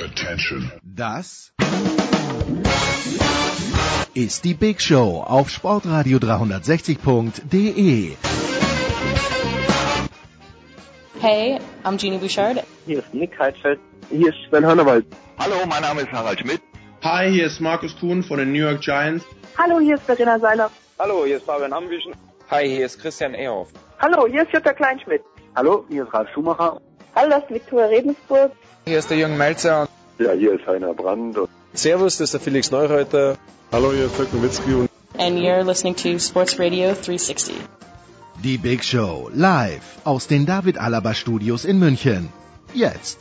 Attention. Das ist die Big Show auf Sportradio 360.de. Hey, I'm Jeannie Bouchard. Hier ist Nick Heidfeld. Hier ist Sven Hannawald. Hallo, mein Name ist Harald Schmidt. Hi, hier ist Markus Kuhn von den New York Giants. Hallo, hier ist Verena Seiler. Hallo, hier ist Fabian Ambüchen. Hi, hier ist Christian Ehoff. Hallo, hier ist Jutta Kleinschmidt. Hallo, hier ist Ralf Schumacher. Hallo, das ist Viktoria Redensburg. Hier ist der Jürgen Melzer. Ja, hier ist Heiner Brand. Servus, das ist der Felix Neureuter. Hallo, hier ist Dirk Nowitzki. And you're listening to Sports Radio 360. Die Big Show live aus den David Alaba Studios in München. Jetzt.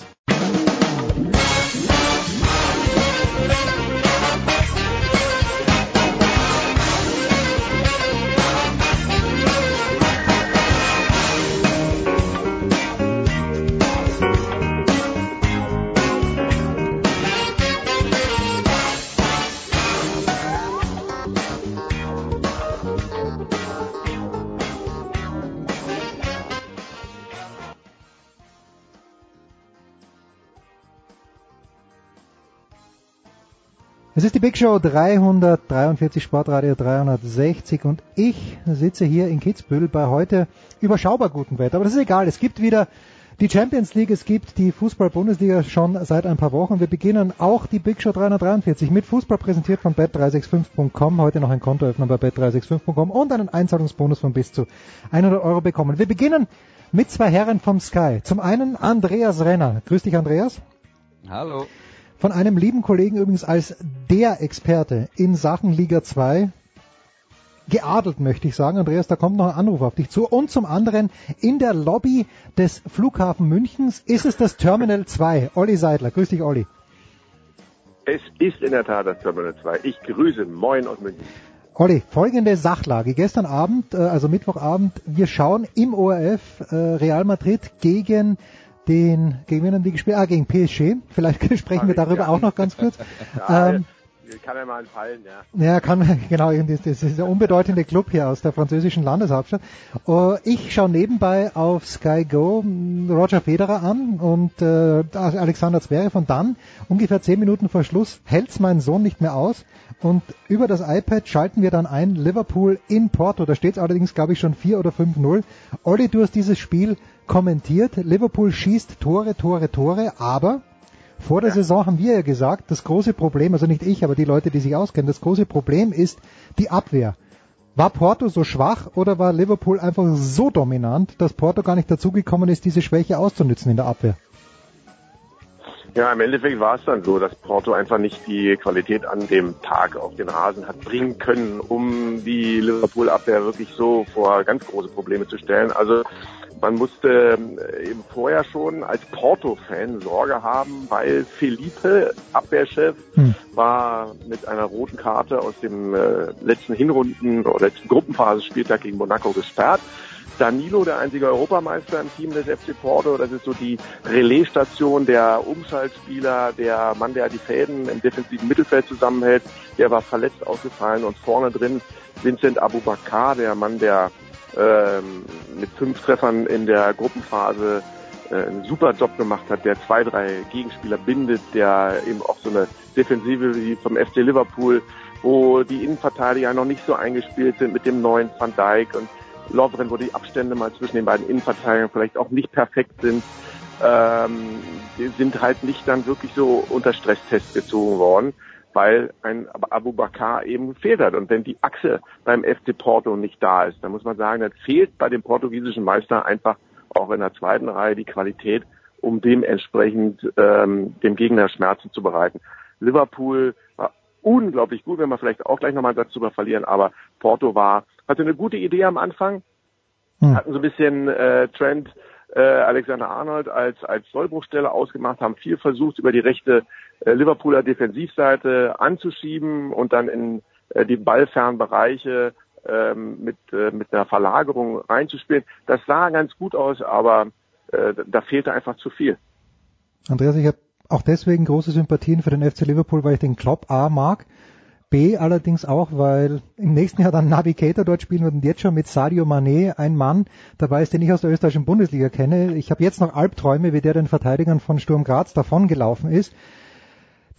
Es ist die Big Show 343 Sportradio 360 und ich sitze hier in Kitzbühel bei heute überschaubar gutem Wetter. Aber das ist egal. Es gibt wieder die Champions League, es gibt die Fußball-Bundesliga schon seit ein paar Wochen. Wir beginnen auch die Big Show 343 mit Fußball präsentiert von bet365.com. Heute noch ein Konto öffnen bei bet365.com und einen Einzahlungsbonus von bis zu 100 Euro bekommen. Wir beginnen mit zwei Herren vom Sky. Zum einen Andreas Renner. Grüß dich, Andreas. Hallo von einem lieben Kollegen übrigens als der Experte in Sachen Liga 2 geadelt, möchte ich sagen. Andreas, da kommt noch ein Anruf auf dich zu. Und zum anderen in der Lobby des Flughafen Münchens ist es das Terminal 2. Olli Seidler. Grüß dich, Olli. Es ist in der Tat das Terminal 2. Ich grüße. Moin aus München. Olli, folgende Sachlage. Gestern Abend, also Mittwochabend, wir schauen im ORF Real Madrid gegen den, gegen wen haben die gespielt? Ah, gegen PSG. Vielleicht sprechen wir darüber auch noch ganz kurz. ja, ähm, kann ja mal fallen, ja. Ja, kann, genau, das ist der unbedeutende Club hier aus der französischen Landeshauptstadt. Uh, ich schaue nebenbei auf Sky Go Roger Federer an und äh, Alexander Zverev und dann, ungefähr zehn Minuten vor Schluss, hält's mein Sohn nicht mehr aus und über das iPad schalten wir dann ein Liverpool in Porto. Da steht es allerdings, glaube ich, schon 4 oder 5-0. Olli, du hast dieses Spiel kommentiert. Liverpool schießt Tore, Tore, Tore, aber vor der ja. Saison haben wir ja gesagt, das große Problem, also nicht ich, aber die Leute, die sich auskennen, das große Problem ist die Abwehr. War Porto so schwach oder war Liverpool einfach so dominant, dass Porto gar nicht dazugekommen ist, diese Schwäche auszunützen in der Abwehr? Ja, im Endeffekt war es dann so, dass Porto einfach nicht die Qualität an dem Tag auf den Rasen hat bringen können, um die Liverpool-Abwehr wirklich so vor ganz große Probleme zu stellen. Also man musste äh, eben vorher schon als Porto-Fan Sorge haben, weil Felipe, Abwehrchef, hm. war mit einer roten Karte aus dem äh, letzten Hinrunden- oder letzten Gruppenphase-Spieltag gegen Monaco gesperrt. Danilo, der einzige Europameister im Team des FC Porto, das ist so die Relaisstation, der Umschaltspieler, der Mann, der die Fäden im defensiven Mittelfeld zusammenhält, der war verletzt ausgefallen und vorne drin Vincent Abubakar, der Mann, der ähm, mit fünf Treffern in der Gruppenphase äh, einen super Job gemacht hat, der zwei, drei Gegenspieler bindet, der eben auch so eine Defensive wie vom FC Liverpool, wo die Innenverteidiger noch nicht so eingespielt sind mit dem neuen Van Dijk und Lovren, wo die Abstände mal zwischen den beiden Innenverteidigern vielleicht auch nicht perfekt sind, ähm, sind halt nicht dann wirklich so unter Stresstest gezogen worden weil ein Abu Bakar eben fehlt hat. Und wenn die Achse beim FC Porto nicht da ist, dann muss man sagen, dann fehlt bei dem portugiesischen Meister einfach auch in der zweiten Reihe die Qualität, um dementsprechend ähm, dem Gegner Schmerzen zu bereiten. Liverpool war unglaublich gut, wenn wir vielleicht auch gleich nochmal dazu verlieren, aber Porto war, hatte eine gute Idee am Anfang, hm. hatten so ein bisschen äh, Trend äh, Alexander Arnold als, als Sollbruchstelle ausgemacht, haben viel versucht, über die rechte äh, Liverpooler Defensivseite anzuschieben und dann in äh, die ballfernen Bereiche ähm, mit, äh, mit einer Verlagerung reinzuspielen. Das sah ganz gut aus, aber äh, da fehlte einfach zu viel. Andreas, ich habe auch deswegen große Sympathien für den FC Liverpool, weil ich den Klopp A mag. B allerdings auch, weil im nächsten Jahr dann Navigator dort spielen wird und jetzt schon mit Sadio Mané ein Mann dabei ist, den ich aus der österreichischen Bundesliga kenne. Ich habe jetzt noch Albträume, wie der den Verteidigern von Sturm Graz davongelaufen ist.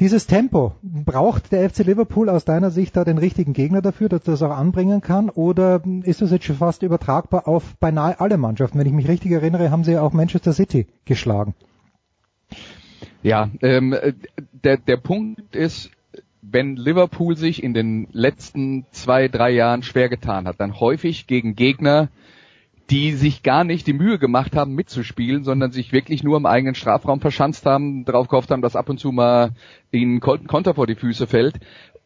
Dieses Tempo, braucht der FC Liverpool aus deiner Sicht da den richtigen Gegner dafür, dass er das auch anbringen kann? Oder ist das jetzt schon fast übertragbar auf beinahe alle Mannschaften? Wenn ich mich richtig erinnere, haben sie ja auch Manchester City geschlagen. Ja, ähm, der, der Punkt ist, wenn Liverpool sich in den letzten zwei, drei Jahren schwer getan hat, dann häufig gegen Gegner, die sich gar nicht die Mühe gemacht haben mitzuspielen, sondern sich wirklich nur im eigenen Strafraum verschanzt haben, darauf gehofft haben, dass ab und zu mal ihnen Konter vor die Füße fällt.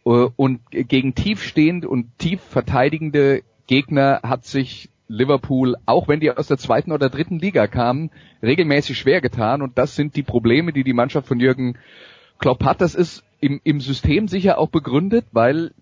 Äh, und gegen tiefstehend und tief verteidigende Gegner hat sich Liverpool, auch wenn die aus der zweiten oder dritten Liga kamen, regelmäßig schwer getan. Und das sind die Probleme, die die Mannschaft von Jürgen Klopp hat. Das ist im, im System sicher auch begründet, weil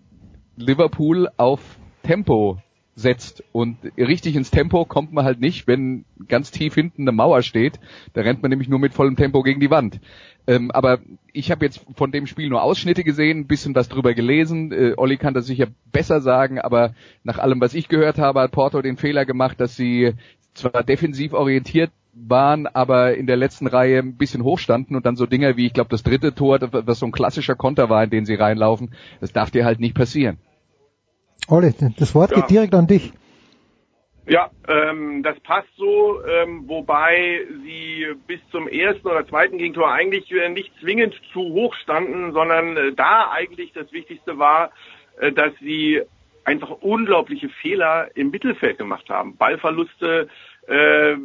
Liverpool auf Tempo setzt. Und richtig ins Tempo kommt man halt nicht, wenn ganz tief hinten eine Mauer steht. Da rennt man nämlich nur mit vollem Tempo gegen die Wand. Ähm, aber ich habe jetzt von dem Spiel nur Ausschnitte gesehen, ein bisschen was drüber gelesen. Äh, Olli kann das sicher besser sagen, aber nach allem, was ich gehört habe, hat Porto den Fehler gemacht, dass sie zwar defensiv orientiert waren, aber in der letzten Reihe ein bisschen hochstanden und dann so Dinger wie, ich glaube, das dritte Tor, das so ein klassischer Konter war, in den sie reinlaufen, das darf dir halt nicht passieren. Olli, das Wort ja. geht direkt an dich. Ja, ähm, das passt so, ähm, wobei sie bis zum ersten oder zweiten Gegentor eigentlich äh, nicht zwingend zu hoch standen, sondern äh, da eigentlich das Wichtigste war, äh, dass sie einfach unglaubliche Fehler im Mittelfeld gemacht haben. Ballverluste äh,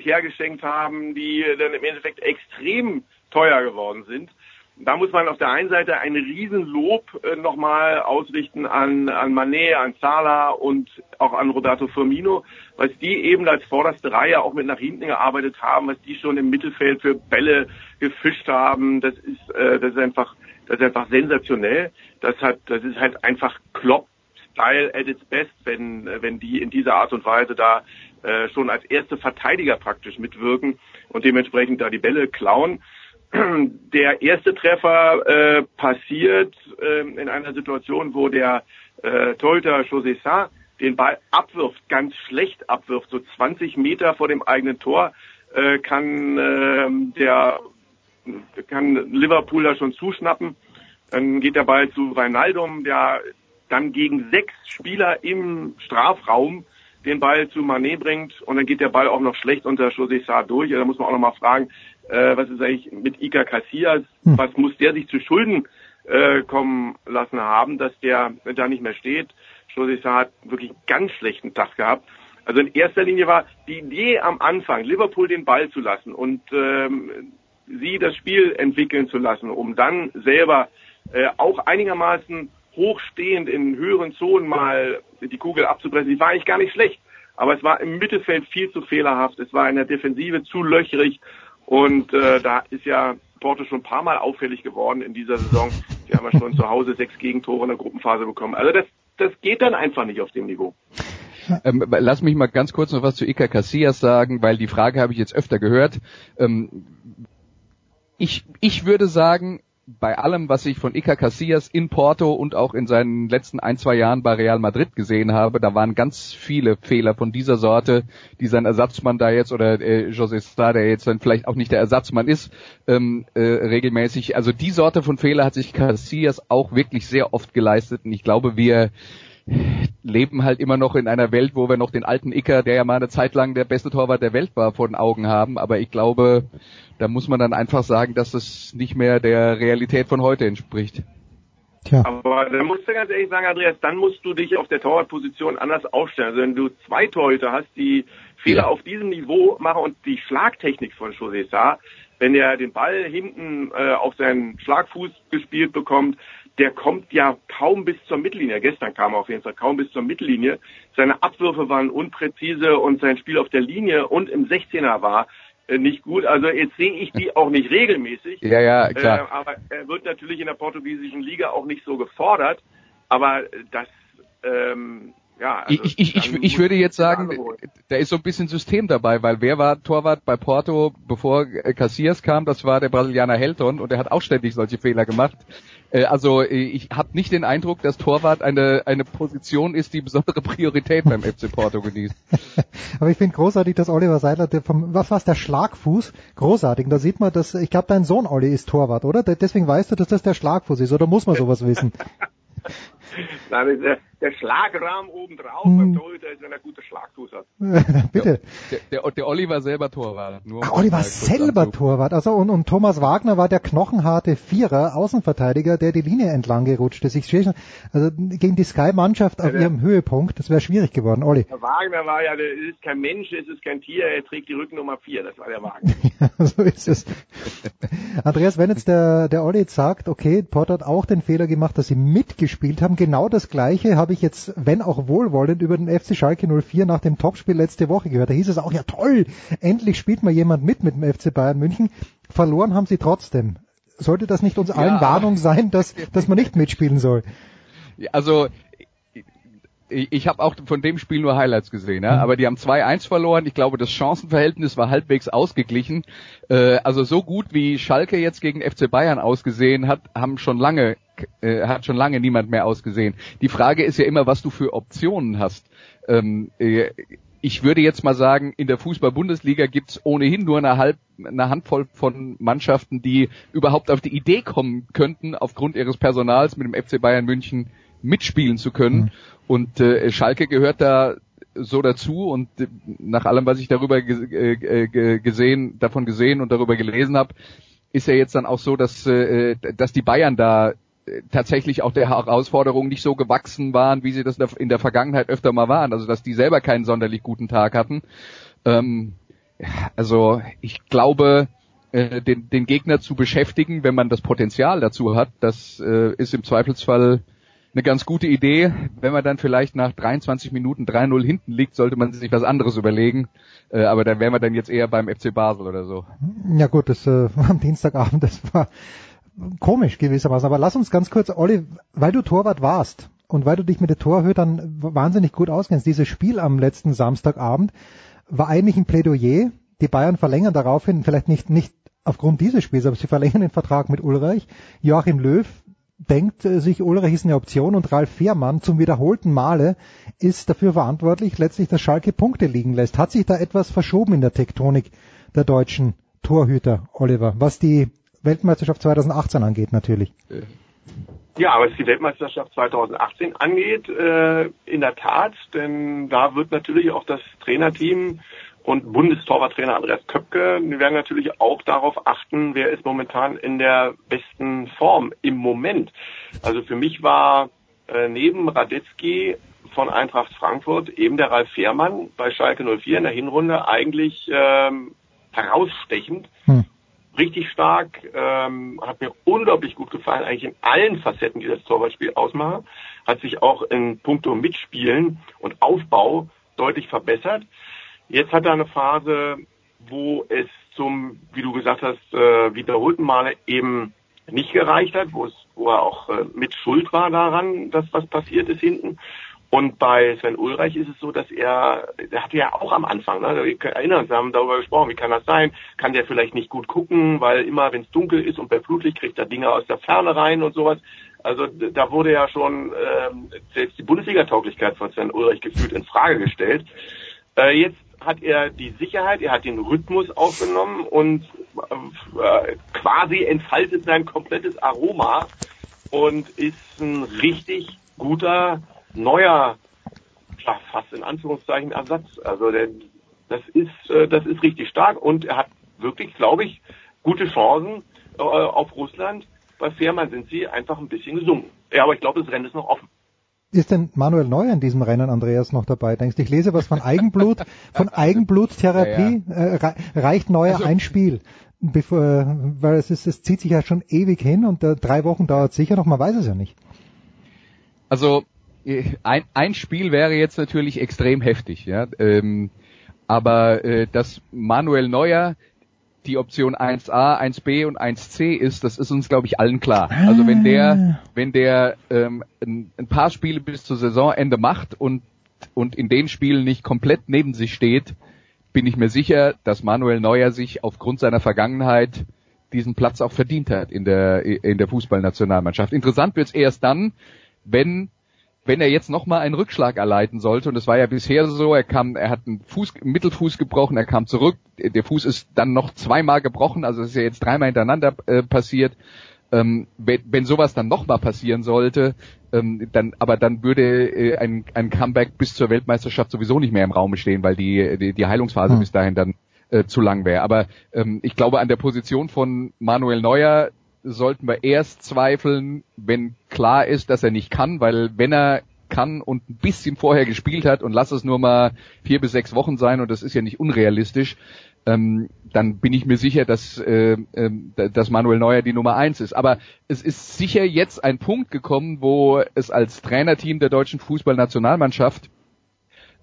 hergeschenkt haben, die dann im Endeffekt extrem teuer geworden sind da muss man auf der einen Seite ein Riesenlob äh, nochmal ausrichten an, an Manet, an Sala und auch an Rodato Firmino, was die eben als vorderste Reihe auch mit nach hinten gearbeitet haben, was die schon im Mittelfeld für Bälle gefischt haben. Das ist, äh, das ist einfach, das ist einfach sensationell. Das hat, das ist halt einfach Klopp Style at its best, wenn, wenn die in dieser Art und Weise da äh, schon als erste Verteidiger praktisch mitwirken und dementsprechend da die Bälle klauen der erste Treffer äh, passiert äh, in einer Situation, wo der äh, Torhüter José Sa den Ball abwirft, ganz schlecht abwirft, so 20 Meter vor dem eigenen Tor äh, kann äh, der kann Liverpool da schon zuschnappen. Dann geht der Ball zu Weinaldum, der dann gegen sechs Spieler im Strafraum den Ball zu Manet bringt und dann geht der Ball auch noch schlecht unter José Sa durch. Da muss man auch noch mal fragen, äh, was ist eigentlich mit Iker Casillas, hm. was muss der sich zu Schulden äh, kommen lassen haben, dass der da nicht mehr steht. José Sa hat wirklich einen ganz schlechten Tag gehabt. Also in erster Linie war die Idee am Anfang, Liverpool den Ball zu lassen und ähm, sie das Spiel entwickeln zu lassen, um dann selber äh, auch einigermaßen hochstehend in höheren Zonen mal die Kugel abzupressen. Die war eigentlich gar nicht schlecht, aber es war im Mittelfeld viel zu fehlerhaft. Es war in der Defensive zu löchrig und äh, da ist ja Porto schon ein paar Mal auffällig geworden in dieser Saison. Sie haben ja schon zu Hause sechs Gegentore in der Gruppenphase bekommen. Also das, das geht dann einfach nicht auf dem Niveau. Ähm, lass mich mal ganz kurz noch was zu Iker Casillas sagen, weil die Frage habe ich jetzt öfter gehört. Ähm, ich, ich würde sagen, bei allem, was ich von Iker Casillas in Porto und auch in seinen letzten ein, zwei Jahren bei Real Madrid gesehen habe, da waren ganz viele Fehler von dieser Sorte, die sein Ersatzmann da jetzt oder äh, José Star, der jetzt dann vielleicht auch nicht der Ersatzmann ist, ähm, äh, regelmäßig. Also die Sorte von Fehler hat sich Casillas auch wirklich sehr oft geleistet und ich glaube, wir leben halt immer noch in einer Welt, wo wir noch den alten Icker, der ja mal eine Zeit lang der beste Torwart der Welt war, vor den Augen haben. Aber ich glaube, da muss man dann einfach sagen, dass es nicht mehr der Realität von heute entspricht. Tja. Aber da musst du ganz ehrlich sagen, Andreas, dann musst du dich auf der Torwartposition anders aufstellen. Also wenn du zwei Torhüter hast, die Fehler ja. auf diesem Niveau machen und die Schlagtechnik von José Sarr, wenn er den Ball hinten äh, auf seinen Schlagfuß gespielt bekommt, der kommt ja kaum bis zur Mittellinie. Gestern kam er auf jeden Fall kaum bis zur Mittellinie. Seine Abwürfe waren unpräzise und sein Spiel auf der Linie und im 16er war äh, nicht gut. Also jetzt sehe ich die auch nicht regelmäßig. Ja, ja, klar. Äh, aber er wird natürlich in der portugiesischen Liga auch nicht so gefordert. Aber das, ähm, Ja, also ich, ich, ich, ich würde jetzt sagen, da ist so ein bisschen System dabei, weil wer war Torwart bei Porto, bevor Cassias kam? Das war der Brasilianer Helton und der hat auch ständig solche Fehler gemacht. Äh, also ich habe nicht den Eindruck, dass Torwart eine, eine Position ist, die besondere Priorität beim FC Porto genießt. Aber ich finde großartig, dass Oliver Seidler, der vom, was war's, der Schlagfuß, großartig. Und da sieht man, dass, ich glaube, dein Sohn Olli ist Torwart, oder? Deswegen weißt du, dass das der Schlagfuß ist, oder muss man sowas wissen? Nein, der, der Schlagrahmen obendrauf hm. beim Torhüter ist, wenn er gute Schlagfuß hat. Bitte. Der, der, der Olli war selber Torwart. Nur Ach, Olli war selber Torwart. Also und, und Thomas Wagner war der knochenharte Vierer, Außenverteidiger, der die Linie entlang gerutscht ist. Ich sehe schon, also gegen die Sky-Mannschaft auf ja, ihrem Höhepunkt, das wäre schwierig geworden, Olli. Der Wagner war ja, der ist kein Mensch, es ist kein Tier, er trägt die Rückennummer 4, das war der Wagner. ja, so ist es. Andreas, wenn jetzt der, der Olli jetzt sagt, okay, Port hat auch den Fehler gemacht, dass sie mitgespielt haben, genau das Gleiche habe ich jetzt, wenn auch wohlwollend, über den FC Schalke 04 nach dem Topspiel letzte Woche gehört. Da hieß es auch, ja toll, endlich spielt mal jemand mit mit dem FC Bayern München. Verloren haben sie trotzdem. Sollte das nicht uns ja. allen Warnung sein, dass, dass man nicht mitspielen soll? Also ich, ich habe auch von dem Spiel nur Highlights gesehen, ja? Mhm. aber die haben 2-1 verloren. Ich glaube, das Chancenverhältnis war halbwegs ausgeglichen. Äh, also so gut wie Schalke jetzt gegen FC Bayern ausgesehen hat, haben schon lange äh, hat schon lange niemand mehr ausgesehen. Die Frage ist ja immer, was du für Optionen hast. Ähm, äh, ich würde jetzt mal sagen, in der Fußball-Bundesliga gibt's ohnehin nur eine, halb, eine Handvoll von Mannschaften, die überhaupt auf die Idee kommen könnten, aufgrund ihres Personals mit dem FC Bayern München mitspielen zu können. Mhm. Und äh, Schalke gehört da so dazu und äh, nach allem, was ich darüber äh, gesehen, davon gesehen und darüber gelesen habe, ist ja jetzt dann auch so, dass, äh, dass die Bayern da tatsächlich auch der Herausforderung nicht so gewachsen waren, wie sie das in der Vergangenheit öfter mal waren. Also dass die selber keinen sonderlich guten Tag hatten. Ähm, also ich glaube, äh, den, den Gegner zu beschäftigen, wenn man das Potenzial dazu hat, das äh, ist im Zweifelsfall eine ganz gute Idee. Wenn man dann vielleicht nach 23 Minuten 3-0 hinten liegt, sollte man sich was anderes überlegen. Äh, aber dann wären wir dann jetzt eher beim FC Basel oder so. Ja gut, das äh, am Dienstagabend, das war komisch gewissermaßen. Aber lass uns ganz kurz, Olli, weil du Torwart warst und weil du dich mit den Torhütern wahnsinnig gut auskennst, dieses Spiel am letzten Samstagabend war eigentlich ein Plädoyer. Die Bayern verlängern daraufhin, vielleicht nicht, nicht aufgrund dieses Spiels, aber sie verlängern den Vertrag mit Ulreich. Joachim Löw denkt äh, sich, Ulreich ist eine Option und Ralf Fährmann zum wiederholten Male ist dafür verantwortlich, letztlich, dass Schalke Punkte liegen lässt. Hat sich da etwas verschoben in der Tektonik der deutschen Torhüter, Oliver, was die Weltmeisterschaft 2018 angeht natürlich? Ja, was die Weltmeisterschaft 2018 angeht, äh, in der Tat, denn da wird natürlich auch das Trainerteam und Bundestorwarttrainer Andreas Köpke die werden natürlich auch darauf achten, wer ist momentan in der besten Form im Moment. Also für mich war äh, neben Radetzky von Eintracht Frankfurt eben der Ralf Fährmann bei Schalke 04 in der Hinrunde eigentlich ähm, herausstechend. Hm. Richtig stark, ähm, hat mir unglaublich gut gefallen, eigentlich in allen Facetten, die das Torwartspiel ausmachen. Hat sich auch in puncto Mitspielen und Aufbau deutlich verbessert. Jetzt hat er eine Phase, wo es zum, wie du gesagt hast, äh, wiederholten Male eben nicht gereicht hat, wo es, wo er auch äh, mit Schuld war daran, dass was passiert ist hinten. Und bei Sven Ulreich ist es so, dass er, der hatte ja auch am Anfang, ne, wir erinnern uns, wir haben darüber gesprochen, wie kann das sein? Kann der vielleicht nicht gut gucken, weil immer, wenn es dunkel ist und bei Flutlicht kriegt er Dinge aus der Ferne rein und sowas. Also da wurde ja schon ähm, selbst die Bundesliga-Tauglichkeit von Sven Ulreich gefühlt in Frage gestellt. Äh, jetzt hat er die Sicherheit, er hat den Rhythmus aufgenommen und äh, quasi entfaltet sein komplettes Aroma und ist ein richtig guter, neuer, ja, fast in Anführungszeichen Ersatz. Also der, das ist, äh, das ist richtig stark und er hat wirklich, glaube ich, gute Chancen äh, auf Russland. Bei Fährmann sind sie einfach ein bisschen gesunken. Ja, aber ich glaube, das Rennen ist noch offen. Ist denn Manuel Neuer in diesem Rennen, Andreas, noch dabei? Denkst du, ich lese was von Eigenblut, von Eigenbluttherapie, ja, ja. Äh, reicht Neuer also, ein Spiel? Bevor, weil es ist, es zieht sich ja schon ewig hin und äh, drei Wochen dauert sicher noch, man weiß es ja nicht. Also äh, ein, ein Spiel wäre jetzt natürlich extrem heftig, ja. Ähm, aber äh, dass Manuel Neuer die Option 1a, 1b und 1c ist, das ist uns glaube ich allen klar. Also wenn der, ah. wenn der ähm, ein, ein paar Spiele bis zur Saisonende macht und und in den Spielen nicht komplett neben sich steht, bin ich mir sicher, dass Manuel Neuer sich aufgrund seiner Vergangenheit diesen Platz auch verdient hat in der in der Fußballnationalmannschaft. Interessant wird es erst dann, wenn wenn er jetzt nochmal einen Rückschlag erleiden sollte, und es war ja bisher so, er kam, er hat einen Fuß, Mittelfuß gebrochen, er kam zurück, der Fuß ist dann noch zweimal gebrochen, also es ist ja jetzt dreimal hintereinander äh, passiert. Ähm, wenn, wenn sowas dann nochmal passieren sollte, ähm, dann, aber dann würde äh, ein, ein Comeback bis zur Weltmeisterschaft sowieso nicht mehr im Raum stehen, weil die, die, die Heilungsphase hm. bis dahin dann äh, zu lang wäre. Aber ähm, ich glaube, an der Position von Manuel Neuer sollten wir erst zweifeln, wenn klar ist, dass er nicht kann, weil wenn er kann und ein bisschen vorher gespielt hat und lass es nur mal vier bis sechs Wochen sein und das ist ja nicht unrealistisch, ähm, dann bin ich mir sicher, dass, äh, äh, dass Manuel Neuer die Nummer eins ist. Aber es ist sicher jetzt ein Punkt gekommen, wo es als Trainerteam der deutschen Fußballnationalmannschaft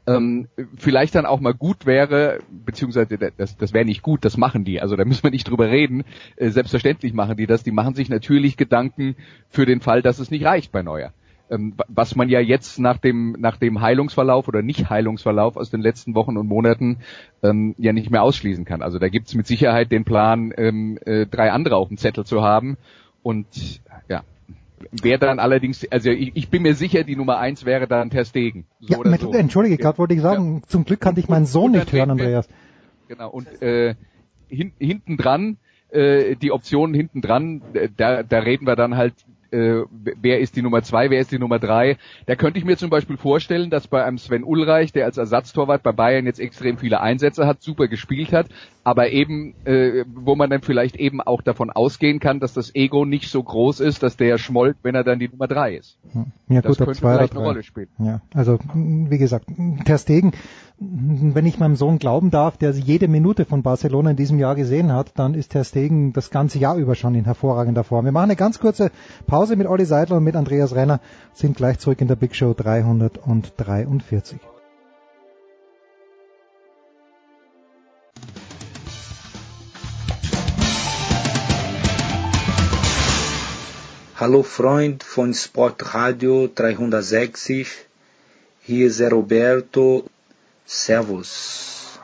ähm, vielleicht dann auch mal gut wäre, beziehungsweise das, das wäre nicht gut, das machen die, also da müssen wir nicht drüber reden, äh, selbstverständlich machen die das, die machen sich natürlich Gedanken für den Fall, dass es nicht reicht bei Neuer. Ähm, was man ja jetzt nach dem, nach dem Heilungsverlauf oder Nicht-Heilungsverlauf aus den letzten Wochen und Monaten ähm, ja nicht mehr ausschließen kann. Also da gibt's mit Sicherheit den Plan, ähm, äh, drei andere auf dem Zettel zu haben. Und ja, Wer dann allerdings, also ich, ich, bin mir sicher, die Nummer eins wäre dann Ter Stegen. So ja, mit, so. Entschuldige, gerade wollte ich sagen, ja. zum Glück kannte ich meinen Sohn nicht hören, Andreas. Genau, und äh, hin, hinten dran, äh, die Optionen hinten dran, da, da reden wir dann halt äh, wer ist die Nummer zwei, wer ist die Nummer drei. Da könnte ich mir zum Beispiel vorstellen, dass bei einem Sven Ulreich, der als Ersatztorwart bei Bayern jetzt extrem viele Einsätze hat, super gespielt hat, aber eben, äh, wo man dann vielleicht eben auch davon ausgehen kann, dass das Ego nicht so groß ist, dass der schmollt, wenn er dann die Nummer drei ist. Ja, das gut, könnte zwei vielleicht eine Rolle spielen. Ja, also wie gesagt, Ter Stegen, wenn ich meinem Sohn glauben darf, der jede Minute von Barcelona in diesem Jahr gesehen hat, dann ist Ter Stegen das ganze Jahr über schon in hervorragender Form. Wir machen eine ganz kurze Pause mit Olli Seidler und mit Andreas Renner, sind gleich zurück in der Big Show 343. Hallo Freund von Sportradio 360, hier ist Roberto, Servus.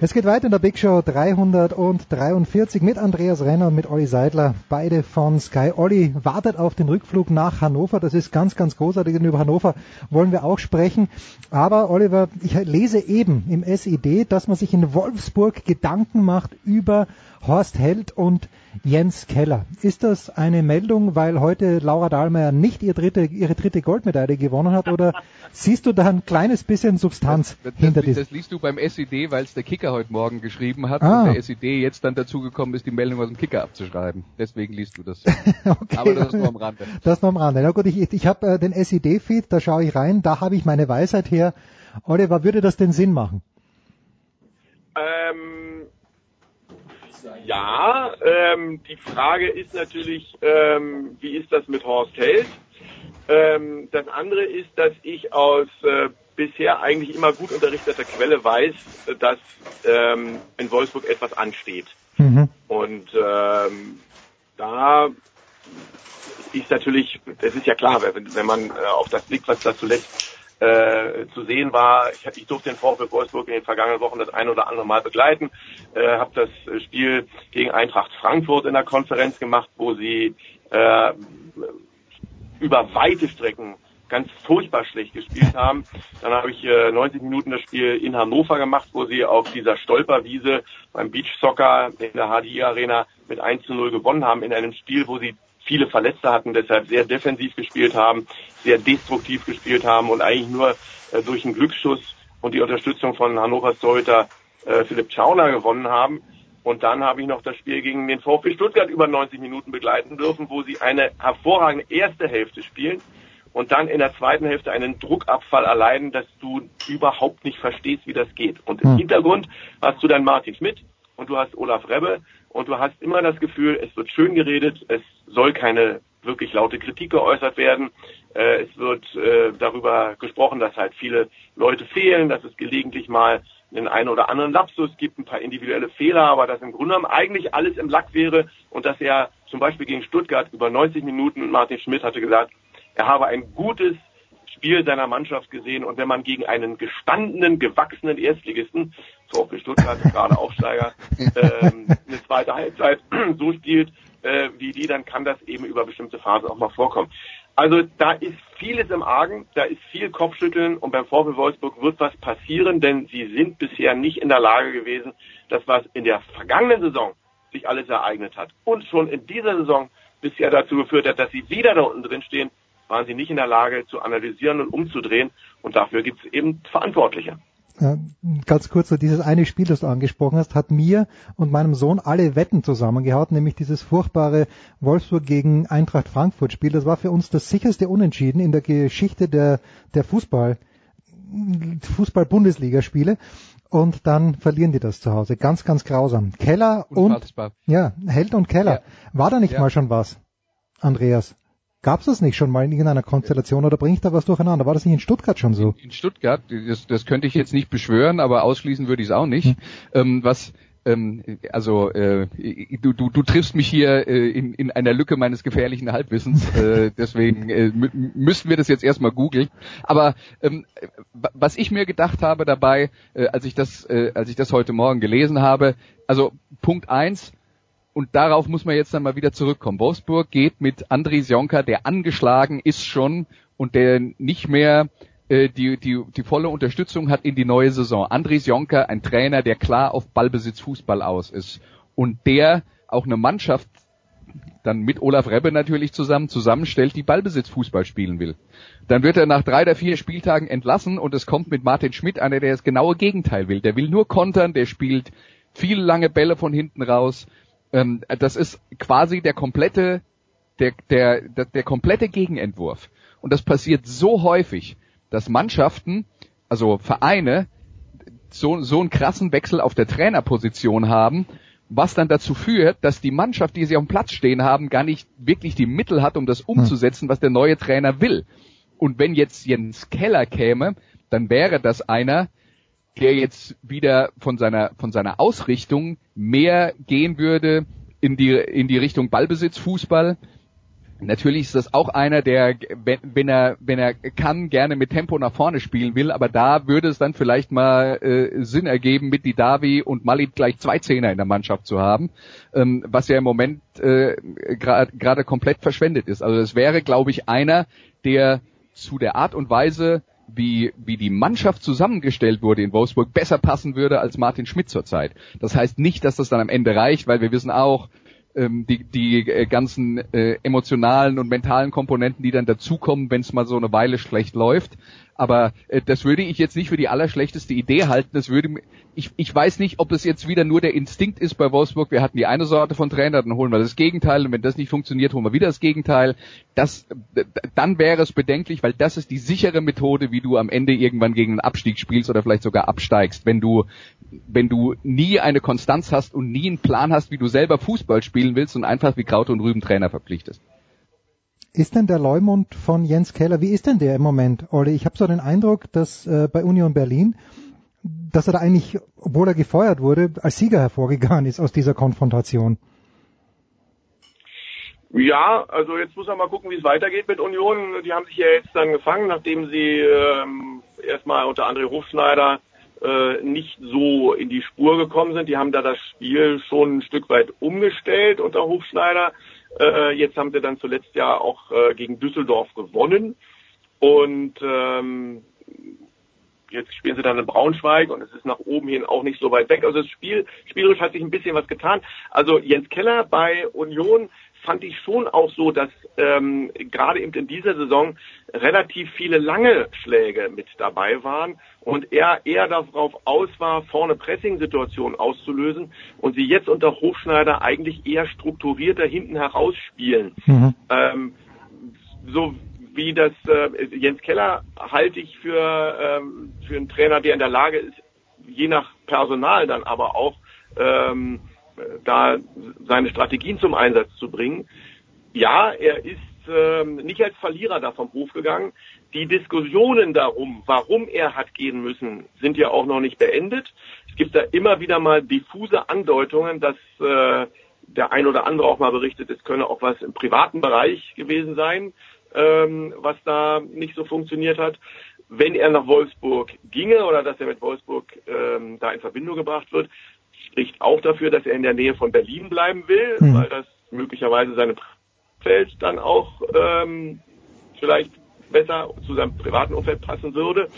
Es geht weiter in der Big Show 343 mit Andreas Renner und mit Olli Seidler, beide von Sky. Olli wartet auf den Rückflug nach Hannover. Das ist ganz, ganz großartig. Und über Hannover wollen wir auch sprechen. Aber Oliver, ich lese eben im SID, dass man sich in Wolfsburg Gedanken macht über Horst Held und Jens Keller. Ist das eine Meldung, weil heute Laura Dahlmeier nicht ihre dritte, ihre dritte Goldmedaille gewonnen hat oder siehst du da ein kleines bisschen Substanz das, das, hinter diesem? Das liest du beim SED, weil es der Kicker heute Morgen geschrieben hat ah. und der SED jetzt dann dazu gekommen ist, die Meldung aus dem Kicker abzuschreiben. Deswegen liest du das. okay. Aber das ist nur am Rande. Das ist nur am Rande. Na gut, ich, ich habe äh, den SED-Feed, da schaue ich rein, da habe ich meine Weisheit her. Oliver, würde das denn Sinn machen? Ähm, ja, ähm, die Frage ist natürlich, ähm, wie ist das mit Horst Held? Ähm, das andere ist, dass ich aus äh, bisher eigentlich immer gut unterrichteter Quelle weiß, dass ähm, in Wolfsburg etwas ansteht. Mhm. Und ähm, da ist natürlich, es ist ja klar, wenn, wenn man äh, auf das blickt, was da zuletzt äh, zu sehen war. Ich, ich durfte den VfB Wolfsburg in den vergangenen Wochen das ein oder andere Mal begleiten, äh, habe das Spiel gegen Eintracht Frankfurt in der Konferenz gemacht, wo sie äh, über weite Strecken ganz furchtbar schlecht gespielt haben. Dann habe ich äh, 90 Minuten das Spiel in Hannover gemacht, wo sie auf dieser Stolperwiese beim Beach Soccer in der HDI Arena mit 1 zu 0 gewonnen haben in einem Spiel, wo sie viele Verletzte hatten, deshalb sehr defensiv gespielt haben, sehr destruktiv gespielt haben und eigentlich nur äh, durch einen Glücksschuss und die Unterstützung von Hannovers Torhüter äh, Philipp Schauner gewonnen haben. Und dann habe ich noch das Spiel gegen den VfB Stuttgart über 90 Minuten begleiten dürfen, wo sie eine hervorragende erste Hälfte spielen und dann in der zweiten Hälfte einen Druckabfall erleiden, dass du überhaupt nicht verstehst, wie das geht. Und im hm. Hintergrund hast du dann Martin Schmidt und du hast Olaf Rebbe und du hast immer das Gefühl, es wird schön geredet, es soll keine wirklich laute Kritik geäußert werden. Äh, es wird äh, darüber gesprochen, dass halt viele Leute fehlen, dass es gelegentlich mal den einen oder anderen Lapsus gibt, ein paar individuelle Fehler, aber dass im Grunde genommen eigentlich alles im Lack wäre und dass er zum Beispiel gegen Stuttgart über 90 Minuten, Martin Schmidt hatte gesagt, er habe ein gutes Spiel seiner Mannschaft gesehen. Und wenn man gegen einen gestandenen, gewachsenen Erstligisten, VfB Stuttgart, gerade Aufsteiger, ähm, eine zweite Halbzeit so spielt äh, wie die, dann kann das eben über bestimmte Phasen auch mal vorkommen. Also da ist vieles im Argen, da ist viel Kopfschütteln. Und beim VfB Wolfsburg wird was passieren, denn sie sind bisher nicht in der Lage gewesen, das was in der vergangenen Saison sich alles ereignet hat. Und schon in dieser Saison bisher dazu geführt hat, dass sie wieder da unten drin stehen, waren sie nicht in der Lage zu analysieren und umzudrehen und dafür gibt es eben Verantwortliche. Äh, ganz kurz, so dieses eine Spiel, das du angesprochen hast, hat mir und meinem Sohn alle Wetten zusammengehaut, nämlich dieses furchtbare Wolfsburg gegen Eintracht Frankfurt Spiel. Das war für uns das sicherste Unentschieden in der Geschichte der, der Fußball, Fußball-Bundesligaspiele. Und dann verlieren die das zu Hause. Ganz, ganz grausam. Keller Unfassbar. und, ja, Held und Keller. Ja. War da nicht ja. mal schon was, Andreas? Gab es das nicht schon mal in irgendeiner Konstellation oder bringe ich da was durcheinander? War das nicht in Stuttgart schon so? In, in Stuttgart, das, das könnte ich jetzt nicht beschwören, aber ausschließen würde ich es auch nicht. Hm. Ähm, was ähm, also äh, du, du, du triffst mich hier äh, in, in einer Lücke meines gefährlichen Halbwissens, äh, deswegen äh, müssten wir das jetzt erstmal googeln. Aber ähm, was ich mir gedacht habe dabei, äh, als ich das, äh, als ich das heute Morgen gelesen habe, also Punkt eins, und darauf muss man jetzt dann mal wieder zurückkommen. Wolfsburg geht mit Andris Jonka, der angeschlagen ist schon und der nicht mehr äh, die, die, die volle Unterstützung hat in die neue Saison. Andris Jonka, ein Trainer, der klar auf Ballbesitz Fußball aus ist und der auch eine Mannschaft dann mit Olaf Rebbe natürlich zusammen zusammenstellt, die Ballbesitz Fußball spielen will. Dann wird er nach drei oder vier Spieltagen entlassen und es kommt mit Martin Schmidt einer, der das genaue Gegenteil will. Der will nur kontern, der spielt viele lange Bälle von hinten raus, ähm, das ist quasi der komplette, der, der, der, der komplette Gegenentwurf. Und das passiert so häufig, dass Mannschaften, also Vereine, so, so einen krassen Wechsel auf der Trainerposition haben, was dann dazu führt, dass die Mannschaft, die sie auf dem Platz stehen haben, gar nicht wirklich die Mittel hat, um das hm. umzusetzen, was der neue Trainer will. Und wenn jetzt Jens Keller käme, dann wäre das einer, der jetzt wieder von seiner, von seiner Ausrichtung mehr gehen würde in die, in die Richtung Ballbesitz, Fußball. Natürlich ist das auch einer, der, wenn, wenn er, wenn er kann, gerne mit Tempo nach vorne spielen will, aber da würde es dann vielleicht mal äh, Sinn ergeben, mit Didavi und Malit gleich zwei Zehner in der Mannschaft zu haben, ähm, was ja im Moment äh, gerade gra komplett verschwendet ist. Also es wäre, glaube ich, einer, der zu der Art und Weise, wie, wie die Mannschaft zusammengestellt wurde in Wolfsburg, besser passen würde als Martin Schmidt zurzeit. Das heißt nicht, dass das dann am Ende reicht, weil wir wissen auch, ähm, die, die äh, ganzen äh, emotionalen und mentalen Komponenten, die dann dazukommen, wenn es mal so eine Weile schlecht läuft. Aber äh, das würde ich jetzt nicht für die allerschlechteste Idee halten. Das würde ich, ich weiß nicht, ob es jetzt wieder nur der Instinkt ist bei Wolfsburg. Wir hatten die eine Sorte von Trainer, dann holen wir das Gegenteil. Und wenn das nicht funktioniert, holen wir wieder das Gegenteil. Das, dann wäre es bedenklich, weil das ist die sichere Methode, wie du am Ende irgendwann gegen einen Abstieg spielst oder vielleicht sogar absteigst. Wenn du, wenn du nie eine Konstanz hast und nie einen Plan hast, wie du selber Fußball spielen willst und einfach wie Kraut und Rüben Trainer verpflichtest ist denn der Leumund von Jens Keller, wie ist denn der im Moment, Olli? Ich habe so den Eindruck, dass äh, bei Union Berlin, dass er da eigentlich, obwohl er gefeuert wurde, als Sieger hervorgegangen ist aus dieser Konfrontation. Ja, also jetzt muss man mal gucken, wie es weitergeht mit Union. Die haben sich ja jetzt dann gefangen, nachdem sie ähm, erstmal unter André Hofschneider äh, nicht so in die Spur gekommen sind. Die haben da das Spiel schon ein Stück weit umgestellt unter Hofschneider. Äh, jetzt haben sie dann zuletzt ja auch äh, gegen Düsseldorf gewonnen. Und ähm, jetzt spielen sie dann in Braunschweig und es ist nach oben hin auch nicht so weit weg. Also das Spiel, spielerisch hat sich ein bisschen was getan. Also Jens Keller bei Union fand ich schon auch so, dass ähm, gerade eben in dieser Saison relativ viele lange Schläge mit dabei waren und er eher darauf aus war, vorne Pressing-Situationen auszulösen und sie jetzt unter Hofschneider eigentlich eher strukturierter hinten heraus spielen. Mhm. Ähm, so wie das äh, Jens Keller halte ich für, ähm, für einen Trainer, der in der Lage ist, je nach Personal dann aber auch ähm, da seine Strategien zum Einsatz zu bringen. Ja, er ist ähm, nicht als Verlierer da vom Hof gegangen. Die Diskussionen darum, warum er hat gehen müssen, sind ja auch noch nicht beendet. Es gibt da immer wieder mal diffuse Andeutungen, dass äh, der ein oder andere auch mal berichtet, es könne auch was im privaten Bereich gewesen sein, ähm, was da nicht so funktioniert hat. Wenn er nach Wolfsburg ginge oder dass er mit Wolfsburg ähm, da in Verbindung gebracht wird, spricht auch dafür, dass er in der Nähe von Berlin bleiben will, mhm. weil das möglicherweise seinem Feld dann auch ähm, vielleicht besser zu seinem privaten Umfeld passen würde.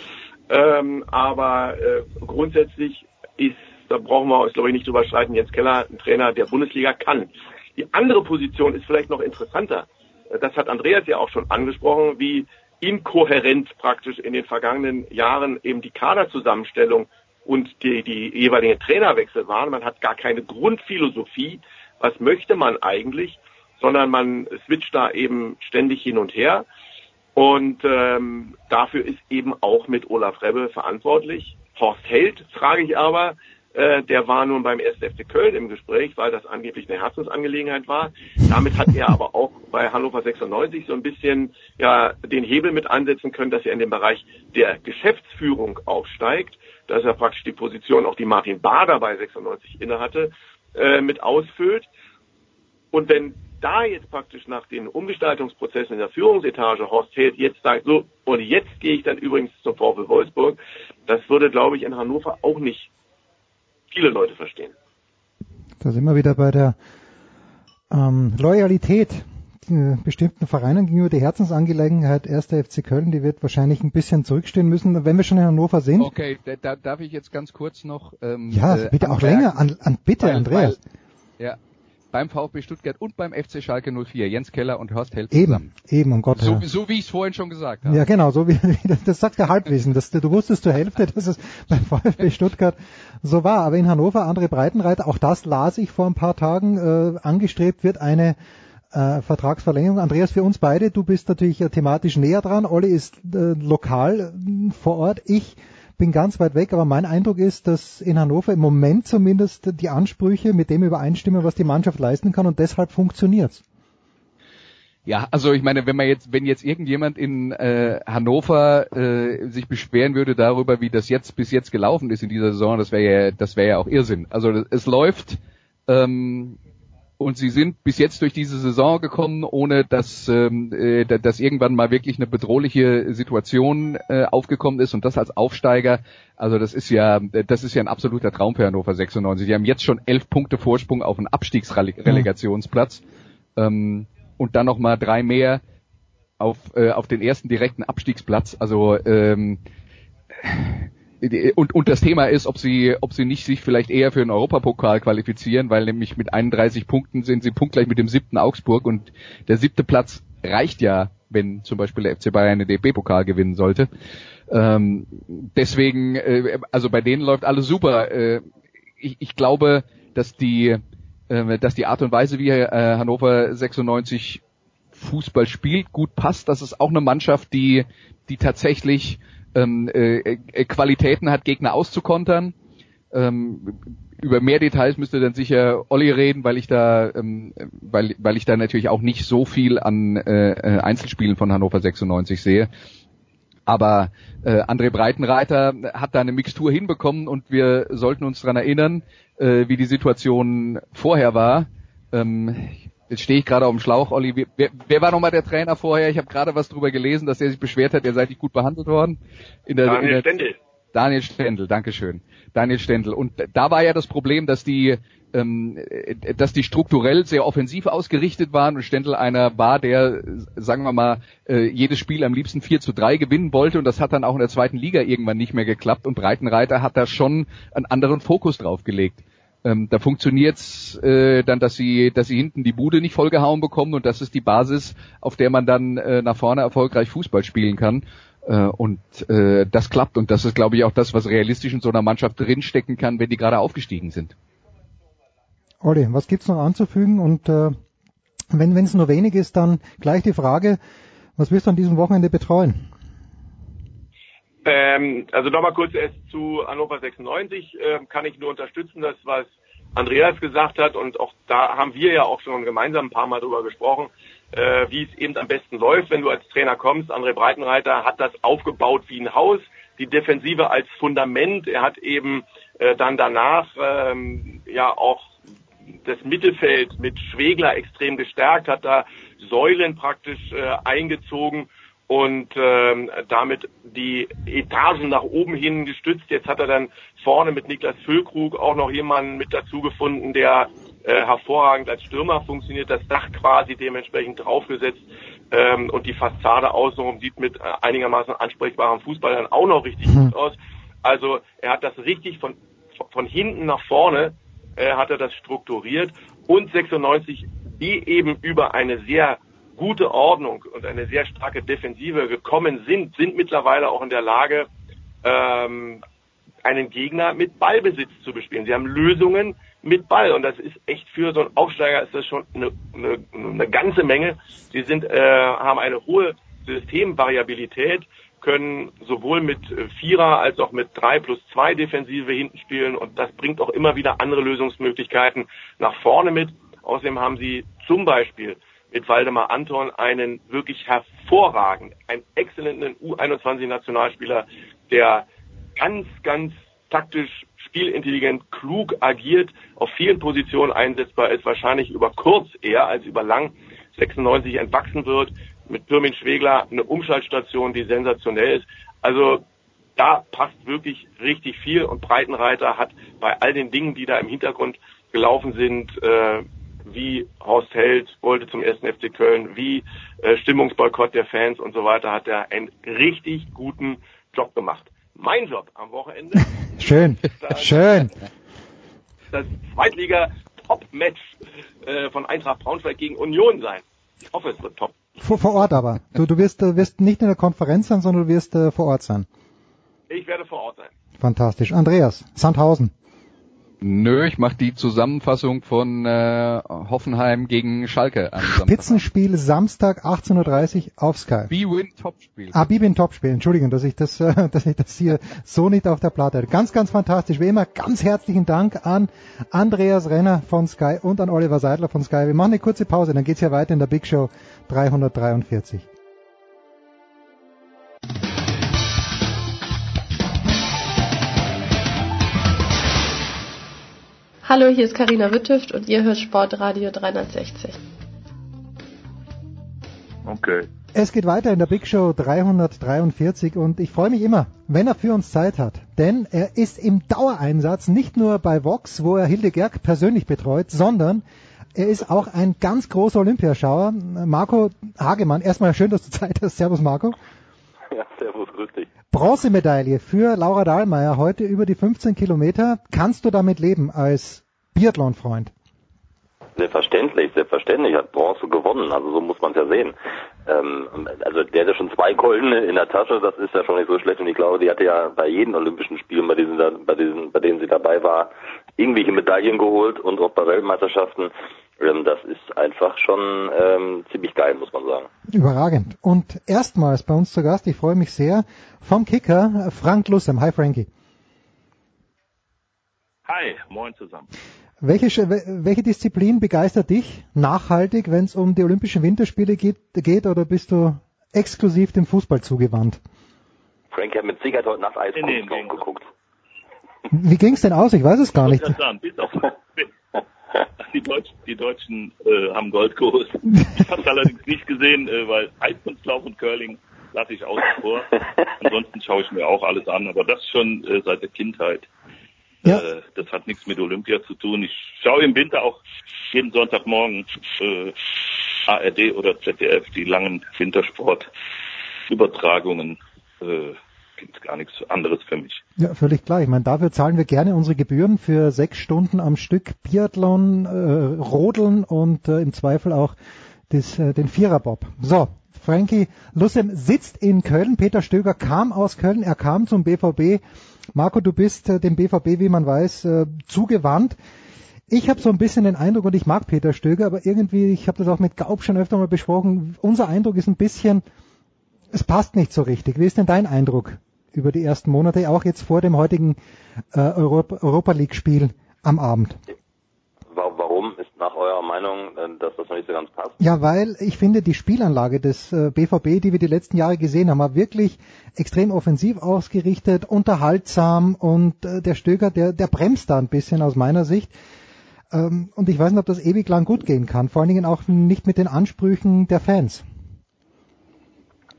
Ähm, aber äh, grundsätzlich ist, da brauchen wir uns glaube ich nicht drüber streiten, Jens Keller ein Trainer der Bundesliga kann. Die andere Position ist vielleicht noch interessanter. Das hat Andreas ja auch schon angesprochen, wie inkohärent praktisch in den vergangenen Jahren eben die Kaderzusammenstellung und die, die jeweiligen Trainerwechsel waren. Man hat gar keine Grundphilosophie. Was möchte man eigentlich? Sondern man switcht da eben ständig hin und her. Und ähm, dafür ist eben auch mit Olaf Rebbe verantwortlich. Horst Held frage ich aber, der war nun beim 1. FC Köln im Gespräch, weil das angeblich eine Herzensangelegenheit war. Damit hat er aber auch bei Hannover 96 so ein bisschen ja den Hebel mit ansetzen können, dass er in den Bereich der Geschäftsführung aufsteigt, dass er praktisch die Position, auch die Martin Bader bei 96 innehatte, äh, mit ausfüllt. Und wenn da jetzt praktisch nach den Umgestaltungsprozessen in der Führungsetage Horst Held jetzt sagt, so, und jetzt gehe ich dann übrigens zum VfL Wolfsburg, das würde, glaube ich, in Hannover auch nicht viele Leute verstehen. Da sind wir wieder bei der ähm, Loyalität bestimmten Vereinen gegenüber die Herzensangelegenheit 1. FC Köln, die wird wahrscheinlich ein bisschen zurückstehen müssen, wenn wir schon in Hannover sind. Okay, da, darf ich jetzt ganz kurz noch. Ähm, ja, bitte äh, auch länger. An, an bitte, weil, Andreas. Weil, ja, beim VfB Stuttgart und beim FC Schalke 04. Jens Keller und Horst Held. Eben, eben, um Gottes so, so wie ich es vorhin schon gesagt habe. Ja, genau, so wie, das sagt der Halbwissen. Das, du wusstest zur Hälfte, dass es beim VfB Stuttgart so war. Aber in Hannover, andere Breitenreiter, auch das las ich vor ein paar Tagen, äh, angestrebt wird eine äh, Vertragsverlängerung. Andreas, für uns beide, du bist natürlich äh, thematisch näher dran. Olli ist äh, lokal äh, vor Ort. Ich bin ganz weit weg, aber mein Eindruck ist, dass in Hannover im Moment zumindest die Ansprüche mit dem übereinstimmen, was die Mannschaft leisten kann und deshalb funktioniert's. Ja, also ich meine, wenn man jetzt, wenn jetzt irgendjemand in äh, Hannover äh, sich beschweren würde darüber, wie das jetzt bis jetzt gelaufen ist in dieser Saison, das wäre ja, das wäre ja auch Irrsinn. Also es läuft ähm, und sie sind bis jetzt durch diese Saison gekommen, ohne dass, ähm, äh, dass irgendwann mal wirklich eine bedrohliche Situation äh, aufgekommen ist und das als Aufsteiger. Also das ist ja, das ist ja ein absoluter Traum für Hannover 96. Die haben jetzt schon elf Punkte Vorsprung auf einen Abstiegsrelegationsplatz ähm, und dann noch mal drei mehr auf äh, auf den ersten direkten Abstiegsplatz. Also ähm, und, und das Thema ist, ob sie, ob sie nicht sich vielleicht eher für den Europapokal qualifizieren, weil nämlich mit 31 Punkten sind sie punktgleich mit dem siebten Augsburg und der siebte Platz reicht ja, wenn zum Beispiel der FC Bayern den DB-Pokal gewinnen sollte. Ähm, deswegen, äh, also bei denen läuft alles super. Äh, ich, ich glaube, dass die, äh, dass die Art und Weise, wie äh, Hannover 96 Fußball spielt, gut passt. Das ist auch eine Mannschaft, die, die tatsächlich ähm, äh, äh, Qualitäten hat, Gegner auszukontern. Ähm, über mehr Details müsste dann sicher Olli reden, weil ich da, ähm, weil, weil ich da natürlich auch nicht so viel an äh, äh Einzelspielen von Hannover 96 sehe. Aber äh, André Breitenreiter hat da eine Mixtur hinbekommen und wir sollten uns daran erinnern, äh, wie die Situation vorher war. Ähm, Jetzt stehe ich gerade auf dem Schlauch, Olli. Wer, wer war nochmal der Trainer vorher? Ich habe gerade was drüber gelesen, dass er sich beschwert hat, er sei nicht gut behandelt worden. In der, Daniel in der, Stendel. Daniel Stendel, Dankeschön. Daniel Stendel. Und da war ja das Problem, dass die, ähm, dass die strukturell sehr offensiv ausgerichtet waren und Stendel einer war, der, sagen wir mal, äh, jedes Spiel am liebsten 4 zu 3 gewinnen wollte und das hat dann auch in der zweiten Liga irgendwann nicht mehr geklappt und Breitenreiter hat da schon einen anderen Fokus drauf gelegt. Ähm, da funktioniert's äh, dann, dass sie, dass sie hinten die Bude nicht vollgehauen bekommen und das ist die Basis, auf der man dann äh, nach vorne erfolgreich Fußball spielen kann. Äh, und äh, das klappt und das ist, glaube ich, auch das, was realistisch in so einer Mannschaft drinstecken kann, wenn die gerade aufgestiegen sind. Olli, was gibt's noch anzufügen? Und äh, wenn es nur wenig ist, dann gleich die Frage, was wirst du an diesem Wochenende betreuen? Ähm, also nochmal kurz erst zu Hannover 96. Ähm, kann ich nur unterstützen, das was Andreas gesagt hat und auch da haben wir ja auch schon gemeinsam ein paar Mal drüber gesprochen. äh, wie es eben am besten läuft, wenn du als Trainer kommst. André Breitenreiter hat das aufgebaut wie ein Haus, die Defensive als Fundament. Er hat eben äh, dann danach ähm, ja auch das Mittelfeld mit Schwegler extrem gestärkt, hat da Säulen praktisch äh, eingezogen und ähm, damit die Etagen nach oben hin gestützt. Jetzt hat er dann vorne mit Niklas Füllkrug auch noch jemanden mit dazu gefunden, der äh, hervorragend als Stürmer funktioniert, das Dach quasi dementsprechend draufgesetzt ähm, und die Fassade außenrum sieht mit äh, einigermaßen ansprechbarem Fußball dann auch noch richtig gut aus. Also er hat das richtig von, von hinten nach vorne äh, hat er das strukturiert und 96, die eben über eine sehr gute Ordnung und eine sehr starke Defensive gekommen sind, sind mittlerweile auch in der Lage, ähm, einen Gegner mit Ballbesitz zu bespielen. Sie haben Lösungen mit Ball und das ist echt für so einen Aufsteiger ist das schon eine, eine, eine ganze Menge. Sie sind äh, haben eine hohe Systemvariabilität, können sowohl mit Vierer als auch mit drei plus zwei Defensive hinten spielen und das bringt auch immer wieder andere Lösungsmöglichkeiten nach vorne mit. Außerdem haben sie zum Beispiel mit Waldemar Anton einen wirklich hervorragend, einen exzellenten U21-Nationalspieler, der ganz, ganz taktisch, spielintelligent, klug agiert, auf vielen Positionen einsetzbar ist, wahrscheinlich über kurz eher als über lang 96 entwachsen wird, mit Pirmin Schwegler eine Umschaltstation, die sensationell ist. Also da passt wirklich richtig viel und Breitenreiter hat bei all den Dingen, die da im Hintergrund gelaufen sind, äh, wie Horst Held wollte zum ersten FC Köln, wie äh, Stimmungsboykott der Fans und so weiter, hat er einen richtig guten Job gemacht. Mein Job am Wochenende. Schön, das, schön. Das Zweitliga-Top-Match äh, von Eintracht Braunschweig gegen Union sein. Ich hoffe, es wird top. Vor, vor Ort aber. Du, du wirst, du wirst nicht in der Konferenz sein, sondern du wirst äh, vor Ort sein. Ich werde vor Ort sein. Fantastisch. Andreas, Sandhausen. Nö, ich mache die Zusammenfassung von äh, Hoffenheim gegen Schalke. Spitzenspiel Samstag 18.30 Uhr auf Sky. B-Win Topspiel. Ah, B-Win Topspiel. Entschuldigung, dass ich das, äh, dass ich das hier so nicht auf der Platte hatte. Ganz, ganz fantastisch. Wie immer, ganz herzlichen Dank an Andreas Renner von Sky und an Oliver Seidler von Sky. Wir machen eine kurze Pause, dann geht's ja weiter in der Big Show 343. Hallo, hier ist Karina Wittüft und ihr hört Sportradio 360. Okay. Es geht weiter in der Big Show 343 und ich freue mich immer, wenn er für uns Zeit hat. Denn er ist im Dauereinsatz, nicht nur bei Vox, wo er Hilde Gerg persönlich betreut, sondern er ist auch ein ganz großer Olympiaschauer. Marco Hagemann, erstmal schön, dass du Zeit hast. Servus Marco. Ja, servus, grüß dich. Bronzemedaille für Laura Dahlmeier heute über die 15 Kilometer. Kannst du damit leben als Biathlon-Freund? Selbstverständlich, selbstverständlich hat Bronze gewonnen, also so muss man es ja sehen. Ähm, also der hatte schon zwei Goldene in der Tasche, das ist ja schon nicht so schlecht und ich glaube, die hatte ja bei jeden Olympischen Spielen, bei diesen, bei diesen, bei denen sie dabei war, irgendwelche Medaillen geholt und auch bei Weltmeisterschaften. Das ist einfach schon ähm, ziemlich geil, muss man sagen. Überragend. Und erstmals bei uns zu Gast, ich freue mich sehr, vom Kicker Frank Lussem. Hi Frankie. Hi, moin zusammen. Welche, welche Disziplin begeistert dich nachhaltig, wenn es um die Olympischen Winterspiele geht, geht, oder bist du exklusiv dem Fußball zugewandt? Frank hat mit Sicherheit heute Nacht Eiskunst nee, nee, geguckt. Wie ging's denn aus? Ich weiß es gar nicht. Sagen, bis auf, die Deutschen, die Deutschen äh, haben Gold geholt. Ich habe es allerdings nicht gesehen, äh, weil Eiskunstlauf und Curling lasse ich außen vor. Ansonsten schaue ich mir auch alles an, aber das schon äh, seit der Kindheit. Ja. Äh, das hat nichts mit Olympia zu tun. Ich schaue im Winter auch jeden Sonntagmorgen äh, ARD oder ZDF, die langen Wintersportübertragungen. Äh, gibt gar nichts anderes für mich. Ja, völlig klar. Ich meine, dafür zahlen wir gerne unsere Gebühren für sechs Stunden am Stück Biathlon, äh, Rodeln und äh, im Zweifel auch das, äh, den Viererbob. So, Frankie Lussem sitzt in Köln. Peter Stöger kam aus Köln. Er kam zum BVB. Marco, du bist äh, dem BVB, wie man weiß, äh, zugewandt. Ich habe so ein bisschen den Eindruck, und ich mag Peter Stöger, aber irgendwie, ich habe das auch mit Gaub schon öfter mal besprochen, unser Eindruck ist ein bisschen, es passt nicht so richtig. Wie ist denn dein Eindruck über die ersten Monate, auch jetzt vor dem heutigen äh, Europa, Europa League-Spiel am Abend? Warum ist nach eurer Meinung, äh, dass das noch nicht so ganz passt? Ja, weil ich finde, die Spielanlage des BVB, äh, die wir die letzten Jahre gesehen haben, war wirklich extrem offensiv ausgerichtet, unterhaltsam und der Stöger, der, der bremst da ein bisschen aus meiner Sicht. Ähm, und ich weiß nicht, ob das ewig lang gut gehen kann, vor allen Dingen auch nicht mit den Ansprüchen der Fans.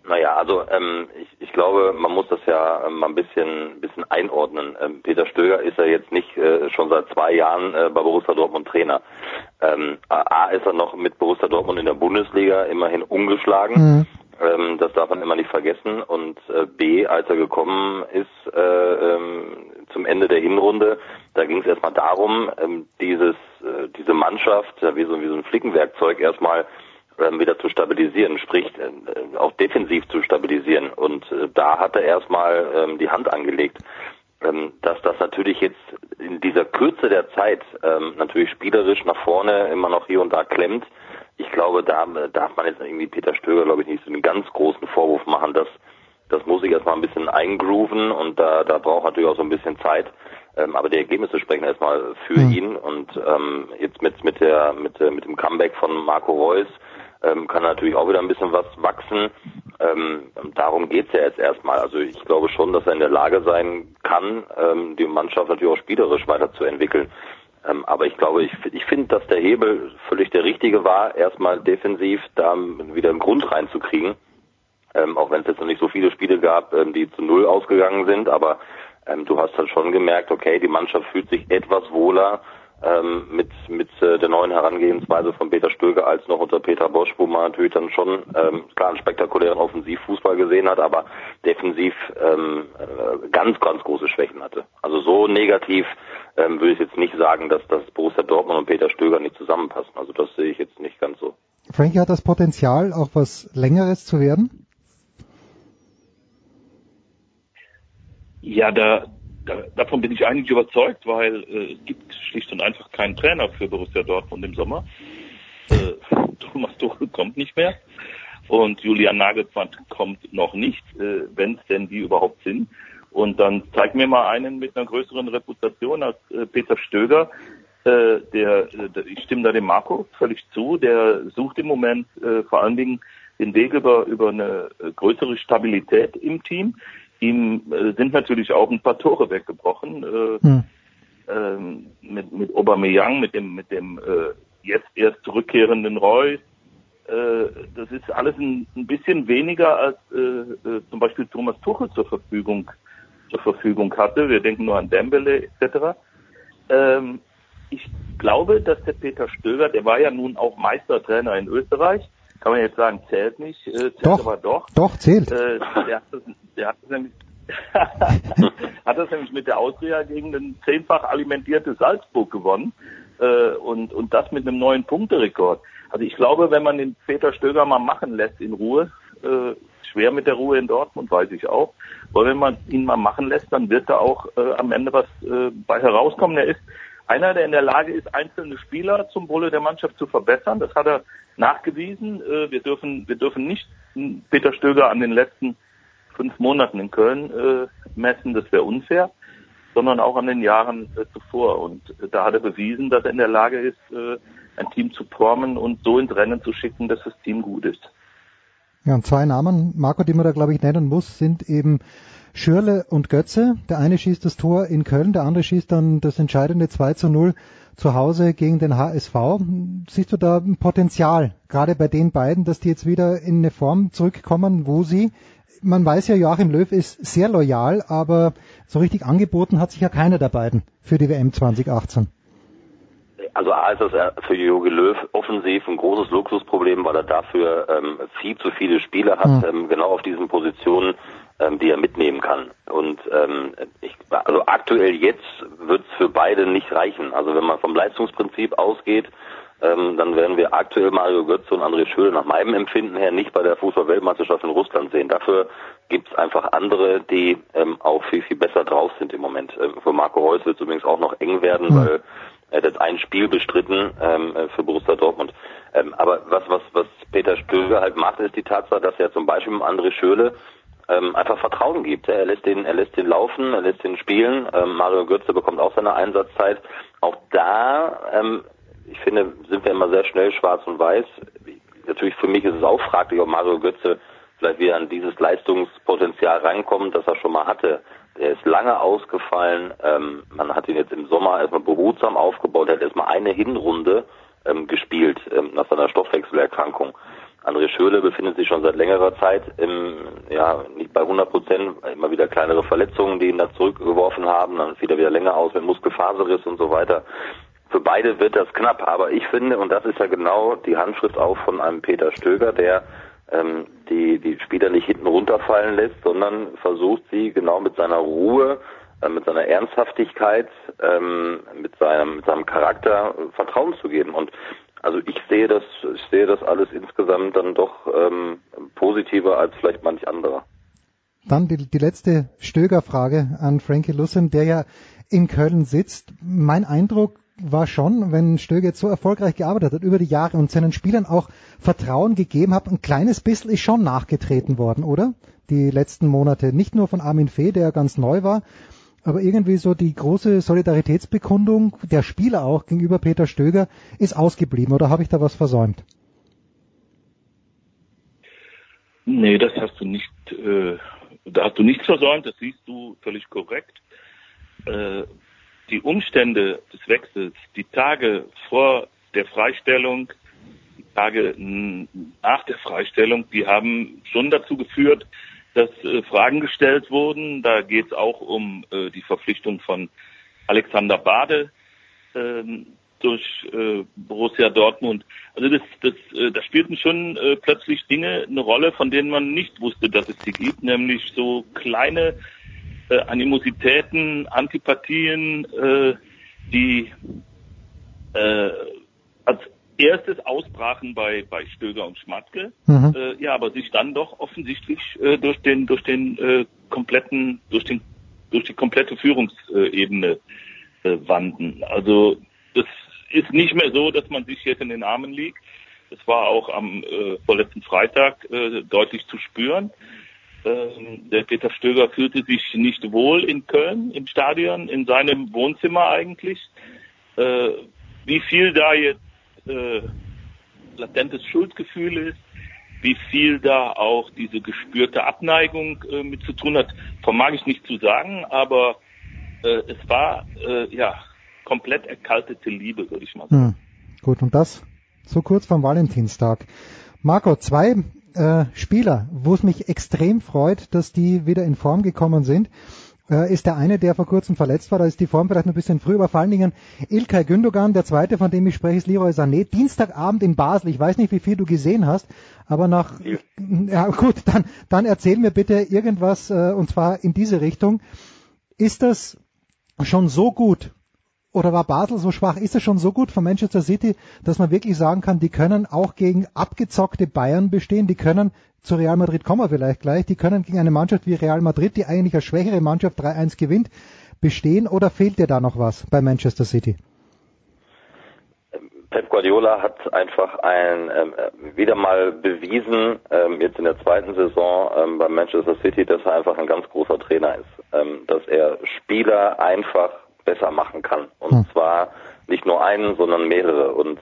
Naja, also ähm, ich, ich glaube, man muss das ja ähm, mal ein bisschen, bisschen einordnen. Ähm, Peter Stöger ist ja jetzt nicht äh, schon seit zwei Jahren äh, bei Borussia Dortmund Trainer. Ähm, A ist er noch mit Borussia Dortmund in der Bundesliga immerhin ungeschlagen. Mhm. Ähm, das darf man immer nicht vergessen. Und äh, B, als er gekommen ist äh, ähm, zum Ende der Hinrunde, da ging es erstmal darum, ähm, dieses, äh, diese Mannschaft, ja, wie so, wie so ein Flickenwerkzeug erstmal wieder zu stabilisieren, sprich äh, auch defensiv zu stabilisieren. Und äh, da hat er erstmal ähm, die Hand angelegt. Ähm, dass das natürlich jetzt in dieser Kürze der Zeit ähm, natürlich spielerisch nach vorne immer noch hier und da klemmt. Ich glaube, da darf man jetzt irgendwie Peter Stöger, glaube ich, nicht so einen ganz großen Vorwurf machen. dass das muss ich erstmal ein bisschen eingrooven und da, da braucht natürlich auch so ein bisschen Zeit. Ähm, aber die Ergebnisse sprechen erstmal für mhm. ihn und ähm, jetzt mit mit der mit mit dem Comeback von Marco Reus ähm, kann natürlich auch wieder ein bisschen was wachsen. Ähm, darum geht's ja jetzt erstmal. Also ich glaube schon, dass er in der Lage sein kann, ähm, die Mannschaft natürlich auch spielerisch weiterzuentwickeln. Ähm, aber ich glaube, ich, ich finde, dass der Hebel völlig der richtige war, erstmal defensiv da wieder einen Grund reinzukriegen. Ähm, auch wenn es jetzt noch nicht so viele Spiele gab, ähm, die zu Null ausgegangen sind. Aber ähm, du hast halt schon gemerkt, okay, die Mannschaft fühlt sich etwas wohler ähm, mit mit äh, der neuen Herangehensweise von Peter Stöger als noch unter Peter Bosch, wo man natürlich dann schon ähm, klar einen spektakulären Offensivfußball gesehen hat, aber defensiv ähm, äh, ganz, ganz große Schwächen hatte. Also so negativ ähm, würde ich jetzt nicht sagen, dass das Borussia Dortmund und Peter Stöger nicht zusammenpassen. Also das sehe ich jetzt nicht ganz so. Frankie hat das Potenzial, auch was Längeres zu werden? Ja, da, da, davon bin ich eigentlich überzeugt, weil äh, gibt schlicht und einfach keinen Trainer für Borussia Dortmund im Sommer. Äh, Thomas Tuchel kommt nicht mehr und Julian Nagelsmann kommt noch nicht, äh, wenn es denn die überhaupt sind. Und dann zeig mir mal einen mit einer größeren Reputation als äh, Peter Stöger. Äh, der, der, ich stimme da dem Marco völlig zu. Der sucht im Moment äh, vor allen Dingen den Weg über, über eine äh, größere Stabilität im Team. Ihm äh, sind natürlich auch ein paar Tore weggebrochen. Äh, hm. ähm, mit, mit Aubameyang, mit dem, mit dem äh, jetzt erst zurückkehrenden Reus. Äh, das ist alles ein, ein bisschen weniger als äh, äh, zum Beispiel Thomas Tuchel zur Verfügung zur Verfügung hatte. Wir denken nur an Dembele etc. Ähm, ich glaube, dass der Peter Stöger, der war ja nun auch Meistertrainer in Österreich, kann man jetzt sagen, zählt nicht, äh, zählt doch, aber doch. Doch, zählt. Äh, der, hat das, der hat das nämlich hat das nämlich mit der Austria gegen ein zehnfach alimentierte Salzburg gewonnen äh, und, und das mit einem neuen Punkterekord. Also ich glaube, wenn man den Peter Stöger mal machen lässt in Ruhe, äh, schwer mit der Ruhe in Dortmund, weiß ich auch, aber wenn man ihn mal machen lässt, dann wird da auch äh, am Ende was äh, bei herauskommen. Er ist einer, der in der Lage ist, einzelne Spieler zum Wohle der Mannschaft zu verbessern. Das hat er nachgewiesen. Äh, wir dürfen, wir dürfen nicht Peter Stöger an den letzten fünf Monaten in Köln äh, messen, das wäre unfair, sondern auch an den Jahren äh, zuvor. Und da hat er bewiesen, dass er in der Lage ist, ein Team zu formen und so ins Rennen zu schicken, dass das Team gut ist. Ja, und zwei Namen, Marco, die man da glaube ich nennen muss, sind eben Schürle und Götze. Der eine schießt das Tor in Köln, der andere schießt dann das entscheidende 2 zu 0 zu Hause gegen den HSV. Siehst du da ein Potenzial, gerade bei den beiden, dass die jetzt wieder in eine Form zurückkommen, wo sie, man weiß ja, Joachim Löw ist sehr loyal, aber so richtig angeboten hat sich ja keiner der beiden für die WM 2018. Also A ist das für Jogi Löw offensiv ein großes Luxusproblem, weil er dafür ähm, viel zu viele Spieler hat, mhm. ähm, genau auf diesen Positionen, ähm, die er mitnehmen kann. Und ähm, ich, also aktuell jetzt wird es für beide nicht reichen. Also wenn man vom Leistungsprinzip ausgeht, ähm, dann werden wir aktuell Mario Götze und André Schöle nach meinem Empfinden her nicht bei der Fußball-Weltmeisterschaft in Russland sehen. Dafür gibt es einfach andere, die ähm, auch viel, viel besser drauf sind im Moment. Ähm, für Marco Reus wird es übrigens auch noch eng werden, mhm. weil er hat jetzt ein Spiel bestritten ähm, für Borussia Dortmund. Ähm, aber was, was, was Peter Stöger halt macht, ist die Tatsache, dass er zum Beispiel André Schöle ähm, einfach Vertrauen gibt. Er lässt den, er lässt den laufen, er lässt den spielen. Ähm, Mario Götze bekommt auch seine Einsatzzeit. Auch da ähm, ich finde, sind wir immer sehr schnell schwarz und weiß. Natürlich für mich ist es auch fraglich, ob Mario Götze vielleicht wieder an dieses Leistungspotenzial reinkommt, das er schon mal hatte. Er ist lange ausgefallen. Ähm, man hat ihn jetzt im Sommer erstmal behutsam aufgebaut. Er hat erstmal eine Hinrunde ähm, gespielt ähm, nach seiner Stoffwechselerkrankung. André Schöle befindet sich schon seit längerer Zeit im, ja, nicht bei 100 Prozent, immer wieder kleinere Verletzungen, die ihn da zurückgeworfen haben, dann fiel er wieder länger aus mit Muskelfaserriss und so weiter. Für beide wird das knapp, aber ich finde, und das ist ja genau die Handschrift auch von einem Peter Stöger, der ähm, die, die Spieler nicht hinten runterfallen lässt, sondern versucht sie genau mit seiner Ruhe, äh, mit seiner Ernsthaftigkeit, ähm, mit seinem, mit seinem Charakter Vertrauen zu geben. Und also ich sehe das, ich sehe das alles insgesamt dann doch ähm, positiver als vielleicht manch anderer. Dann die, die letzte Stöger-Frage an Frankie Lussen, der ja in Köln sitzt. Mein Eindruck war schon, wenn Stöger jetzt so erfolgreich gearbeitet hat über die Jahre und seinen Spielern auch Vertrauen gegeben hat, ein kleines bisschen ist schon nachgetreten worden, oder? Die letzten Monate. Nicht nur von Armin Fee, der ganz neu war, aber irgendwie so die große Solidaritätsbekundung der Spieler auch gegenüber Peter Stöger ist ausgeblieben oder habe ich da was versäumt? Nee, das hast du nicht, äh, da hast du nichts versäumt, das siehst du völlig korrekt. Äh, die Umstände des Wechsels, die Tage vor der Freistellung, die Tage nach der Freistellung, die haben schon dazu geführt, dass äh, Fragen gestellt wurden. Da geht es auch um äh, die Verpflichtung von Alexander Bade äh, durch äh, Borussia Dortmund. Also das, das, äh, da spielten schon äh, plötzlich Dinge eine Rolle, von denen man nicht wusste, dass es sie gibt, nämlich so kleine äh, Animositäten, Antipathien, äh, die äh, als erstes ausbrachen bei, bei Stöger und Schmatke, mhm. äh, ja, aber sich dann doch offensichtlich äh, durch den, durch den äh, kompletten, durch den, durch die komplette Führungsebene äh, wanden. Also das ist nicht mehr so, dass man sich jetzt in den Armen liegt. Das war auch am äh, vorletzten Freitag äh, deutlich zu spüren. Ähm, der Peter Stöger fühlte sich nicht wohl in Köln im Stadion, in seinem Wohnzimmer eigentlich. Äh, wie viel da jetzt äh, latentes Schuldgefühl ist, wie viel da auch diese gespürte Abneigung äh, mit zu tun hat, vermag ich nicht zu sagen, aber äh, es war äh, ja komplett erkaltete Liebe, würde ich mal sagen. Hm. Gut, und das so kurz vom Valentinstag. Marco, zwei äh, Spieler, wo es mich extrem freut, dass die wieder in Form gekommen sind äh, ist der eine, der vor kurzem verletzt war. Da ist die Form vielleicht ein bisschen früh, aber vor allen Dingen Ilkay Gündogan, der zweite, von dem ich spreche, ist Leroy Sané. Dienstagabend in Basel. Ich weiß nicht, wie viel du gesehen hast, aber nach, ja, ja gut, dann, dann erzähl mir bitte irgendwas, äh, und zwar in diese Richtung. Ist das schon so gut, oder war Basel so schwach? Ist es schon so gut von Manchester City, dass man wirklich sagen kann, die können auch gegen abgezockte Bayern bestehen, die können zu Real Madrid kommen wir vielleicht gleich. Die können gegen eine Mannschaft wie Real Madrid, die eigentlich als schwächere Mannschaft 3-1 gewinnt, bestehen oder fehlt dir da noch was bei Manchester City? Pep Guardiola hat einfach ein ähm, wieder mal bewiesen, ähm, jetzt in der zweiten Saison ähm, bei Manchester City, dass er einfach ein ganz großer Trainer ist. Ähm, dass er Spieler einfach besser machen kann. Und hm. zwar nicht nur einen, sondern mehrere. Und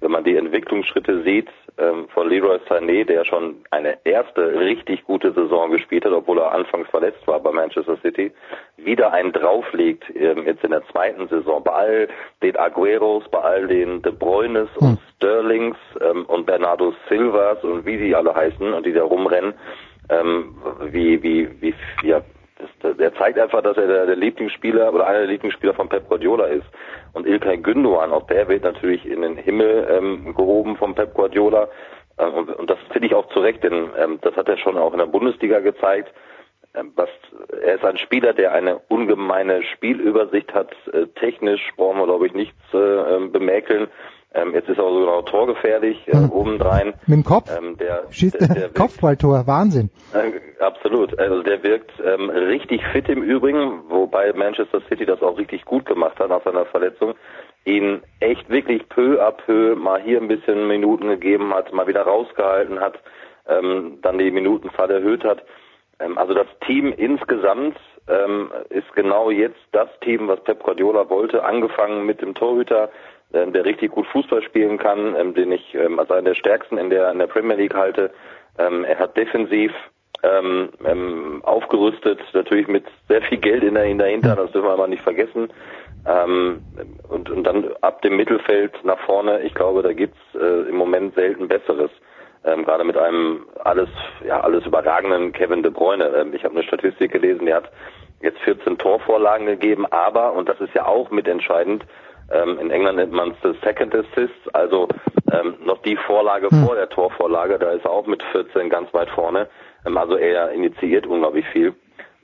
wenn man die Entwicklungsschritte sieht ähm, von Leroy Sané, der schon eine erste richtig gute Saison gespielt hat, obwohl er anfangs verletzt war bei Manchester City, wieder einen drauflegt ähm, jetzt in der zweiten Saison. Bei all den Agueros, bei all den De Bruynes hm. und Sterlings ähm, und Bernardo Silvas und wie die alle heißen und die da rumrennen, ähm, wie, wie, wie, ja, das, der zeigt einfach, dass er der, der Lieblingsspieler oder einer der Lieblingsspieler von Pep Guardiola ist. Und Ilkay Gündogan, auch der wird natürlich in den Himmel ähm, gehoben von Pep Guardiola. Ähm, und, und, das finde ich auch zu Recht, denn ähm, das hat er schon auch in der Bundesliga gezeigt. Ähm, was, er ist ein Spieler, der eine ungemeine Spielübersicht hat. Äh, technisch brauchen wir, glaube ich, nichts äh, ähm, bemäkeln. Ähm, jetzt ist er sogar noch torgefährlich äh, mhm. obendrein. Mit dem Kopf? Ähm, der, Schießt der, der Kopfballtor, Wahnsinn. Äh, absolut. Also der wirkt ähm, richtig fit im Übrigen, wobei Manchester City das auch richtig gut gemacht hat nach seiner Verletzung. Ihn echt wirklich peu à peu mal hier ein bisschen Minuten gegeben hat, mal wieder rausgehalten hat, ähm, dann die Minutenzahl erhöht hat. Ähm, also das Team insgesamt ähm, ist genau jetzt das Team, was Pep Guardiola wollte, angefangen mit dem Torhüter, ähm, der richtig gut Fußball spielen kann, ähm, den ich ähm, als einen der stärksten in der in der Premier League halte. Ähm, er hat defensiv ähm, ähm, aufgerüstet, natürlich mit sehr viel Geld in der, in der Hinter, das dürfen wir aber nicht vergessen. Ähm, und, und dann ab dem Mittelfeld nach vorne, ich glaube, da gibt's äh, im Moment selten Besseres. Ähm, gerade mit einem alles, ja, alles überragenden Kevin De Bruyne. Ähm, ich habe eine Statistik gelesen, der hat jetzt 14 Torvorlagen gegeben, aber, und das ist ja auch mitentscheidend, ähm, in England nennt man es Second Assist, also ähm, noch die Vorlage hm. vor der Torvorlage, da ist er auch mit 14 ganz weit vorne. Ähm, also er initiiert unglaublich viel.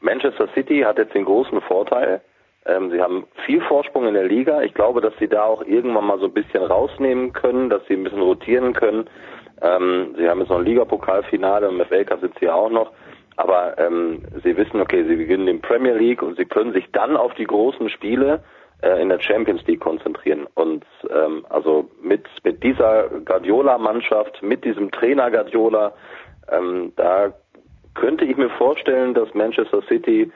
Manchester City hat jetzt den großen Vorteil, ähm, sie haben viel Vorsprung in der Liga. Ich glaube, dass sie da auch irgendwann mal so ein bisschen rausnehmen können, dass sie ein bisschen rotieren können. Ähm, sie haben jetzt noch ein Ligapokalfinale und im FA Cup sind sie ja auch noch. Aber ähm, sie wissen, okay, sie beginnen in Premier League und sie können sich dann auf die großen Spiele äh, in der Champions League konzentrieren. Und ähm, also mit mit dieser Guardiola-Mannschaft, mit diesem Trainer Guardiola, ähm, da könnte ich mir vorstellen, dass Manchester City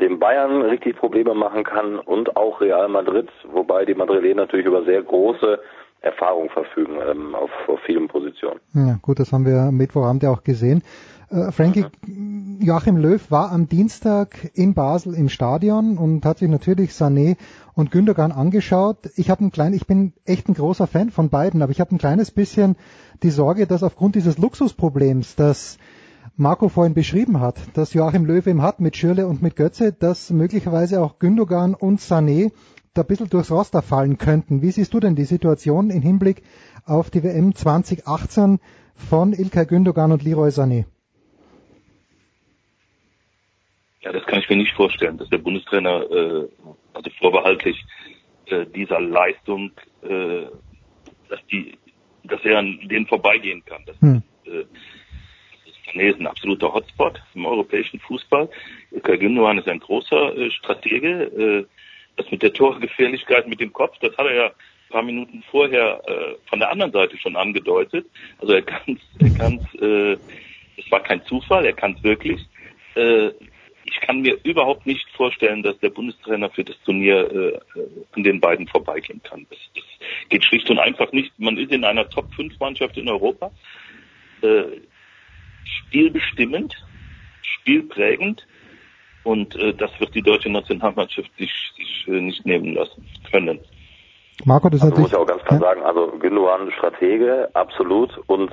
dem Bayern richtig Probleme machen kann und auch Real Madrid, wobei die Madrilen natürlich über sehr große Erfahrung verfügen ähm, auf, auf vielen Positionen. Ja, gut, das haben wir am Mittwochabend ja auch gesehen. Äh, Frankie, mhm. Joachim Löw war am Dienstag in Basel im Stadion und hat sich natürlich Sané und Gündogan angeschaut. Ich habe ein klein, ich bin echt ein großer Fan von beiden, aber ich habe ein kleines bisschen die Sorge, dass aufgrund dieses Luxusproblems, das Marco vorhin beschrieben hat, dass Joachim Löw eben hat mit Schürle und mit Götze, dass möglicherweise auch Gündogan und Sané da ein bisschen durchs Roster fallen könnten. Wie siehst du denn die Situation im Hinblick auf die WM 2018 von Ilkay Gündogan und Leroy Sané? Ja, das kann ich mir nicht vorstellen, dass der Bundestrainer äh, also vorbehaltlich äh, dieser Leistung, äh, dass die, dass er an denen vorbeigehen kann. Das, hm. äh, Sané ist ein absoluter Hotspot im europäischen Fußball. Gündogan ist ein großer äh, Stratege. Äh, das mit der Torgefährlichkeit mit dem Kopf, das hat er ja ein paar Minuten vorher äh, von der anderen Seite schon angedeutet. Also er kann er kann's, äh, es war kein Zufall, er kann es wirklich. Äh, ich kann mir überhaupt nicht vorstellen, dass der Bundestrainer für das Turnier äh, an den beiden vorbeigehen kann. Das, das geht schlicht und einfach nicht. Man ist in einer Top-5-Mannschaft in Europa, äh, spielbestimmend, spielprägend und äh, das wird die deutsche Nationalmannschaft sich, sich äh, nicht nehmen lassen können. Marco, das also muss ich auch ganz klar ja? sagen, also Gündogan Stratege, absolut. Und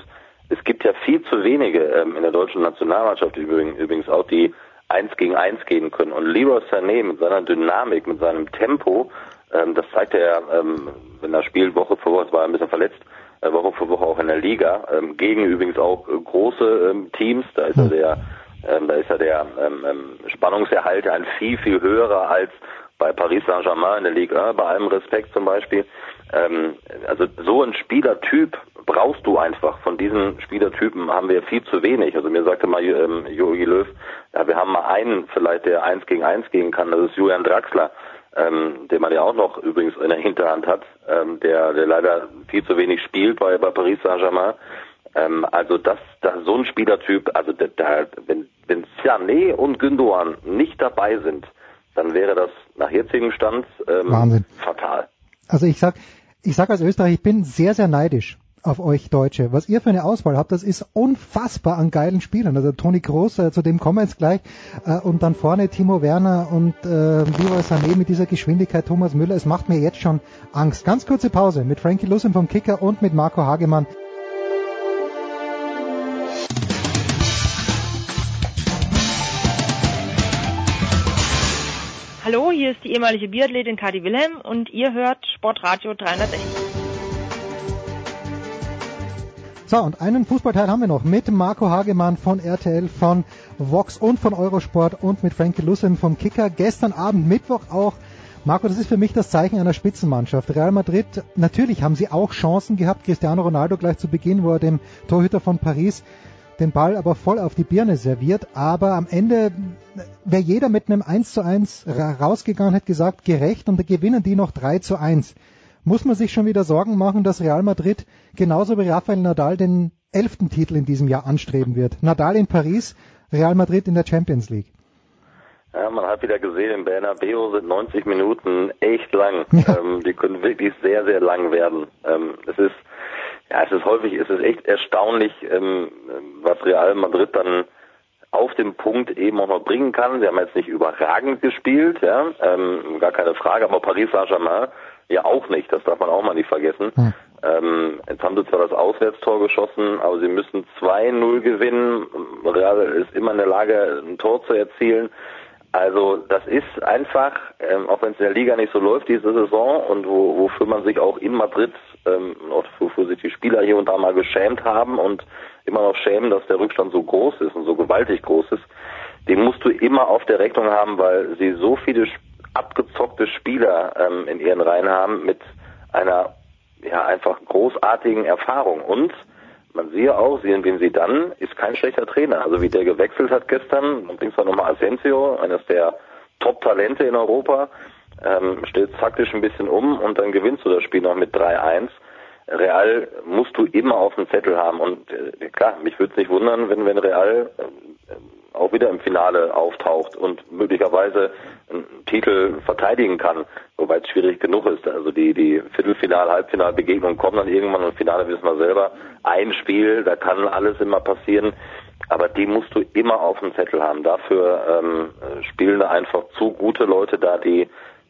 es gibt ja viel zu wenige ähm, in der deutschen Nationalmannschaft übrigens, übrigens auch, die eins gegen eins gehen können. Und Leroy Sané mit seiner Dynamik, mit seinem Tempo, ähm, das zeigt er, ähm, wenn er spielt Woche für Woche, es war ein bisschen verletzt, äh, Woche für Woche auch in der Liga, ähm, gegen übrigens auch äh, große ähm, Teams, da ist er der, ähm, da ist er der ähm, ähm, Spannungserhalt ein viel, viel höherer als bei Paris Saint-Germain in der Liga, bei allem Respekt zum Beispiel. Ähm, also so ein Spielertyp brauchst du einfach. Von diesen Spielertypen haben wir viel zu wenig. Also mir sagte mal ähm, Jogi Löw, ja, wir haben mal einen vielleicht, der eins gegen eins gehen kann, das ist Julian Draxler, ähm, den man ja auch noch übrigens in der Hinterhand hat, ähm, der, der leider viel zu wenig spielt bei, bei Paris Saint-Germain. Ähm, also das, das, so ein Spielertyp, also da, da, wenn, wenn Sané und Gündogan nicht dabei sind, dann wäre das nach jetzigem Stand ähm, Wahnsinn. fatal. Also ich sag, ich sag als Österreich, ich bin sehr, sehr neidisch auf euch Deutsche. Was ihr für eine Auswahl habt, das ist unfassbar an geilen Spielern. Also Toni Kroos, äh, zu dem kommen wir jetzt gleich. Äh, und dann vorne Timo Werner und äh, Leroy Sané mit dieser Geschwindigkeit, Thomas Müller. Es macht mir jetzt schon Angst. Ganz kurze Pause mit Frankie Lussin vom Kicker und mit Marco Hagemann. Hier ist die ehemalige Biathletin Kadi Wilhelm und ihr hört Sportradio 360. So, und einen Fußballteil haben wir noch mit Marco Hagemann von RTL, von Vox und von Eurosport und mit Frankie Lussin vom Kicker. Gestern Abend, Mittwoch auch. Marco, das ist für mich das Zeichen einer Spitzenmannschaft. Real Madrid, natürlich haben sie auch Chancen gehabt. Cristiano Ronaldo gleich zu Beginn, wo er dem Torhüter von Paris den Ball aber voll auf die Birne serviert. Aber am Ende wäre jeder mit einem 1 zu 1 rausgegangen, hätte gesagt, gerecht und da gewinnen die noch 3 zu 1. Muss man sich schon wieder Sorgen machen, dass Real Madrid genauso wie Rafael Nadal den elften Titel in diesem Jahr anstreben wird. Nadal in Paris, Real Madrid in der Champions League. Ja, man hat wieder gesehen, im Bernabeu sind 90 Minuten echt lang. Ja. Ähm, die können wirklich sehr, sehr lang werden. Ähm, es ist, ja, es ist häufig, es ist echt erstaunlich, ähm, was Real Madrid dann auf dem Punkt eben auch noch bringen kann. Sie haben jetzt nicht überragend gespielt, ja, ähm, gar keine Frage, aber Paris Saint-Germain ja auch nicht, das darf man auch mal nicht vergessen. Hm. Ähm, jetzt haben sie zwar das Auswärtstor geschossen, aber sie müssen 2-0 gewinnen. Real ist immer in der Lage, ein Tor zu erzielen. Also das ist einfach, ähm, auch wenn es in der Liga nicht so läuft diese Saison und wo, wofür man sich auch in Madrid, ähm, wofür sich die Spieler hier und da mal geschämt haben und immer noch schämen, dass der Rückstand so groß ist und so gewaltig groß ist, den musst du immer auf der Rechnung haben, weil sie so viele abgezockte Spieler ähm, in ihren Reihen haben mit einer ja einfach großartigen Erfahrung. Und man sehe auch, sehen wen sie dann, ist kein schlechter Trainer. Also wie der gewechselt hat gestern, und bringt zwar nochmal Asensio, eines der Top-Talente in Europa, ähm, stellt taktisch ein bisschen um und dann gewinnst du das Spiel noch mit 3-1. Real musst du immer auf dem Zettel haben und äh, klar, mich würde es nicht wundern, wenn wenn Real äh, auch wieder im Finale auftaucht und möglicherweise Titel verteidigen kann, wobei es schwierig genug ist. Also die, die Viertelfinal, Halbfinalbegegnungen kommen dann irgendwann und Finale wissen wir selber. Ein Spiel, da kann alles immer passieren, aber die musst du immer auf dem Zettel haben. Dafür ähm, spielen da einfach zu gute Leute da, die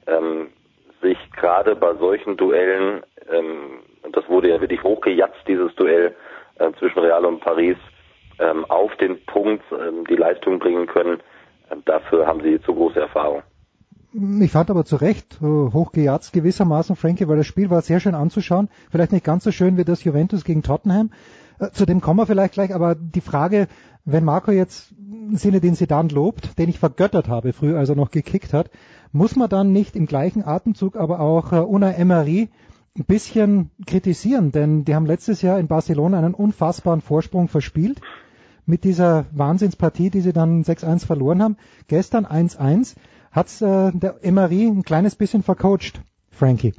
ähm, sich gerade bei solchen Duellen, ähm, das wurde ja wirklich hochgejatzt, dieses Duell äh, zwischen Real und Paris, ähm, auf den Punkt ähm, die Leistung bringen können. Dafür haben sie zu große Erfahrung. Ich fand aber zu Recht äh, hochgejatzt gewissermaßen, Frankie, weil das Spiel war sehr schön anzuschauen. Vielleicht nicht ganz so schön wie das Juventus gegen Tottenham. Äh, zu dem kommen wir vielleicht gleich, aber die Frage, wenn Marco jetzt Sinne den Sedan lobt, den ich vergöttert habe früher, als er noch gekickt hat, muss man dann nicht im gleichen Atemzug aber auch äh, Una Emery ein bisschen kritisieren, denn die haben letztes Jahr in Barcelona einen unfassbaren Vorsprung verspielt mit dieser Wahnsinnspartie, die sie dann 6-1 verloren haben. Gestern 1-1 hat äh, der Emery ein kleines bisschen vercoacht, Frankie.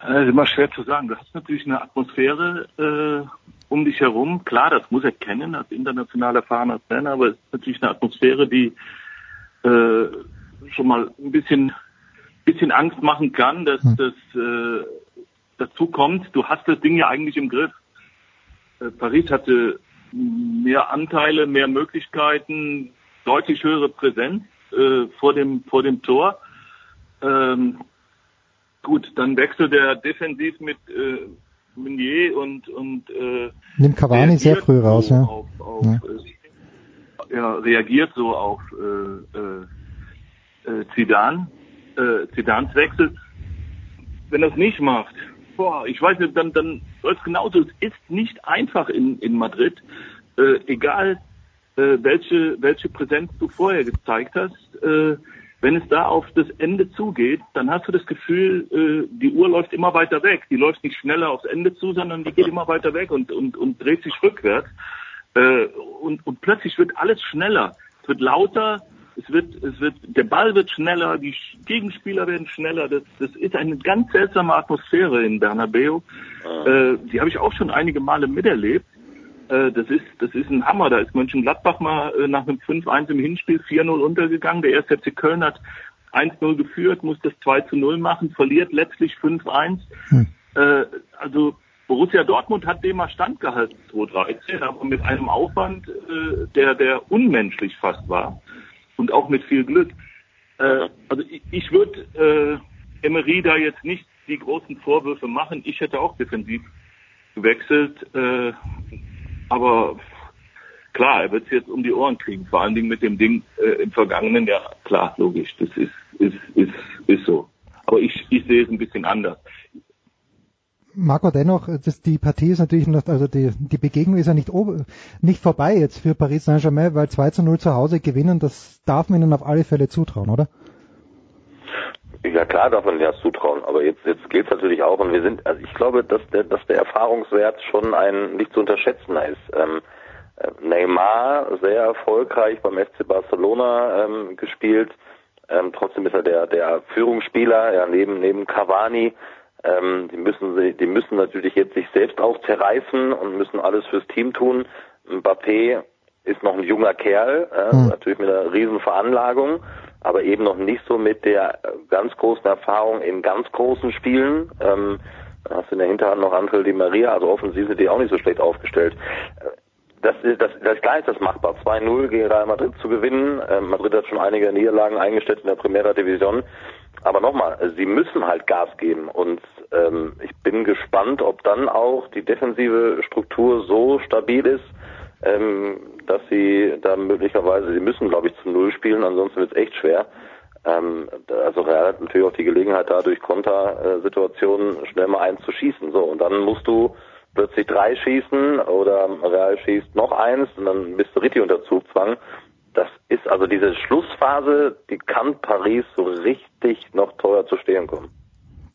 Das ist immer schwer zu sagen. Du hast natürlich eine Atmosphäre äh, um dich herum. Klar, das muss er kennen als international erfahrener Trainer, aber es ist natürlich eine Atmosphäre, die äh, schon mal ein bisschen bisschen Angst machen kann, dass hm. das äh, dazu kommt. Du hast das Ding ja eigentlich im Griff. Äh, Paris hatte mehr Anteile, mehr Möglichkeiten, deutlich höhere Präsenz äh, vor dem vor dem Tor. Ähm, gut, dann wechselt er defensiv mit äh, Meunier und und äh, nimmt Cavani sehr früh raus, ja. Auf, auf, ja. Äh, ja. reagiert so auf äh, äh, Zidane, äh, Zidans Wechsel. Wenn er es nicht macht, boah, ich weiß nicht, dann, dann läuft genauso. Es ist nicht einfach in, in Madrid, äh, egal äh, welche, welche Präsenz du vorher gezeigt hast. Äh, wenn es da auf das Ende zugeht, dann hast du das Gefühl, äh, die Uhr läuft immer weiter weg. Die läuft nicht schneller aufs Ende zu, sondern die geht immer weiter weg und, und, und dreht sich rückwärts. Äh, und, und plötzlich wird alles schneller. Es wird lauter, es wird, es wird, der Ball wird schneller, die Gegenspieler werden schneller. Das, das ist eine ganz seltsame Atmosphäre in Bernabeu. Ah. Äh, die habe ich auch schon einige Male miterlebt. Äh, das ist, das ist ein Hammer. Da ist Mönchengladbach mal äh, nach einem 5-1 im Hinspiel 4-0 untergegangen. Der erste FC Köln hat 1-0 geführt, muss das 2-0 machen, verliert letztlich 5-1. Hm. Äh, also Borussia Dortmund hat dem mal standgehalten 2013, aber mit einem Aufwand, äh, der, der unmenschlich fast war und auch mit viel Glück. Äh, also ich, ich würde äh, Emery da jetzt nicht die großen Vorwürfe machen. Ich hätte auch defensiv gewechselt, äh, aber klar, er wird es jetzt um die Ohren kriegen, vor allen Dingen mit dem Ding äh, im vergangenen Jahr. Klar, logisch, das ist, ist, ist, ist so. Aber ich, ich sehe es ein bisschen anders. Marco, dennoch, das, die Partie ist natürlich noch, also die, die Begegnung ist ja nicht, nicht vorbei jetzt für Paris Saint-Germain, weil 2 zu 0 zu Hause gewinnen, das darf man ihnen auf alle Fälle zutrauen, oder? Ja klar darf man das zutrauen, aber jetzt, jetzt gilt es natürlich auch und wir sind, also ich glaube, dass der, dass der Erfahrungswert schon ein nicht zu unterschätzender ist. Ähm, äh, Neymar sehr erfolgreich beim FC Barcelona ähm, gespielt. Ähm, trotzdem ist er der, der Führungsspieler, ja, neben, neben Cavani. Ähm, die müssen die müssen natürlich jetzt sich selbst auch zerreißen und müssen alles fürs Team tun. Mbappé ist noch ein junger Kerl, äh, Hm. natürlich mit einer riesen Veranlagung, aber eben noch nicht so mit der ganz großen Erfahrung in ganz großen Spielen. Ähm, hast du in der Hinterhand noch Angel Di Maria, also offensiv sind die auch nicht so schlecht aufgestellt. Äh, Das ist, das, das klar ist das machbar. 2-0 gegen Real Madrid zu gewinnen. Ähm, Madrid hat schon einige Niederlagen eingestellt in der Primera Division. Aber nochmal, sie müssen halt Gas geben und ähm, ich bin gespannt, ob dann auch die defensive Struktur so stabil ist, ähm, dass sie da möglicherweise, sie müssen glaube ich zu Null spielen, ansonsten wird es echt schwer. Ähm, also Real hat natürlich auch die Gelegenheit, da durch Kontersituationen schnell mal eins zu schießen. So, und dann musst du plötzlich drei schießen oder Real schießt noch eins und dann bist du richtig unter Zugzwang. Das ist also diese Schlussphase, die kann Paris so richtig noch teuer zu stehen kommen.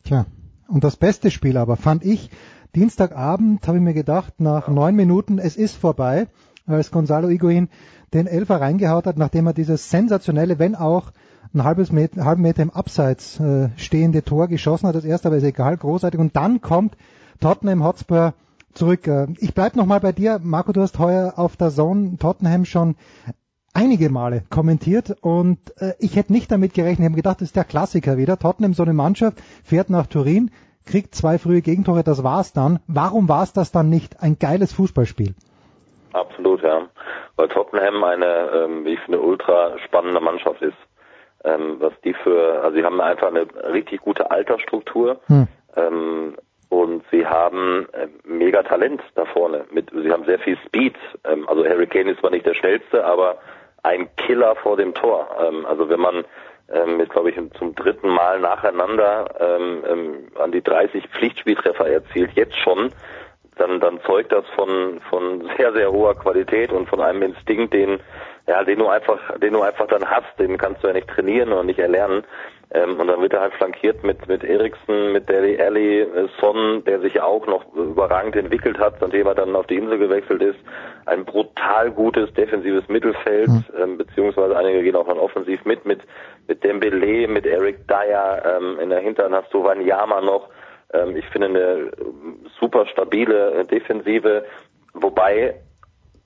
Tja, und das beste Spiel aber fand ich, Dienstagabend habe ich mir gedacht, nach neun Minuten, es ist vorbei, als Gonzalo Higuain den Elfer reingehaut hat, nachdem er dieses sensationelle, wenn auch ein halbes Meter, einen halben Meter im Abseits äh, stehende Tor geschossen hat, das erste, aber ist egal, großartig. Und dann kommt Tottenham Hotspur zurück. Äh, Ich bleib noch mal bei dir, Marco, du hast heuer auf der Zone Tottenham schon einige Male kommentiert und äh, ich hätte nicht damit gerechnet, ich habe gedacht, das ist der Klassiker wieder. Tottenham, so eine Mannschaft, fährt nach Turin, kriegt zwei frühe Gegentore, das war's dann. Warum war's das dann nicht? Ein geiles Fußballspiel. Absolut, ja. Weil Tottenham eine, ähm, wie ich finde, ultra spannende Mannschaft ist. Ähm, was die für, also sie haben einfach eine richtig gute Altersstruktur Hm. ähm, und sie haben äh, mega Talent da vorne. Mit, sie haben sehr viel Speed. Ähm, also Harry Kane ist zwar nicht der schnellste, aber ein Killer vor dem Tor. Ähm, also wenn man ähm, jetzt glaube ich zum dritten Mal nacheinander ähm, ähm, an die 30 Pflichtspieltreffer erzielt, jetzt schon, dann, dann zeugt das von, von sehr, sehr hoher Qualität und von einem Instinkt, den, ja, den du einfach, den du einfach dann hast, den kannst du ja nicht trainieren oder nicht erlernen. Ähm, und dann wird er halt flankiert mit, mit Eriksen, mit Deli Alli, äh, Son, der sich auch noch überragend entwickelt hat, nachdem er dann auf die Insel gewechselt ist. Ein brutal gutes defensives Mittelfeld, ähm, beziehungsweise einige gehen auch dann offensiv mit, mit, mit Dembele, mit Eric Dyer, ähm, in der Hintern hast du Wanyama noch. Ähm, ich finde eine äh, super stabile äh, Defensive, wobei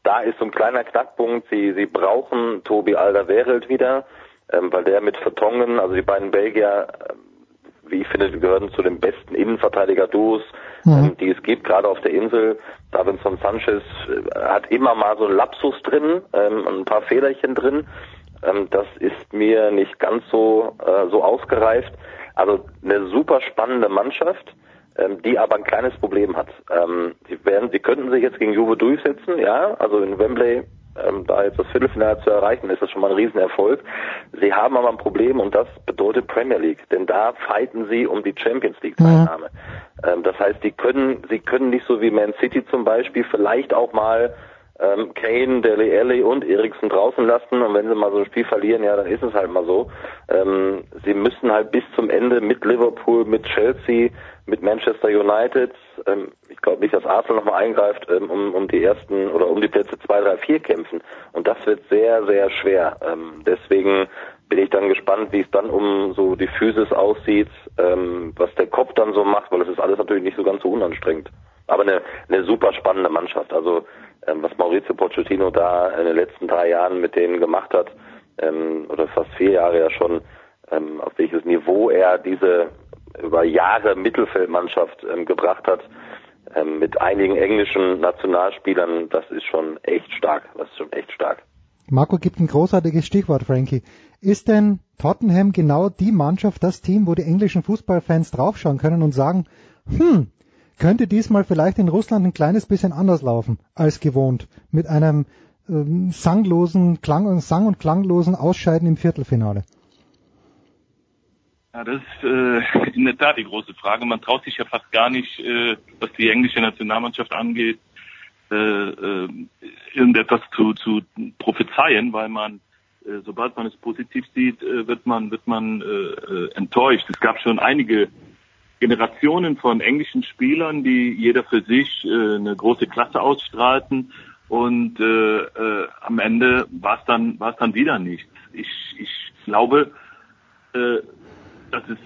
da ist so ein kleiner Knackpunkt. Sie, sie brauchen Tobi Alderweireld wieder, ähm, weil der mit Vertongen, also die beiden Belgier, ähm, wie ich finde, gehören zu den besten Innenverteidiger-Duos, ähm, die es gibt, gerade auf der Insel. Davinson Sanchez äh, hat immer mal so einen Lapsus drin, ähm, ein paar Fehlerchen drin. Ähm, das ist mir nicht ganz so, äh, so ausgereift. Also eine super spannende Mannschaft ähm, die aber ein kleines Problem hat. Ähm, sie werden, sie könnten sich jetzt gegen Juve durchsetzen, ja, also in Wembley ähm, da jetzt das Viertelfinale zu erreichen, ist das schon mal ein Riesenerfolg. Sie haben aber ein Problem und das bedeutet Premier League, denn da fighten sie um die Champions League Teilnahme. Ähm, das heißt, sie können, sie können nicht so wie Man City zum Beispiel vielleicht auch mal ähm, Kane, Dele Alli und Eriksen draußen lassen und wenn sie mal so ein Spiel verlieren, ja, dann ist es halt mal so. Ähm, sie müssen halt bis zum Ende mit Liverpool, mit Chelsea, mit Manchester United, ähm, ich glaube nicht, dass Arsenal nochmal eingreift, ähm, um, um die ersten oder um die Plätze 2, 3, 4 kämpfen. Und das wird sehr, sehr schwer. Ähm, deswegen bin ich dann gespannt, wie es dann um so die Physis aussieht, ähm, was der Kopf dann so macht, weil das ist alles natürlich nicht so ganz so unanstrengend. Aber eine, eine super spannende Mannschaft. Also ähm, was Maurizio Pochettino da in den letzten drei Jahren mit denen gemacht hat, ähm, oder fast vier Jahre ja schon, ähm, auf welches Niveau er diese über Jahre Mittelfeldmannschaft ähm, gebracht hat, ähm, mit einigen englischen Nationalspielern, das ist schon echt stark. Das ist schon echt stark. Marco gibt ein großartiges Stichwort, Frankie. Ist denn Tottenham genau die Mannschaft, das Team, wo die englischen Fußballfans draufschauen können und sagen, hm, könnte diesmal vielleicht in Russland ein kleines bisschen anders laufen als gewohnt, mit einem ähm, sanglosen, klang, sang- und klanglosen Ausscheiden im Viertelfinale? Ja, das ist äh, in der Tat die große Frage. Man traut sich ja fast gar nicht, äh, was die englische Nationalmannschaft angeht, äh, äh, irgendetwas zu, zu prophezeien, weil man, äh, sobald man es positiv sieht, äh, wird man, wird man äh, äh, enttäuscht. Es gab schon einige Generationen von englischen Spielern, die jeder für sich äh, eine große Klasse ausstrahlten und äh, äh, am Ende war es dann dann wieder nichts. Ich, ich glaube, äh, dass es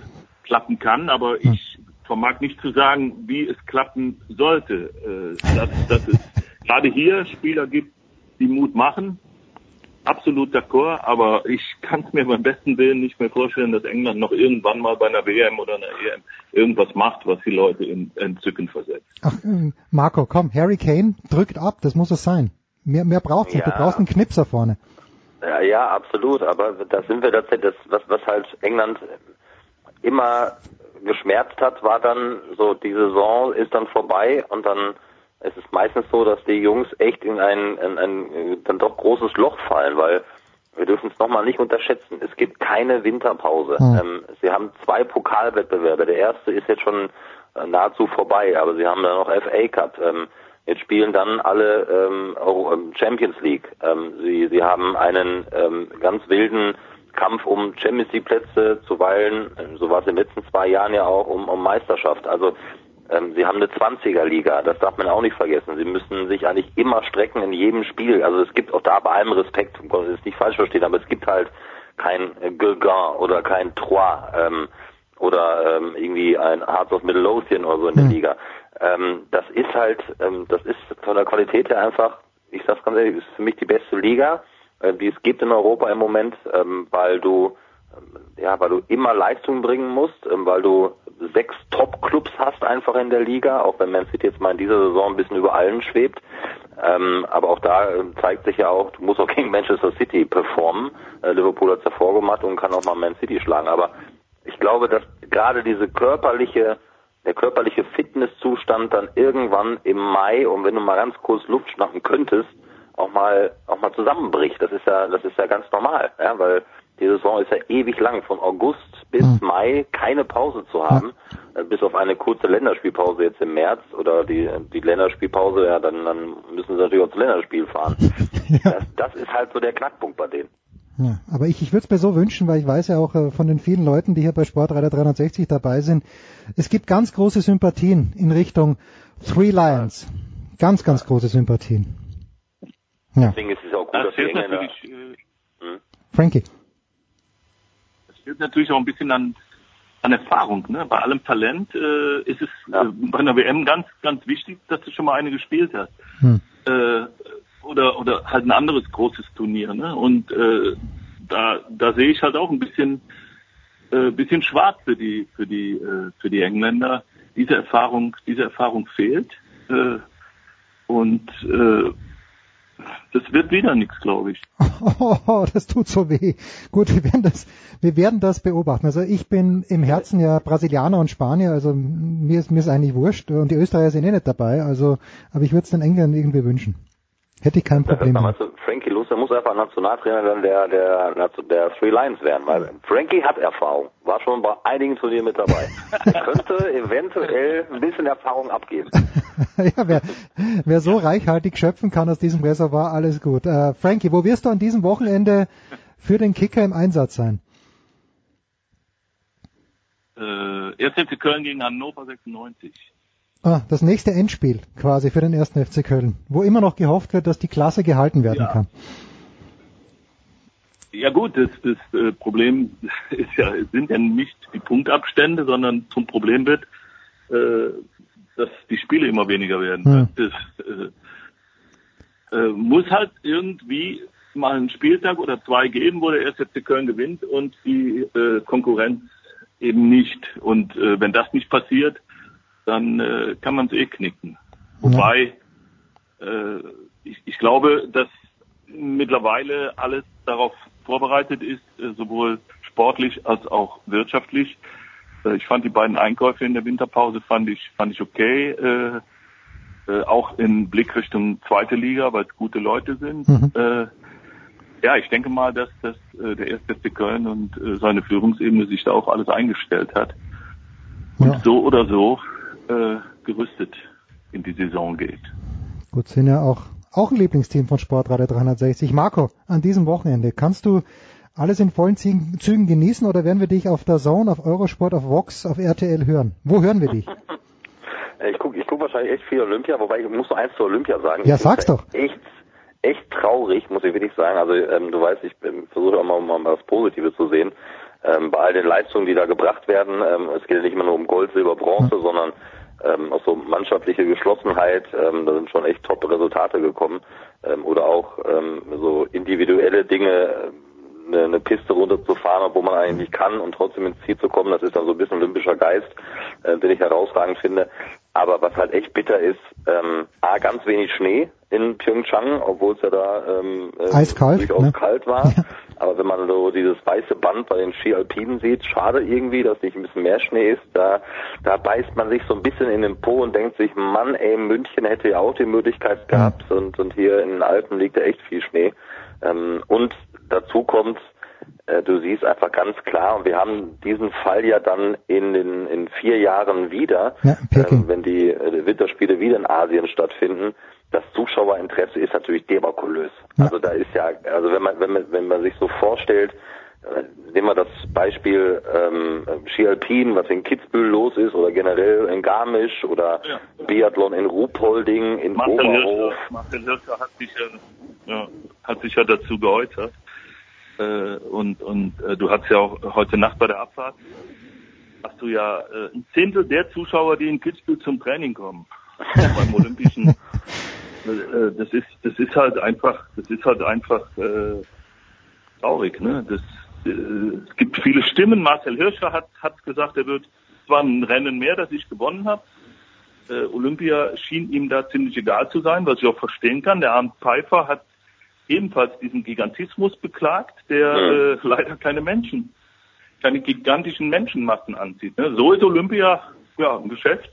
klappen kann, aber ich vermag nicht zu sagen, wie es klappen sollte. Äh, dass, dass es gerade hier Spieler gibt, die Mut machen. Absolut d'accord, aber ich kann es mir beim besten Willen nicht mehr vorstellen, dass England noch irgendwann mal bei einer WM oder einer EM irgendwas macht, was die Leute in Entzücken versetzt. Ach, äh, Marco, komm, Harry Kane drückt ab, das muss es sein. Mehr, mehr braucht's nicht, Ja. du brauchst einen Knipser vorne. Ja, ja, absolut. Aber da sind wir tatsächlich, das, was, was halt England immer geschmerzt hat, war dann so, die Saison ist dann vorbei und dann ist es meistens so, dass die Jungs echt in ein, in ein dann doch großes Loch fallen, weil wir dürfen es nochmal nicht unterschätzen. Es gibt keine Winterpause. Hm. Ähm, sie haben zwei Pokalwettbewerbe. Der erste ist jetzt schon äh, nahezu vorbei, aber sie haben dann noch FA Cup. Ähm, jetzt spielen dann alle ähm, ähm, Champions League. Ähm, sie, sie haben einen ähm, ganz wilden Kampf um Champions League Plätze, zuweilen, ähm, so war es in den letzten zwei Jahren ja auch, um, um Meisterschaft. Also ähm, sie haben eine 20er Liga, das darf man auch nicht vergessen. Sie müssen sich eigentlich immer strecken in jedem Spiel. Also es gibt auch da bei allem Respekt, um Gottes Willen, nicht falsch verstehen, aber es gibt halt kein äh, Gueugin oder kein Troyes ähm, oder ähm, irgendwie ein Hearts of Midlothian oder so in der Liga. Ähm, das ist halt, ähm, das ist von der Qualität her einfach, ich sag's ganz ehrlich, ist für mich die beste Liga, äh, die es gibt in Europa im Moment, ähm, weil du ähm, ja, weil du immer Leistung bringen musst, ähm, weil du sechs Top-Clubs hast einfach in der Liga, auch wenn Man City jetzt mal in dieser Saison ein bisschen über allen schwebt. Ähm, aber auch da zeigt sich ja auch, du musst auch gegen Manchester City performen. Äh, Liverpool hat es hervorgemacht und kann auch mal Man City schlagen. Aber ich glaube, dass gerade diese körperliche, der körperliche Fitnesszustand dann irgendwann im Mai und wenn du mal ganz kurz Luft schnappen könntest, auch mal auch mal zusammenbricht. Das ist ja das ist ja ganz normal, ja, weil die Saison ist ja ewig lang, von August bis Mai keine Pause zu haben, äh, bis auf eine kurze Länderspielpause jetzt im März oder die die Länderspielpause, ja, dann dann müssen sie natürlich auch zum Länderspiel fahren. Das, das ist halt so der Knackpunkt bei denen. Ja, aber ich, ich würde es mir so wünschen, weil ich weiß ja auch äh, von den vielen Leuten, die hier bei Sportreiter 360 dabei sind, es gibt ganz große Sympathien in Richtung Three Lions. Ganz, ganz große Sympathien. Ja. Deswegen ist es auch gut, Das dass die fehlt Engländer natürlich, äh, Frankie. das fehlt natürlich auch ein bisschen an, an Erfahrung. Ne? Bei allem Talent äh, ist es äh, bei einer WM ganz, ganz wichtig, dass du schon mal eine gespielt hast. Hm. Äh, oder, oder halt ein anderes großes Turnier. Ne? Und äh, da, da sehe ich halt auch ein bisschen, äh, bisschen schwarz für die, für die, äh, für die Engländer. Diese Erfahrung, diese Erfahrung fehlt. Äh, und äh, das wird wieder nichts, glaube ich. Oh, das tut so weh. Gut, wir werden das, wir werden das beobachten. Also ich bin im Herzen ja Brasilianer und Spanier, also mir ist, mir ist eigentlich wurscht und die Österreicher sind eh nicht dabei, also, aber ich würde es den Engländern irgendwie wünschen. Hätte ich kein Problem du, Frankie Luster muss einfach Nationaltrainer dann der, der, der Three Lions werden, weil Frankie hat Erfahrung, war schon bei einigen Turnieren mit dabei. Er könnte eventuell ein bisschen Erfahrung abgeben. ja, wer, wer so reichhaltig schöpfen kann aus diesem Reservoir, alles gut. Äh, Frankie, wo wirst du an diesem Wochenende für den Kicker im Einsatz sein? Äh, erst FC Köln gegen Hannover 96. Ah, das nächste Endspiel quasi für den ersten FC Köln, wo immer noch gehofft wird, dass die Klasse gehalten werden Ja. kann. Ja gut, das, das äh, Problem ist ja, sind ja nicht die Punktabstände, sondern zum Problem wird, äh, dass die Spiele immer weniger werden. Hm. Das äh, äh, muss halt irgendwie mal einen Spieltag oder zwei geben, wo der erste FC Köln gewinnt und die Konkurrenz eben nicht. Und wenn das nicht passiert, dann äh, kann man es eh knicken. Wobei äh, ich, ich glaube, dass mittlerweile alles darauf vorbereitet ist, äh, sowohl sportlich als auch wirtschaftlich. Äh, ich fand die beiden Einkäufe in der Winterpause fand ich fand ich okay, äh, äh, auch in Blick Richtung zweite Liga, weil es gute Leute sind. Mhm. Äh, ja, ich denke mal, dass, dass äh, der erste Köln und äh, seine Führungsebene sich da auch alles eingestellt hat und Ja. so oder so äh, gerüstet in die Saison geht. Gut, sind ja auch, auch ein Lieblingsteam von Sportradio 360. Marco, an diesem Wochenende, kannst du alles in vollen Zügen, Zügen genießen oder werden wir dich auf der Zone, auf Eurosport, auf Vox, auf RTL hören? Wo hören wir dich? Ich gucke ich guck wahrscheinlich echt viel Olympia, wobei ich muss noch eins zur Olympia sagen. Ja, Ich sag's doch. Echt, echt traurig, muss ich wirklich sagen. Also ähm, du weißt, ich ähm, versuche auch mal, mal was Positives zu sehen. Ähm, bei all den Leistungen, die da gebracht werden, ähm, es geht ja nicht immer nur um Gold, Silber, Bronze, sondern ähm, auch so mannschaftliche Geschlossenheit, ähm, da sind schon echt top Resultate gekommen. Ähm, oder auch ähm, so individuelle Dinge, eine, eine Piste runterzufahren, obwohl man eigentlich kann und trotzdem ins Ziel zu kommen, das ist dann so ein bisschen olympischer Geist, äh, den ich herausragend finde. Aber was halt echt bitter ist, ähm, A, ganz wenig Schnee in Pyeongchang, obwohl es ja da ähm, äh, Eiskalt, durchaus ne? kalt war. Aber wenn man so dieses weiße Band bei den Ski-Alpinen sieht, schade irgendwie, dass nicht ein bisschen mehr Schnee ist. Da, da beißt man sich so ein bisschen in den Po und denkt sich, Mann, ey, München hätte ja auch die Möglichkeit gehabt und, und hier in den Alpen liegt ja echt viel Schnee. Ähm, und dazu kommt, äh, du siehst einfach ganz klar, und wir haben diesen Fall ja dann in den in vier Jahren wieder, Ja, ähm, wenn die äh, Winterspiele wieder in Asien stattfinden. Das Zuschauerinteresse ist natürlich debakulös. Also da ist ja, also wenn man wenn man wenn man sich so vorstellt, äh, nehmen wir das Beispiel ähm, Ski Alpin, was in Kitzbühel los ist, oder generell in Garmisch oder Biathlon in Ruhpolding, in Marcel Oberhof. Hirscher, Marcel Hirscher hat sich ja, ja, hat sich ja dazu geäußert. Äh, und und äh, du hast ja auch heute Nacht bei der Abfahrt hast du ja äh, ein Zehntel der Zuschauer, die in Kitzbühel zum Training kommen. beim Olympischen. Äh, das ist das ist halt einfach das ist halt einfach äh, traurig, ne? Das äh, es gibt viele Stimmen. Marcel Hirscher hat hat gesagt, er wird zwar ein Rennen mehr, das ich gewonnen habe, äh, Olympia schien ihm da ziemlich egal zu sein, was ich auch verstehen kann. Der Arndt Pfeiffer hat ebenfalls diesen Gigantismus beklagt, der äh, leider keine Menschen, keine gigantischen Menschenmassen anzieht. Ne? So ist Olympia ja ein Geschäft.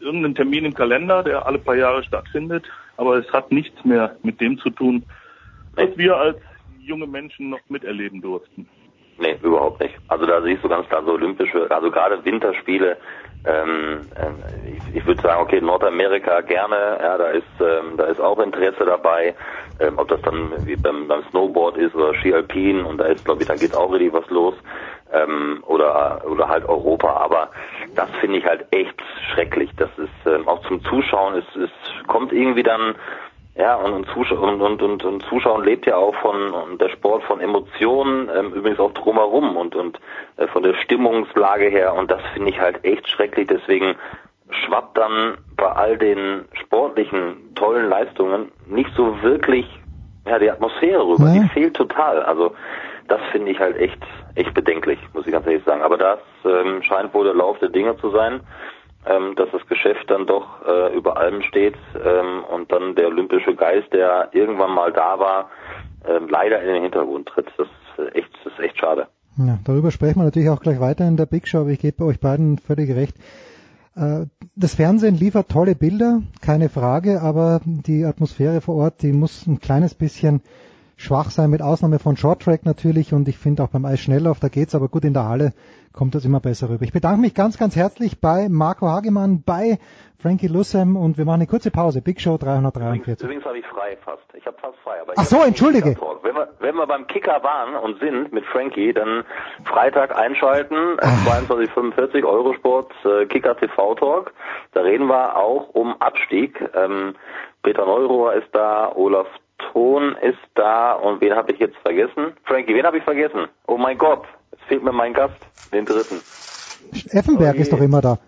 Irgendein Termin im Kalender, der alle paar Jahre stattfindet, aber es hat nichts mehr mit dem zu tun, was wir als junge Menschen noch miterleben durften. Nee, überhaupt nicht. Also da siehst du ganz klar so olympische, also gerade Winterspiele, ähm, ähm, ich, ich würde sagen, okay, Nordamerika gerne, ja, da ist ähm, da ist auch Interesse dabei, ähm, ob das dann wie beim, beim Snowboard ist oder Ski Alpin und da ist, glaube ich, dann geht auch richtig was los. Ähm, oder oder halt Europa, aber das finde ich halt echt schrecklich. Das ist ähm, auch zum Zuschauen, es, es kommt irgendwie dann ja, und, und, Zusch und, und, und, und Zuschauen lebt ja auch von und der Sport von Emotionen, ähm, übrigens auch drumherum und, und äh, von der Stimmungslage her und das finde ich halt echt schrecklich. Deswegen schwappt dann bei all den sportlichen tollen Leistungen nicht so wirklich ja die Atmosphäre rüber. Ja. Die fehlt total. Also das finde ich halt echt echt bedenklich, muss ich ganz ehrlich sagen. Aber das ähm, scheint wohl der Lauf der Dinge zu sein ähm, dass das Geschäft dann doch äh, über allem steht ähm, und dann der olympische Geist, der irgendwann mal da war, ähm, leider in den Hintergrund tritt. Das ist echt, das ist echt schade. Ja, darüber sprechen wir natürlich auch gleich weiter in der Big Show, aber ich gebe euch beiden völlig recht. Äh, Das Fernsehen liefert tolle Bilder, keine Frage, aber die Atmosphäre vor Ort, die muss ein kleines bisschen schwach sein, mit Ausnahme von Short Track natürlich und ich finde auch beim Eisschnelllauf, da geht's, aber gut in der Halle kommt das immer besser rüber. Ich bedanke mich ganz, ganz herzlich bei Marco Hagemann, bei Frankie Lussem und wir machen eine kurze Pause. Big Show 343. Übrigens habe ich frei fast. Ich habe fast frei. Aber Ach so, entschuldige. Wenn wir, wenn wir beim Kicker waren und sind mit Frankie, dann Freitag einschalten, äh, Ah. 22,45 Eurosport, äh, Kicker TV Talk. Da reden wir auch um Abstieg. Ähm, Peter Neurohr ist da, Olaf Thon ist da und wen habe ich jetzt vergessen? Frankie, wen habe ich vergessen? Oh mein Gott, jetzt fehlt mir mein Gast, den dritten. Effenberg ist doch immer da.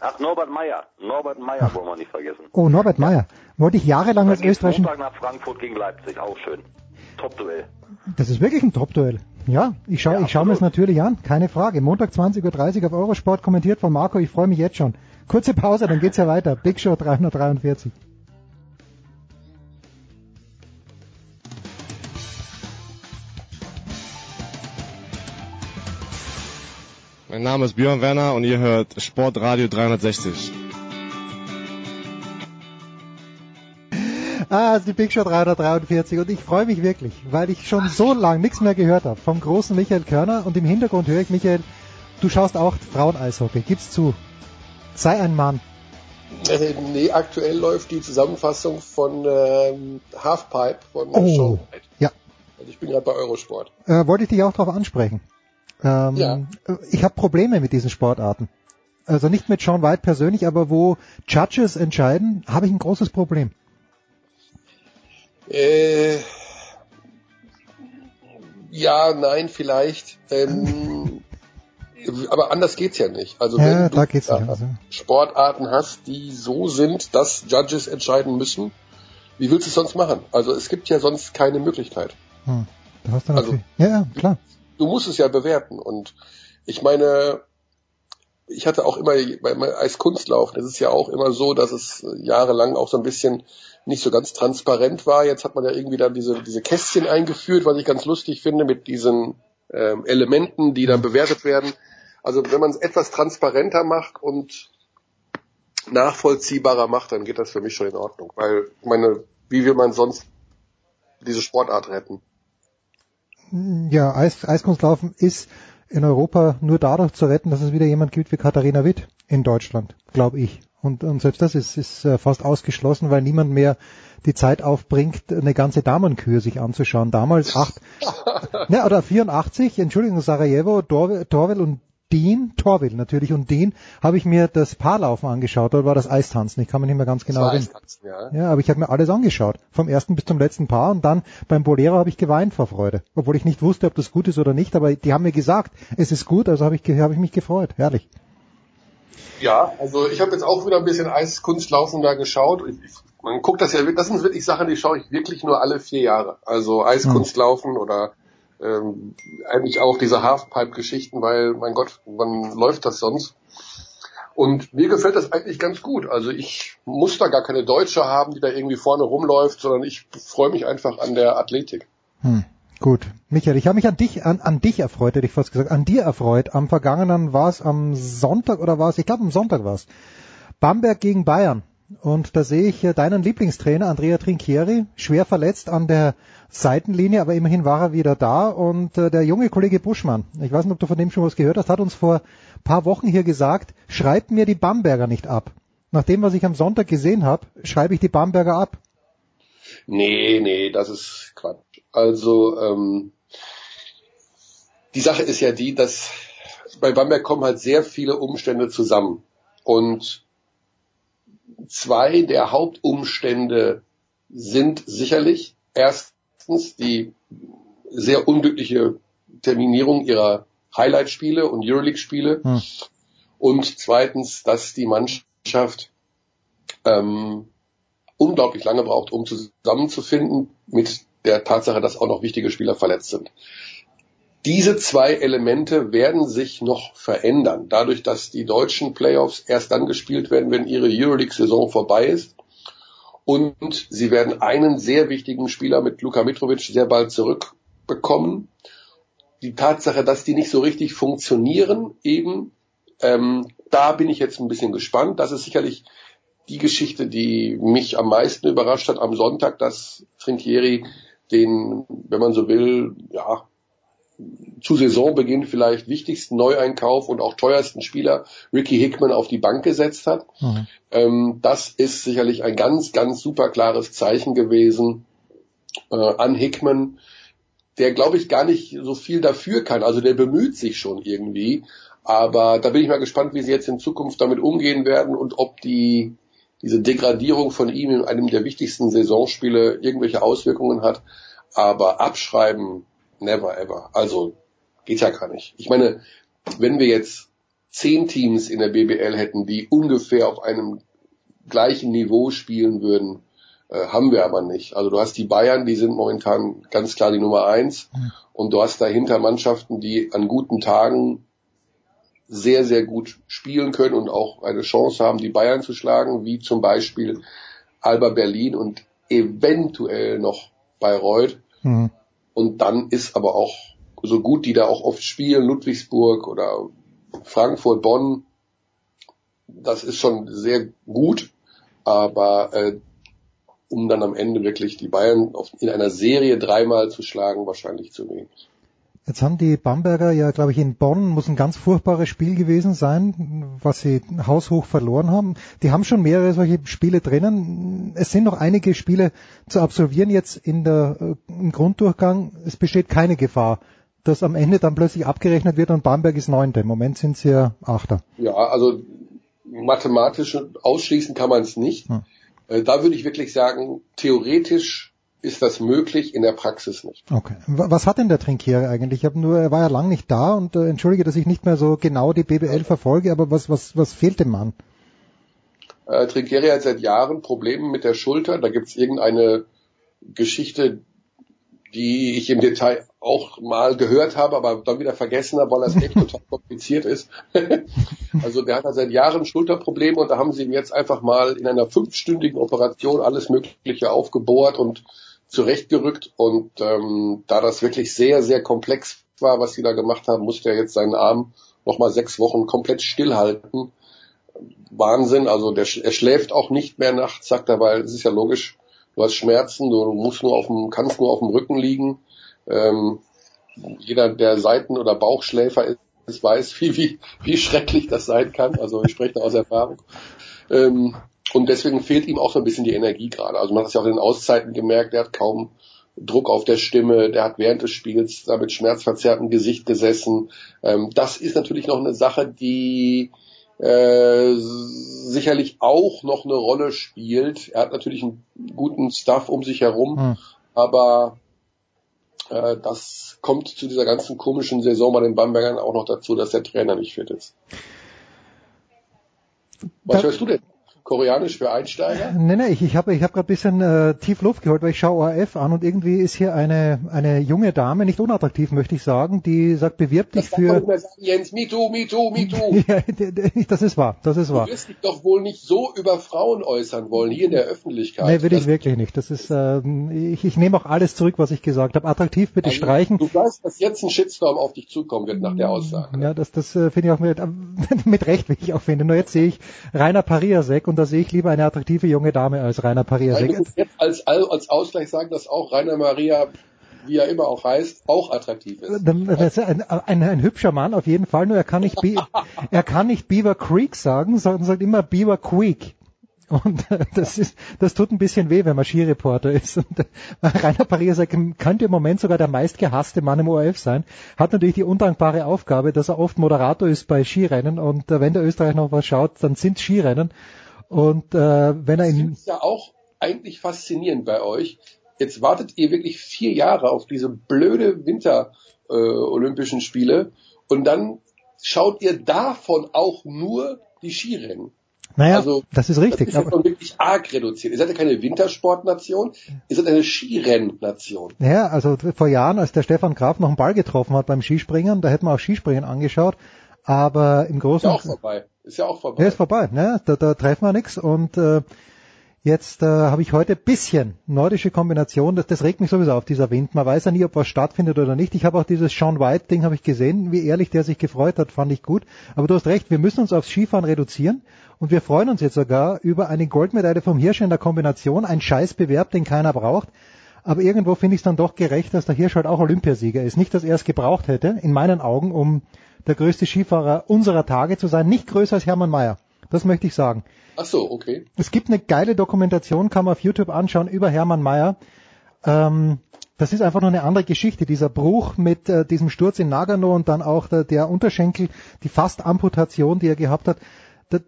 Ach, Norbert Meyer. Norbert Meyer wollen wir nicht vergessen. Oh, Norbert Meyer. Wollte ich jahrelang als österreichischen... Montag nach Frankfurt gegen Leipzig, auch schön. Top-Duell. Das ist wirklich ein Top-Duell. Ja, ich schaue ich schau mir es natürlich an, keine Frage. Montag 20.30 Uhr auf Eurosport, kommentiert von Marco, ich freue mich jetzt schon. Kurze Pause, dann geht's ja weiter. Big Show 343. Mein Name ist Björn Werner und ihr hört Sportradio 360. Ah, es ist die Big Show 343 und ich freue mich wirklich, weil ich schon so lange nichts mehr gehört habe vom großen Michael Körner und im Hintergrund höre ich Michael, du schaust auch Frauen-Eishockey, gib's zu. Sei ein Mann. Äh, nee, aktuell läuft die Zusammenfassung von ähm, Halfpipe von Oh, White. ja. Also ich bin gerade bei Eurosport. Äh, wollte ich dich auch darauf ansprechen. Ähm, Ja. Ich habe Probleme mit diesen Sportarten. Also nicht mit Sean White persönlich, aber wo Judges entscheiden, habe ich ein großes Problem. Äh, ja, nein, vielleicht. Ähm, aber anders geht's ja nicht. Also Ja, wenn da du ja. Sportarten hast, die so sind, dass Judges entscheiden müssen, wie willst du es sonst machen? Also es gibt ja sonst keine Möglichkeit. Hm. Da hast du Also- ja, ja, klar. Du musst es ja bewerten. Und ich meine, ich hatte auch immer beim Eiskunstlauf, das ist ja auch immer so, dass es jahrelang auch so ein bisschen nicht so ganz transparent war. Jetzt hat man ja irgendwie dann diese, diese Kästchen eingeführt, was ich ganz lustig finde, mit diesen ähm, Elementen, die dann bewertet werden. Also wenn man es etwas transparenter macht und nachvollziehbarer macht, dann geht das für mich schon in Ordnung. Weil, ich meine, wie will man sonst diese Sportart retten? Ja, Eis, Eiskunstlaufen ist in Europa nur dadurch zu retten, dass es wieder jemand gibt wie Katharina Witt in Deutschland, glaube ich. Und, und selbst das ist, ist äh, fast ausgeschlossen, weil niemand mehr die Zeit aufbringt, eine ganze Damenkür sich anzuschauen. Damals acht, ne, oder 84, Entschuldigung, Sarajevo, Torwell, Torwell und Dean, Torwell natürlich und Dean, habe ich mir das Paarlaufen angeschaut, dort war das Eistanzen, ich kann mich nicht mehr ganz genau erinnern. Ja. Ja, aber ich habe mir alles angeschaut. Vom ersten bis zum letzten Paar und dann beim Bolero habe ich geweint vor Freude. Obwohl ich nicht wusste, ob das gut ist oder nicht, aber die haben mir gesagt, es ist gut, also habe ich, habe ich mich gefreut. Herrlich. Ja, also ich habe jetzt auch wieder ein bisschen Eiskunstlaufen da geschaut. Ich, ich, man guckt das ja, wirklich- das sind wirklich Sachen, die schaue ich wirklich nur alle vier Jahre. Also Eiskunstlaufen oder ähm, eigentlich auch diese Halfpipe-Geschichten, weil, mein Gott, wann läuft das sonst? Und mir gefällt das eigentlich ganz gut. Also ich muss da gar keine Deutsche haben, die da irgendwie vorne rumläuft, sondern ich freue mich einfach an der Athletik. Hm. Gut. Michael, ich habe mich an dich, an, an dich erfreut, hätte ich fast gesagt, an dir erfreut. Am vergangenen war es am Sonntag oder war es, ich glaube am Sonntag war es. Bamberg gegen Bayern. Und da sehe ich deinen Lieblingstrainer Andrea Trinchieri, schwer verletzt an der Seitenlinie, aber immerhin war er wieder da. Und äh, der junge Kollege Buschmann, ich weiß nicht, ob du von dem schon was gehört hast, hat uns vor paar Wochen hier gesagt, schreibt mir die Bamberger nicht ab. Nach dem, was ich am Sonntag gesehen habe, schreibe ich die Bamberger ab. Nee, nee, das ist Quatsch. Also ähm, die Sache ist ja die, dass bei Bamberg kommen halt sehr viele Umstände zusammen. Und zwei der Hauptumstände sind sicherlich erstens die sehr unglückliche Terminierung ihrer Highlight-Spiele und Euroleague-Spiele Hm. und zweitens, dass die Mannschaft ähm, unglaublich lange braucht, um zusammenzufinden mit der Tatsache, dass auch noch wichtige Spieler verletzt sind. Diese zwei Elemente werden sich noch verändern, dadurch, dass die deutschen Playoffs erst dann gespielt werden, wenn ihre Euroleague-Saison vorbei ist. Und sie werden einen sehr wichtigen Spieler mit Luka Mitrovic sehr bald zurückbekommen. Die Tatsache, dass die nicht so richtig funktionieren, eben, ähm, da bin ich jetzt ein bisschen gespannt. Das ist sicherlich die Geschichte, die mich am meisten überrascht hat am Sonntag, dass Trinkieri den, wenn man so will, ja, zu Saisonbeginn vielleicht wichtigsten Neueinkauf und auch teuersten Spieler Ricky Hickman auf die Bank gesetzt hat. Mhm. Ähm, das ist sicherlich ein ganz, ganz super klares Zeichen gewesen äh, an Hickman, der glaube ich gar nicht so viel dafür kann. Also der bemüht sich schon irgendwie. Aber da bin ich mal gespannt, wie sie jetzt in Zukunft damit umgehen werden und ob die diese Degradierung von ihm in einem der wichtigsten Saisonspiele irgendwelche Auswirkungen hat. Aber abschreiben, never ever. Also geht ja gar nicht. Ich meine, wenn wir jetzt zehn Teams in der BBL hätten, die ungefähr auf einem gleichen Niveau spielen würden, äh, haben wir aber nicht. Also du hast die Bayern, die sind momentan ganz klar die Nummer eins. Und du hast dahinter Mannschaften, die an guten Tagen sehr, sehr gut spielen können und auch eine Chance haben, die Bayern zu schlagen, wie zum Beispiel Alba Berlin und eventuell noch Bayreuth. Mhm. Und dann ist aber auch so gut, die da auch oft spielen, Ludwigsburg oder Frankfurt, Bonn, das ist schon sehr gut, aber äh, um dann am Ende wirklich die Bayern in einer Serie dreimal zu schlagen, wahrscheinlich zu wenig. Jetzt haben die Bamberger ja, glaube ich, in Bonn muss ein ganz furchtbares Spiel gewesen sein, was sie haushoch verloren haben. Die haben schon mehrere solche Spiele drinnen. Es sind noch einige Spiele zu absolvieren jetzt in der, äh, im Grunddurchgang. Es besteht keine Gefahr, dass am Ende dann plötzlich abgerechnet wird und Bamberg ist Neunter. Im Moment sind sie ja Achter. Ja, also mathematisch ausschließen kann man es nicht. Hm. Äh, Da würde ich wirklich sagen, theoretisch ist das möglich, in der Praxis nicht. Okay. Was hat denn der Trinkiere eigentlich? Ich habe nur, er war ja lang nicht da und äh, entschuldige, dass ich nicht mehr so genau die BBL verfolge, aber was, was, was fehlt dem Mann? Äh, Trinkieri hat seit Jahren Probleme mit der Schulter. Da gibt es irgendeine Geschichte, die ich im Detail auch mal gehört habe, aber dann wieder vergessen habe, weil das echt total kompliziert ist. also der hat da seit Jahren Schulterprobleme und da haben sie ihm jetzt einfach mal in einer fünfstündigen Operation alles Mögliche aufgebohrt und zurechtgerückt und ähm, da das wirklich sehr, sehr komplex war, was sie da gemacht haben, musste er jetzt seinen Arm nochmal sechs Wochen komplett stillhalten. Wahnsinn, also der, er schläft auch nicht mehr nachts, sagt er, weil es ist ja logisch, du hast Schmerzen, du musst nur auf dem, kannst nur auf dem Rücken liegen. Ähm, jeder, der Seiten- oder Bauchschläfer ist, weiß, wie, wie, wie schrecklich das sein kann. Also ich spreche da aus Erfahrung. Ähm, und deswegen fehlt ihm auch so ein bisschen die Energie gerade. Also man hat es ja auch in den Auszeiten gemerkt, er hat kaum Druck auf der Stimme, der hat während des Spiels da mit schmerzverzerrtem Gesicht gesessen. Ähm, das ist natürlich noch eine Sache, die äh, sicherlich auch noch eine Rolle spielt. Er hat natürlich einen guten Stuff um sich herum, hm. aber äh, das kommt zu dieser ganzen komischen Saison bei den Bambergern auch noch dazu, dass der Trainer nicht fit ist. Was hörst du denn? Koreanisch für Einsteiger? Nee, nee, ich, ich habe ich hab gerade ein bisschen äh, tief Luft geholt, weil ich schaue ORF an und irgendwie ist hier eine, eine junge Dame, nicht unattraktiv möchte ich sagen, die sagt, bewirb dich das für... Sagen, Jens, me too, me too, me too. ja, das ist wahr, das ist wahr. Du wirst dich doch wohl nicht so über Frauen äußern wollen, hier in der Öffentlichkeit. Nee, will ich wirklich nicht. Das ist, äh, ich, ich nehme auch alles zurück, was ich gesagt habe. Attraktiv bitte also, streichen. Du weißt, dass jetzt ein Shitstorm auf dich zukommen wird nach der Aussage. Ja, das, das äh, finde ich auch mit, mit Recht, wie ich auch finde. Nur jetzt sehe ich Rainer Pariasek und da sehe ich lieber eine attraktive junge Dame als Rainer Maria Nein, jetzt als, als Ausgleich sagen, dass auch Rainer Maria, wie er immer auch heißt, auch attraktiv ist. Das ist ein, ein, ein hübscher Mann auf jeden Fall, nur er kann nicht, er kann nicht Beaver Creek sagen, sondern sagt immer Beaver Creek. Und äh, das ist, das tut ein bisschen weh, wenn man Skireporter ist. Und, äh, Rainer Pariser könnte im Moment sogar der meistgehasste Mann im ORF sein. Hat natürlich die undankbare Aufgabe, dass er oft Moderator ist bei Skirennen. Und äh, wenn der Österreich noch was schaut, dann sind Skirennen. Und äh, wenn er in das ist ja auch eigentlich faszinierend bei euch. Jetzt wartet ihr wirklich vier Jahre auf diese blöde Winter äh, Olympischen Spiele und dann schaut ihr davon auch nur die Skirennen. Naja, also, das ist richtig. Das ist aber wirklich arg reduziert. Ihr seid ja keine Wintersportnation, ihr seid eine Skirennnation. Ja, also vor Jahren, als der Stefan Graf noch einen Ball getroffen hat beim Skispringen, da hätten wir auch Skispringen angeschaut. Aber im Großen und Ist ja auch vorbei. Ist ja auch vorbei. Ja, ist vorbei. Ne? Da, da treffen wir nichts. Und äh, jetzt äh, habe ich heute bisschen nordische Kombination. Das, das regt mich sowieso auf, dieser Wind. Man weiß ja nie, ob was stattfindet oder nicht. Ich habe auch dieses Sean White-Ding habe ich gesehen. Wie ehrlich der sich gefreut hat, fand ich gut. Aber du hast recht, wir müssen uns aufs Skifahren reduzieren. Und wir freuen uns jetzt sogar über eine Goldmedaille vom Hirsch in der Kombination. Ein Scheißbewerb, den keiner braucht. Aber irgendwo finde ich es dann doch gerecht, dass der Hirsch halt auch Olympiasieger ist. Nicht, dass er es gebraucht hätte, in meinen Augen, um der größte Skifahrer unserer Tage zu sein, nicht größer als Hermann Mayer. Das möchte ich sagen. Ach so, okay. Es gibt eine geile Dokumentation, kann man auf YouTube anschauen, über Hermann Mayer. Ähm, das ist einfach nur eine andere Geschichte. Dieser Bruch mit äh, diesem Sturz in Nagano und dann auch der, der Unterschenkel, die fast Amputation, die er gehabt hat. Das,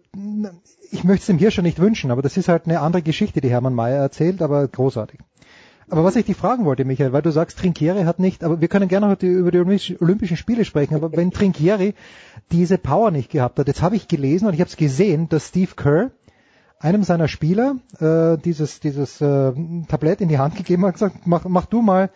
ich möchte es dem hier schon nicht wünschen, aber das ist halt eine andere Geschichte, die Hermann Mayer erzählt, aber großartig. Aber was ich dich fragen wollte, Michael, weil du sagst, Trinkieri hat nicht, aber wir können gerne heute über die Olympischen Spiele sprechen, aber wenn Trinkieri diese Power nicht gehabt hat, jetzt habe ich gelesen und ich habe es gesehen, dass Steve Kerr einem seiner Spieler äh, dieses, dieses äh, Tablett in die Hand gegeben hat und gesagt, mach, mach du mal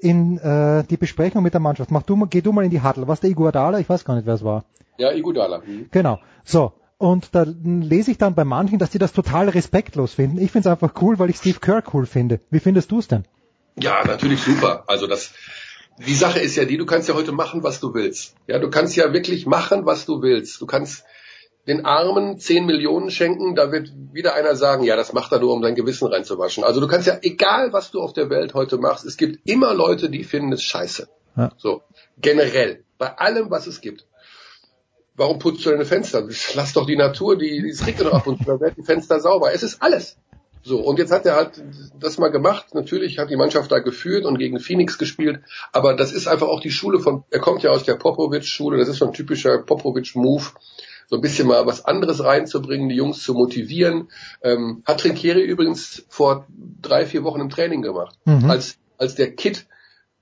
in äh, die Besprechung mit der Mannschaft, mach du mal, geh du mal in die Huddle. Was der Iguodala? Ich weiß gar nicht, wer es war. Ja, Iguodala. Mhm. Genau. So, und da lese ich dann bei manchen, dass die das total respektlos finden. Ich finde es einfach cool, weil ich Steve Kerr cool finde. Wie findest du es denn? Ja, natürlich super. Also das, die Sache ist ja die, du kannst ja heute machen, was du willst. Ja, du kannst ja wirklich machen, was du willst. Du kannst den Armen 10 Millionen schenken, da wird wieder einer sagen, ja, das macht er nur, um sein Gewissen reinzuwaschen. Also du kannst ja, egal was du auf der Welt heute machst, es gibt immer Leute, die finden es scheiße. Ja. So, generell. Bei allem, was es gibt warum putzt du deine Fenster? Lass doch die Natur, die, die regnet doch ab und zu, dann werden die Fenster sauber. Es ist alles. So, und jetzt hat er halt das mal gemacht. Natürlich hat die Mannschaft da geführt und gegen Phoenix gespielt, aber das ist einfach auch die Schule von, er kommt ja aus der Popovic-Schule, das ist so ein typischer Popovic-Move. so ein bisschen mal was anderes reinzubringen, die Jungs zu motivieren. Ähm, hat Trinkieri übrigens vor drei, vier Wochen im Training gemacht. Mhm. Als, als der Kit,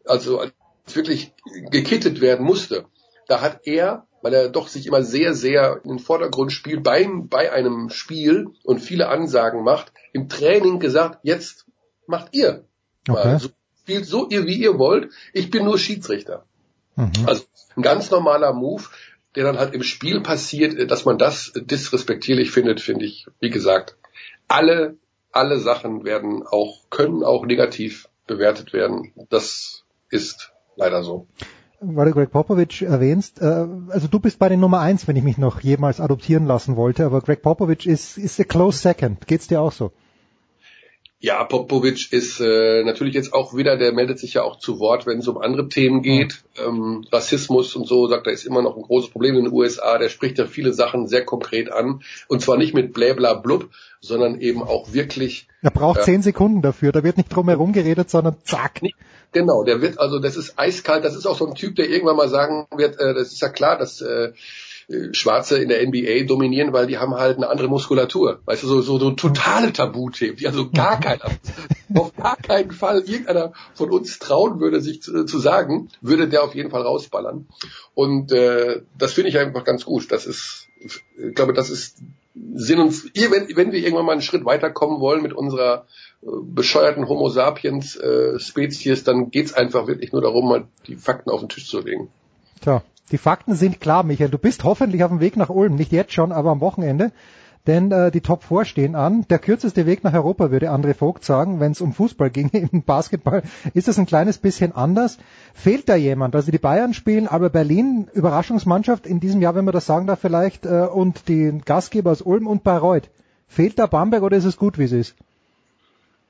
also als wirklich gekittet werden musste, da hat er, weil er doch sich immer sehr, sehr in den Vordergrund spielt, beim, bei einem Spiel und viele Ansagen macht, im Training gesagt, jetzt macht ihr. Okay. So, spielt so ihr, wie ihr wollt. Ich bin nur Schiedsrichter. Mhm. Also ein ganz normaler Move, der dann halt im Spiel passiert, dass man das disrespektierlich findet, finde ich, wie gesagt, alle, alle Sachen werden auch, können auch negativ bewertet werden. Das ist leider so. Weil du Greg Popovich erwähnst, äh, also du bist bei den Nummer eins, wenn ich mich noch jemals adoptieren lassen wollte, aber Greg Popovich ist, ist a close second. Geht's dir auch so? Ja, Popovic ist äh, natürlich jetzt auch wieder, der meldet sich ja auch zu Wort, wenn es um andere Themen geht. Ähm, Rassismus und so, sagt er, ist immer noch ein großes Problem in den USA. Der spricht ja viele Sachen sehr konkret an. Und zwar nicht mit Bläbla blub, sondern eben auch wirklich. Er braucht äh, zehn Sekunden dafür, da wird nicht drum herum geredet, sondern zack. Genau, der wird, also das ist eiskalt, das ist auch so ein Typ, der irgendwann mal sagen wird, äh, das ist ja klar, dass äh, Schwarze in der NBA dominieren, weil die haben halt eine andere Muskulatur. Weißt du, so, so, so totale Tabuthemen, die also gar keiner, auf gar keinen Fall irgendeiner von uns trauen würde, sich zu, zu sagen, würde der auf jeden Fall rausballern. Und äh, das finde ich einfach ganz gut. Das ist, ich glaube, das ist Sinn und wenn, wenn wir irgendwann mal einen Schritt weiterkommen wollen mit unserer äh, bescheuerten Homo sapiens äh, Spezies, dann geht's einfach wirklich nur darum, mal die Fakten auf den Tisch zu legen. Tja, die Fakten sind klar, Michael. Du bist hoffentlich auf dem Weg nach Ulm, nicht jetzt schon, aber am Wochenende. Denn äh, die Top 4 stehen an. Der kürzeste Weg nach Europa, würde André Vogt sagen, wenn es um Fußball ging. Im Basketball ist das ein kleines bisschen anders. Fehlt da jemand? Also die Bayern spielen, aber Berlin, Überraschungsmannschaft in diesem Jahr, wenn man das sagen darf vielleicht, äh, und die Gastgeber aus Ulm und Bayreuth. Fehlt da Bamberg oder ist es gut, wie es ist?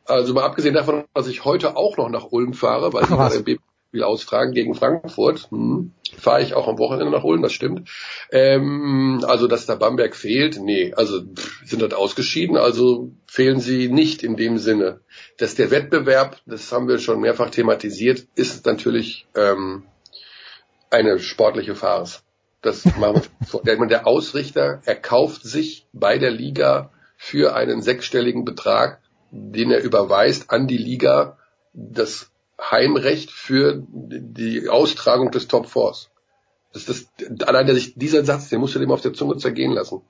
Also mal abgesehen davon, dass ich heute auch noch nach Ulm fahre, weil Ach, was? gerade ein Spiel austragen gegen Frankfurt, hm, fahre ich auch am Wochenende nach Ulm, das stimmt. Ähm, also, dass der Bamberg fehlt, nee, also sind dort ausgeschieden, also fehlen sie nicht in dem Sinne. Dass der Wettbewerb, das haben wir schon mehrfach thematisiert, ist natürlich ähm, eine sportliche Farce. Das machen wir. Der, der Ausrichter erkauft sich bei der Liga für einen sechsstelligen Betrag, den er überweist an die Liga, das Heimrecht für die Austragung des Top Fours. Das ist das, allein der sich, dieser Satz, den musst du dem auf der Zunge zergehen lassen.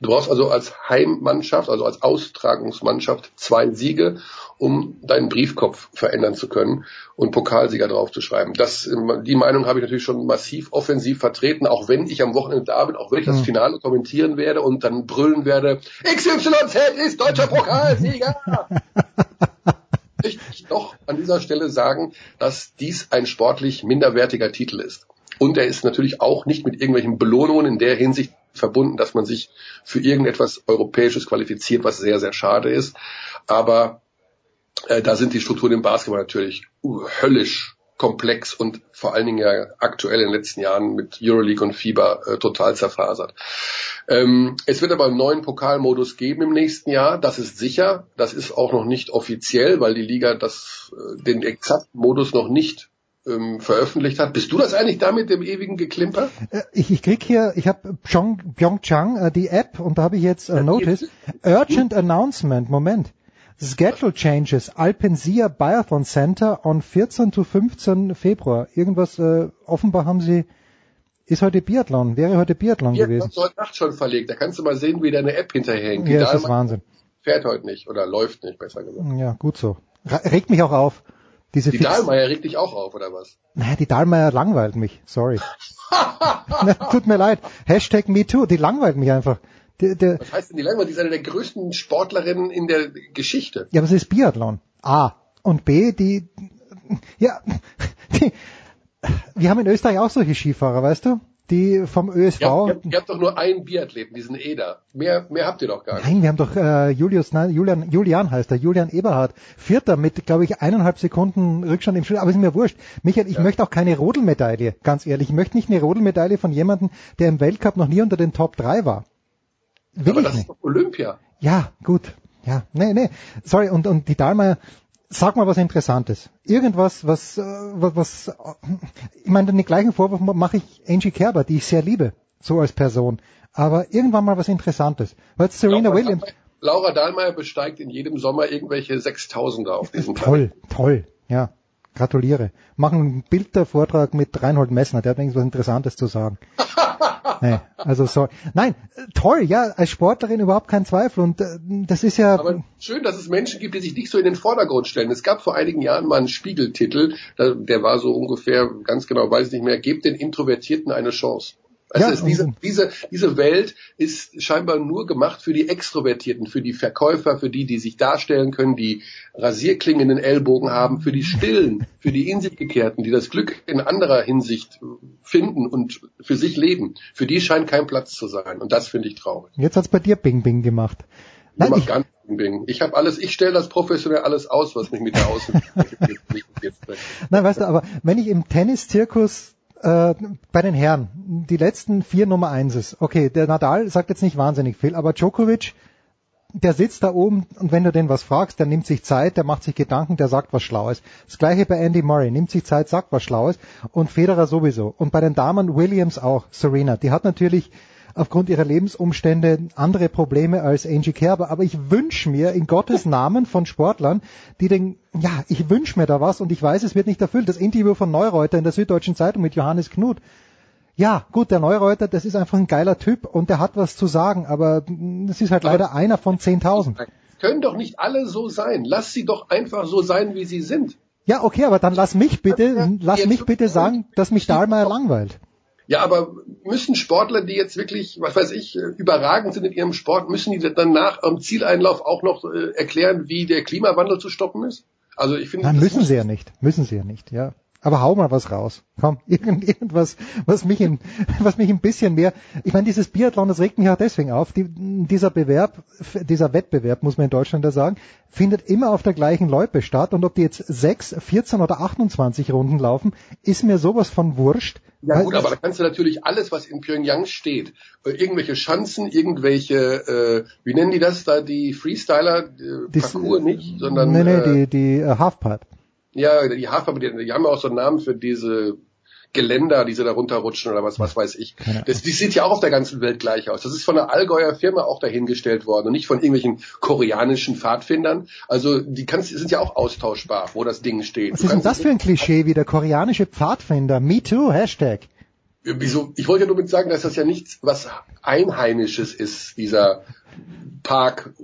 Du brauchst also als Heimmannschaft, also als Austragungsmannschaft zwei Siege, um deinen Briefkopf verändern zu können und Pokalsieger draufzuschreiben. Das, die Meinung habe ich natürlich schon massiv offensiv vertreten, auch wenn ich am Wochenende da bin, auch wenn ich das Mhm. Finale kommentieren werde und dann brüllen werde, XYZ ist deutscher Pokalsieger! ich doch an dieser Stelle sagen, dass dies ein sportlich minderwertiger Titel ist. Und er ist natürlich auch nicht mit irgendwelchen Belohnungen in der Hinsicht verbunden, dass man sich für irgendetwas Europäisches qualifiziert, was sehr, sehr schade ist. Aber äh, da sind die Strukturen im Basketball natürlich höllisch komplex und vor allen Dingen ja aktuell in den letzten Jahren mit Euroleague und FIBA äh, total zerfasert. Ähm, es wird aber einen neuen Pokalmodus geben im nächsten Jahr, das ist sicher. Das ist auch noch nicht offiziell, weil die Liga das, äh, den exakten Modus noch nicht ähm, veröffentlicht hat. Bist du das eigentlich da mit dem ewigen Geklimper? Äh, Ich, ich krieg hier, ich habe Pyeongchang, äh, die App, und da habe ich jetzt äh, Notice. Urgent Announcement, Moment. Schedule Changes, Alpensia Biathlon Center on 14 to 15 Februar. Irgendwas, äh, offenbar haben sie, ist heute Biathlon, wäre heute Biathlon Ja, gewesen. ist heute Nacht schon verlegt. Da kannst du mal sehen, wie deine App hinterherhängt. Ja, das ist Wahnsinn. Fährt heute nicht oder läuft nicht, besser gesagt. Ja, gut so. Regt mich auch auf. Diese Die Fix Dahlmeier regt dich auch auf, oder was? Naja, die Dahlmeier langweilt mich, sorry. Na, tut mir leid. Hashtag MeToo, die langweilt mich einfach. Die, die, Was heißt denn die Langweil? Die ist eine der größten Sportlerinnen in der Geschichte. ja, aber es ist Biathlon. A. Und B, die, ja, die, wir haben in Österreich auch solche Skifahrer, weißt du? Die vom ÖSV. Ja, ihr, habt, ihr habt doch nur einen Biathleten, diesen Eder. Mehr, mehr habt ihr doch gar nicht. Nein, wir haben doch äh, Julius, nein, Julian, Julian heißt er, Julian Eberhard, Vierter mit, glaube ich, eineinhalb Sekunden Rückstand im Schritt. Aber ist mir wurscht. Michael, ich Ja. möchte auch keine Rodelmedaille, ganz ehrlich. Ich möchte nicht eine Rodelmedaille von jemandem, der im Weltcup noch nie unter den Top 3 war. Will Aber ich das nicht. ist doch Olympia. Ja, gut. Ja, nee, nee. Sorry, und, und die Dahlmeier, sag mal was Interessantes. Irgendwas, was, äh, was, was äh, ich meine, den gleichen Vorwurf mache ich Angie Kerber, die ich sehr liebe, so als Person. aber irgendwann mal was Interessantes. Weil Serena Laura Williams, Dahlmeier, Laura Dahlmeier besteigt in jedem Sommer irgendwelche Sechstausender auf diesem toll, toll, ja. Gratuliere. Machen einen Bildervortrag mit Reinhold Messner, der hat irgendwas Interessantes zu sagen. nee, also so. Nein, toll, ja, als Sportlerin überhaupt kein Zweifel. Und äh, das ist ja. Aber schön, dass es Menschen gibt, die sich nicht so in den Vordergrund stellen. Es gab vor einigen Jahren mal einen Spiegeltitel, der war so ungefähr, ganz genau weiß ich nicht mehr, gebt den Introvertierten eine Chance. Also Ja, es, diese, diese, diese Welt ist scheinbar nur gemacht für die Extrovertierten, für die Verkäufer, für die, die sich darstellen können, die Rasierklingen in den Ellbogen haben, für die Stillen, für die in sich gekehrten, die das Glück in anderer Hinsicht finden und für sich leben. Für die scheint kein Platz zu sein. Und das finde ich traurig. Jetzt hat's bei dir Bing Bing gemacht. Ich Nein, ich, gar nicht Bing. Ich habe alles, ich stelle das professionell alles aus, was mich mit der Außen. nein, weißt du, aber wenn ich im Tennis-Zirkus äh, bei den Herren. Die letzten vier Nummer Einses, okay, der Nadal sagt jetzt nicht wahnsinnig viel, aber Djokovic, der sitzt da oben und wenn du den was fragst, der nimmt sich Zeit, der macht sich Gedanken, der sagt was Schlaues. Das gleiche bei Andy Murray, nimmt sich Zeit, sagt was Schlaues. Und Federer sowieso. Und bei den Damen Williams auch, Serena, die hat natürlich aufgrund ihrer Lebensumstände andere Probleme als Angie Kerber, aber ich wünsche mir in Gottes Namen von Sportlern, die den, ja, ich wünsche mir da was und ich weiß, es wird nicht erfüllt. Das Interview von Neureuter in der Süddeutschen Zeitung mit Johannes Knut, ja, gut, der Neureuter, das ist einfach ein geiler Typ und der hat was zu sagen, aber das ist halt leider einer von 10.000. Können doch nicht alle so sein. Lass sie doch einfach so sein, wie sie sind. Ja, okay, aber dann lass mich bitte, lass mich bitte sagen, dass mich Dahlmeier langweilt. Ja, aber müssen Sportler, die jetzt wirklich, was weiß ich, äh, überragend sind in ihrem Sport, müssen die dann nach am Zieleinlauf auch noch äh, erklären, wie der Klimawandel zu stoppen ist? Also ich finde, Nein, müssen sie ja nicht, müssen sie ja nicht, ja. Aber hau mal was raus. Komm, irgend, irgendwas, was mich, in, was mich ein bisschen mehr, ich meine, dieses Biathlon, das regt mich auch deswegen auf, die, dieser Bewerb, dieser Wettbewerb, muss man in Deutschland ja sagen, findet immer auf der gleichen Loipe statt und ob die jetzt 6, 14 oder 28 Runden laufen, ist mir sowas von wurscht. Ja gut, aber da kannst du natürlich alles, was in Pyongyang steht, äh, irgendwelche Schanzen, irgendwelche, äh, wie nennen die das da, die Freestyler, äh, Die- Parcours nicht, sondern nee, nee, äh, die, die äh, Halfpipe. Ja, die Hafer, die, die haben ja auch so einen Namen für diese Geländer, die sie da runterrutschen oder was, was weiß ich. Das, die sieht ja auch auf der ganzen Welt gleich aus. Das ist von einer Allgäuer Firma auch dahingestellt worden und nicht von irgendwelchen koreanischen Pfadfindern. Also die kannst, sind ja auch austauschbar, wo das Ding steht. Was ist denn das für ein Klischee wie der koreanische Pfadfinder? Me too, Hashtag. Wieso? Ich wollte ja nur mit sagen, dass das ja nichts was Einheimisches ist, dieser Park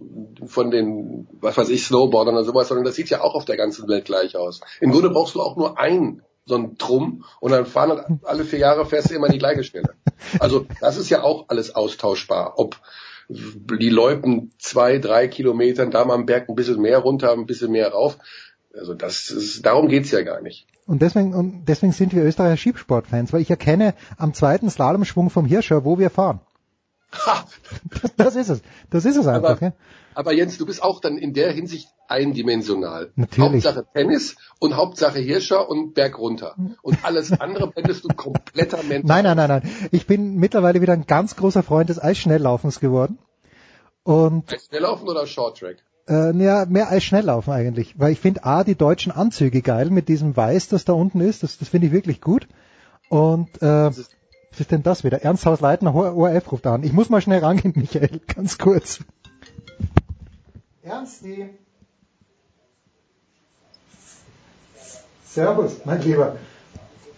von den, was weiß ich, Snowboardern oder sowas, sondern das sieht ja auch auf der ganzen Welt gleich aus. Im Grunde brauchst du auch nur ein so ein Drum und dann fahren halt alle vier Jahre fährst du immer die gleiche Stelle. Also das ist ja auch alles austauschbar. Ob die Loipen zwei, drei Kilometern, da mal am Berg ein bisschen mehr runter, ein bisschen mehr rauf. Also das ist, darum geht's ja gar nicht. Und deswegen, und deswegen sind wir Österreicher Schiebsportfans, weil ich erkenne am zweiten Slalomschwung vom Hirscher, wo wir fahren. Das ist es. Das ist es einfach. Aber, ja. aber Jens, du bist auch dann in der Hinsicht eindimensional. Natürlich. Hauptsache Tennis und Hauptsache Hirscher und Berg runter. Und alles andere blendest du kompletter Mensch. Nein, nein, nein, nein. Ich bin mittlerweile wieder ein ganz großer Freund des Eisschnelllaufens geworden. Und Schnelllaufen oder Shorttrack? Äh, ja, mehr Eisschnelllaufen eigentlich. Weil ich finde A, die deutschen Anzüge geil mit diesem Weiß, das da unten ist. Das, das finde ich wirklich gut. Und äh, was ist denn das wieder? Ernsthaus Leitner, ORF ruft an. Ich muss mal schnell rangehen, Michael, ganz kurz. Ernsti. Servus, mein Lieber.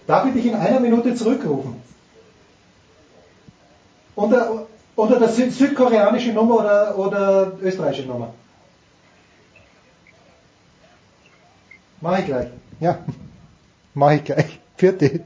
Darf ich dich in einer Minute zurückrufen? Unter, unter der Süd südkoreanische Nummer oder, oder österreichische Nummer? Mach ich gleich. Ja, mach ich gleich. Vierte.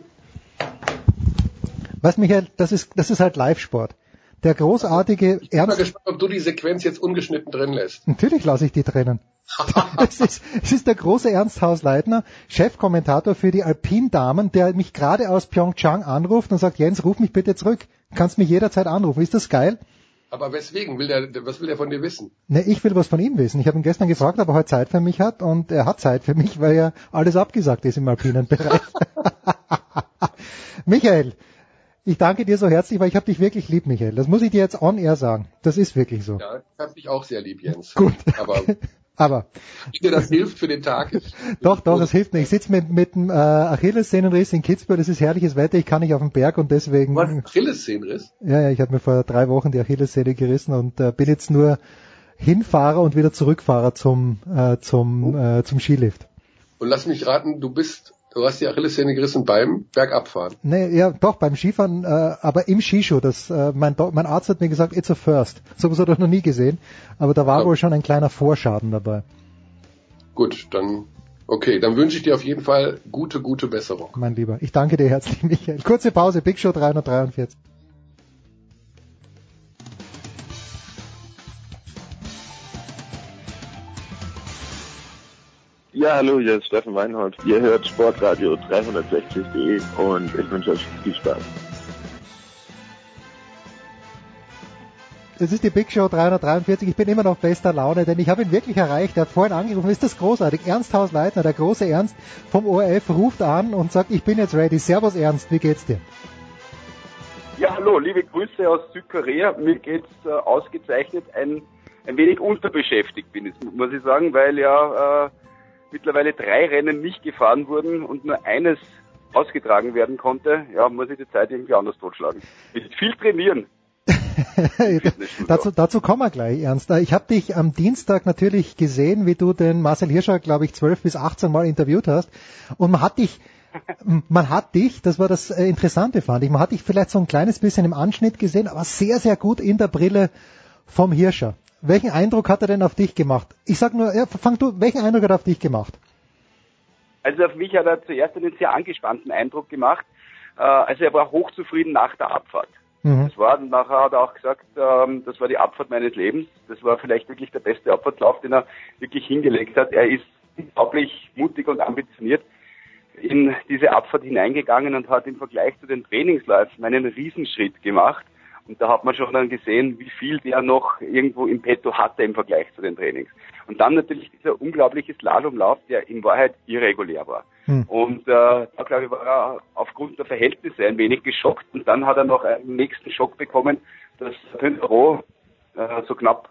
Was Michael, das ist, das ist halt Live-Sport. Der großartige Ich bin mal Ernst, gespannt, ob du die Sequenz jetzt ungeschnitten drin lässt. natürlich lasse ich die drinnen. es, ist, es ist der große Ernst Hausleitner, Chefkommentator für die Alpin-Damen, der mich gerade aus Pyeongchang anruft und sagt, Jens, ruf mich bitte zurück. Kannst mich jederzeit anrufen. Ist das geil? Aber weswegen? Will der, was will er von dir wissen? Ne, ich will was von ihm wissen. Ich habe ihn gestern gefragt, ob er heute Zeit für mich hat und er hat Zeit für mich, weil ja alles abgesagt ist im alpinen Bereich. Michael, ich danke dir so herzlich, weil ich habe dich wirklich lieb, Michael. Das muss ich dir jetzt on air sagen. Das ist wirklich so. Ja, ich hab dich auch sehr lieb, Jens. Gut. Aber Aber dir das hilft für den Tag. doch, doch, das hilft mir. Ich sitze mit, mit dem äh, Achillessehnenriss in Kitzbühel, es ist herrliches Wetter, ich kann nicht auf den Berg und deswegen... Was, Achillessehnenriss? Ja, ja, ich habe mir vor drei Wochen die Achillessehne gerissen und äh, bin jetzt nur Hinfahrer und wieder Zurückfahrer zum, äh, zum, Oh. äh, zum Skilift. Und lass mich raten, du bist, du hast die Achillessehne gerissen beim Bergabfahren. Nee, ja, doch, beim Skifahren, äh, aber im Skischuh. Das, äh, mein, mein Arzt hat mir gesagt, it's a first. So was hat er noch nie gesehen. Aber da war Ja. wohl schon ein kleiner Vorschaden dabei. Gut, dann, okay, dann wünsche ich dir auf jeden Fall gute, gute Besserung. Mein Lieber. Ich danke dir herzlich, Michael. Kurze Pause, Big Show 343. Ja, hallo, hier ist Steffen Weinhold. Ihr hört Sportradio 360.de und ich wünsche euch viel Spaß. Es ist die Big Show 343. Ich bin immer noch bester Laune, denn ich habe ihn wirklich erreicht. Er hat vorhin angerufen. Ist das großartig? Ernst Hausleitner, der große Ernst vom ORF, ruft an und sagt, ich bin jetzt ready. Servus Ernst, wie geht's dir? Ja, hallo, liebe Grüße aus Südkorea. Mir geht's äh, ausgezeichnet. Ein, ein wenig unterbeschäftigt bin ich, muss ich sagen, weil ja äh, mittlerweile drei Rennen nicht gefahren wurden und nur eines ausgetragen werden konnte. Ja, muss ich die Zeit irgendwie anders totschlagen. Mit viel trainieren. dazu, dazu kommen wir gleich, Ernst. Ich habe dich am Dienstag natürlich gesehen, wie du den Marcel Hirscher, glaube ich, 12 bis 18 Mal interviewt hast. Und man hat dich, man hat dich, das war das äh, Interessante, fand ich, man hat dich vielleicht so ein kleines bisschen im Anschnitt gesehen, aber sehr, sehr gut in der Brille vom Hirscher. Welchen Eindruck hat er denn auf dich gemacht? Ich sag nur, ja, fang du, welchen Eindruck hat er auf dich gemacht? Also auf mich hat er zuerst einen sehr angespannten Eindruck gemacht. Äh, also er war hochzufrieden nach der Abfahrt. Mhm. Das war, und nachher hat er auch gesagt, ähm, das war die Abfahrt meines Lebens. Das war vielleicht wirklich der beste Abfahrtlauf, den er wirklich hingelegt hat. Er ist unglaublich mutig und ambitioniert in diese Abfahrt hineingegangen und hat im Vergleich zu den Trainingsläufen einen Riesenschritt gemacht. Und da hat man schon dann gesehen, wie viel der noch irgendwo im Petto hatte im Vergleich zu den Trainings. Und dann natürlich dieser unglaubliche Slalomlauf, der in Wahrheit irregulär war. Hm. Und äh, da glaube ich war er aufgrund der Verhältnisse ein wenig geschockt und dann hat er noch einen nächsten Schock bekommen, dass Pintero äh, so knapp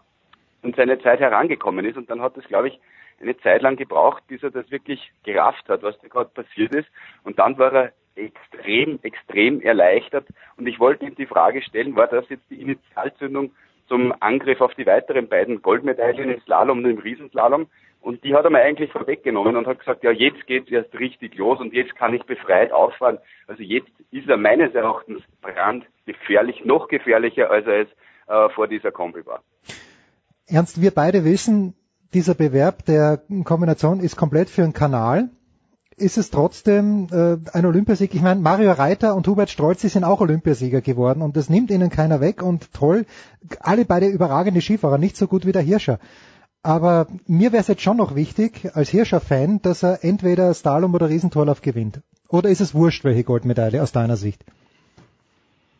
an seine Zeit herangekommen ist und dann hat es glaube ich eine Zeit lang gebraucht, bis er das wirklich gerafft hat, was da gerade passiert ist und dann war er extrem, extrem erleichtert und ich wollte ihm die Frage stellen, war das jetzt die Initialzündung zum Angriff auf die weiteren beiden Goldmedaillen im Slalom und im Riesenslalom und die hat er mir eigentlich vorweggenommen und hat gesagt, ja, jetzt geht's erst richtig los und jetzt kann ich befreit auffahren. Also jetzt ist er meines Erachtens brandgefährlich, noch gefährlicher, als er es äh, vor dieser Kombi war. Ernst, wir beide wissen, dieser Bewerb der Kombination ist komplett für einen Kanal. Ist es trotzdem äh, ein Olympiasieg? Ich meine, Mario Reiter und Hubert Strolz die sind auch Olympiasieger geworden und das nimmt ihnen keiner weg und toll. Alle beide überragende Skifahrer, nicht so gut wie der Hirscher. Aber mir wäre es jetzt schon noch wichtig, als Hirscher-Fan, dass er entweder Slalom oder Riesentorlauf gewinnt. Oder ist es wurscht, welche Goldmedaille aus deiner Sicht?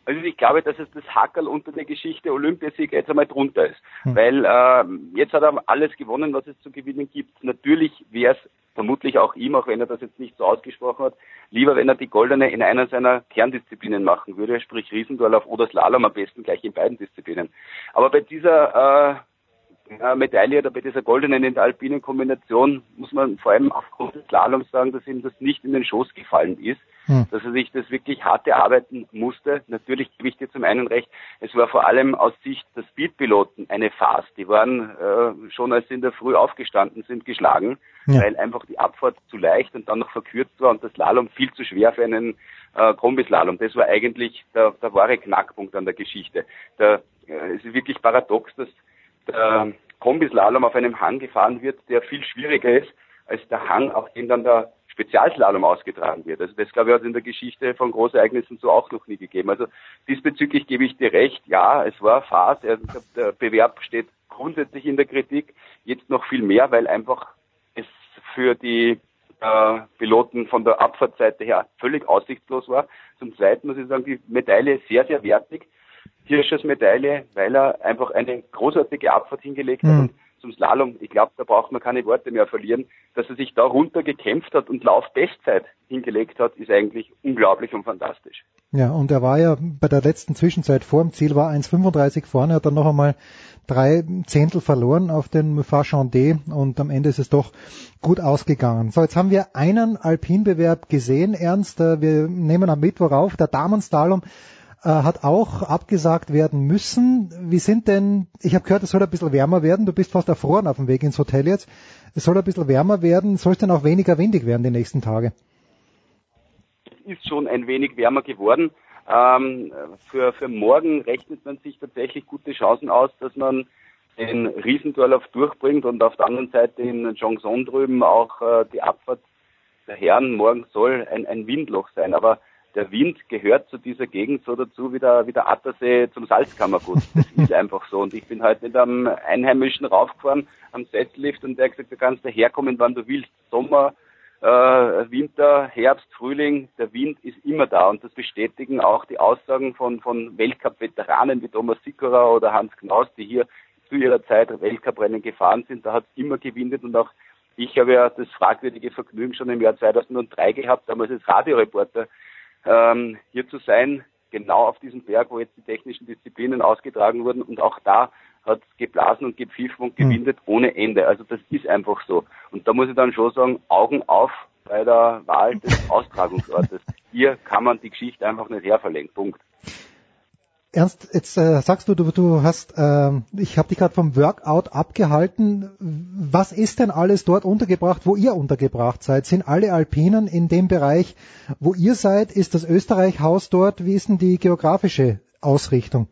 Also ich glaube, dass es das Hackerl unter der Geschichte Olympiasieg jetzt einmal drunter ist. Hm. Weil äh, jetzt hat er alles gewonnen, was es zu gewinnen gibt. Natürlich wäre es vermutlich auch ihm, auch wenn er das jetzt nicht so ausgesprochen hat, lieber, wenn er die Goldene in einer seiner Kerndisziplinen machen würde, sprich Riesendorlauf oder Slalom, am besten gleich in beiden Disziplinen. Aber bei dieser äh, Medaille oder bei dieser goldenen in der alpinen Kombination muss man vor allem aufgrund des Slaloms sagen, dass ihm das nicht in den Schoß gefallen ist, hm. dass er sich das wirklich hart erarbeiten musste. Natürlich gebe ich dir zum einen recht, es war vor allem aus Sicht der Speedpiloten eine Farce. Die waren äh, schon, als sie in der Früh aufgestanden sind, geschlagen, ja. weil einfach die Abfahrt zu leicht und dann noch verkürzt war und das Slalom viel zu schwer für einen äh, Kombislalom. Das war eigentlich der, der wahre Knackpunkt an der Geschichte. Der, äh, es ist wirklich paradox, dass der Kombislalom auf einem Hang gefahren wird, der viel schwieriger ist als der Hang, auf dem dann der Spezialslalom ausgetragen wird. Also das, glaube ich, hat es in der Geschichte von Großereignissen so auch noch nie gegeben. Also diesbezüglich gebe ich dir recht, ja, es war Phase, also der Bewerb steht grundsätzlich in der Kritik, jetzt noch viel mehr, weil einfach es für die äh, Piloten von der Abfahrtseite her völlig aussichtslos war. Zum Zweiten muss ich sagen, die Medaille ist sehr, sehr wertig. Hirschers Medaille, weil er einfach eine großartige Abfahrt hingelegt hat. Mhm. Und zum Slalom, ich glaube, da braucht man keine Worte mehr verlieren. Dass er sich da runter gekämpft hat und Laufbestzeit hingelegt hat, ist eigentlich unglaublich und fantastisch. Ja, und er war ja bei der letzten Zwischenzeit vor dem Ziel, war 1,35 vorne, hat dann noch einmal drei Zehntel verloren auf den Fachandé und am Ende ist es doch gut ausgegangen. So, jetzt haben wir einen Alpinbewerb gesehen, Ernst. Äh, wir nehmen am Mittwoch auf. Der Damenslalom äh, hat auch abgesagt werden müssen. Wie sind denn, ich habe gehört, es soll ein bisschen wärmer werden. Du bist fast erfroren auf dem Weg ins Hotel jetzt. Es soll ein bisschen wärmer werden. Soll es denn auch weniger windig werden die nächsten Tage? ist schon ein wenig wärmer geworden. Ähm, für, für morgen rechnet man sich tatsächlich gute Chancen aus, dass man den Riesendorlauf durchbringt und auf der anderen Seite in Jongson drüben auch äh, die Abfahrt der Herren morgen soll ein, ein Windloch sein. Aber der Wind gehört zu dieser Gegend so dazu wie der, wie der Attersee zum Salzkammergut. Das ist einfach so. Und ich bin heute mit einem Einheimischen raufgefahren am Settlift und der hat gesagt, du kannst daherkommen, wann du willst. Sommer, äh, Winter, Herbst, Frühling, der Wind ist immer da und das bestätigen auch die Aussagen von, von Weltcup-Veteranen wie Thomas Sikora oder Hans Knaus, die hier zu ihrer Zeit Weltcuprennen gefahren sind. Da hat es immer gewindet und auch ich habe ja das fragwürdige Vergnügen schon im Jahr 2003 gehabt, damals als Radioreporter ähm, hier zu sein, genau auf diesem Berg, wo jetzt die technischen Disziplinen ausgetragen wurden und auch da hat geblasen und gepfiffen und gewindet mhm. ohne Ende. Also das ist einfach so. Und da muss ich dann schon sagen, Augen auf bei der Wahl des Austragungsortes. Hier kann man die Geschichte einfach nicht herverlegen. Punkt. Ernst, jetzt äh, sagst du, du, du hast, äh, ich habe dich gerade vom Workout abgehalten. Was ist denn alles dort untergebracht, wo ihr untergebracht seid? Sind alle Alpinen in dem Bereich, wo ihr seid? Ist das Österreich-Haus dort? Wie ist denn die geografische Ausrichtung?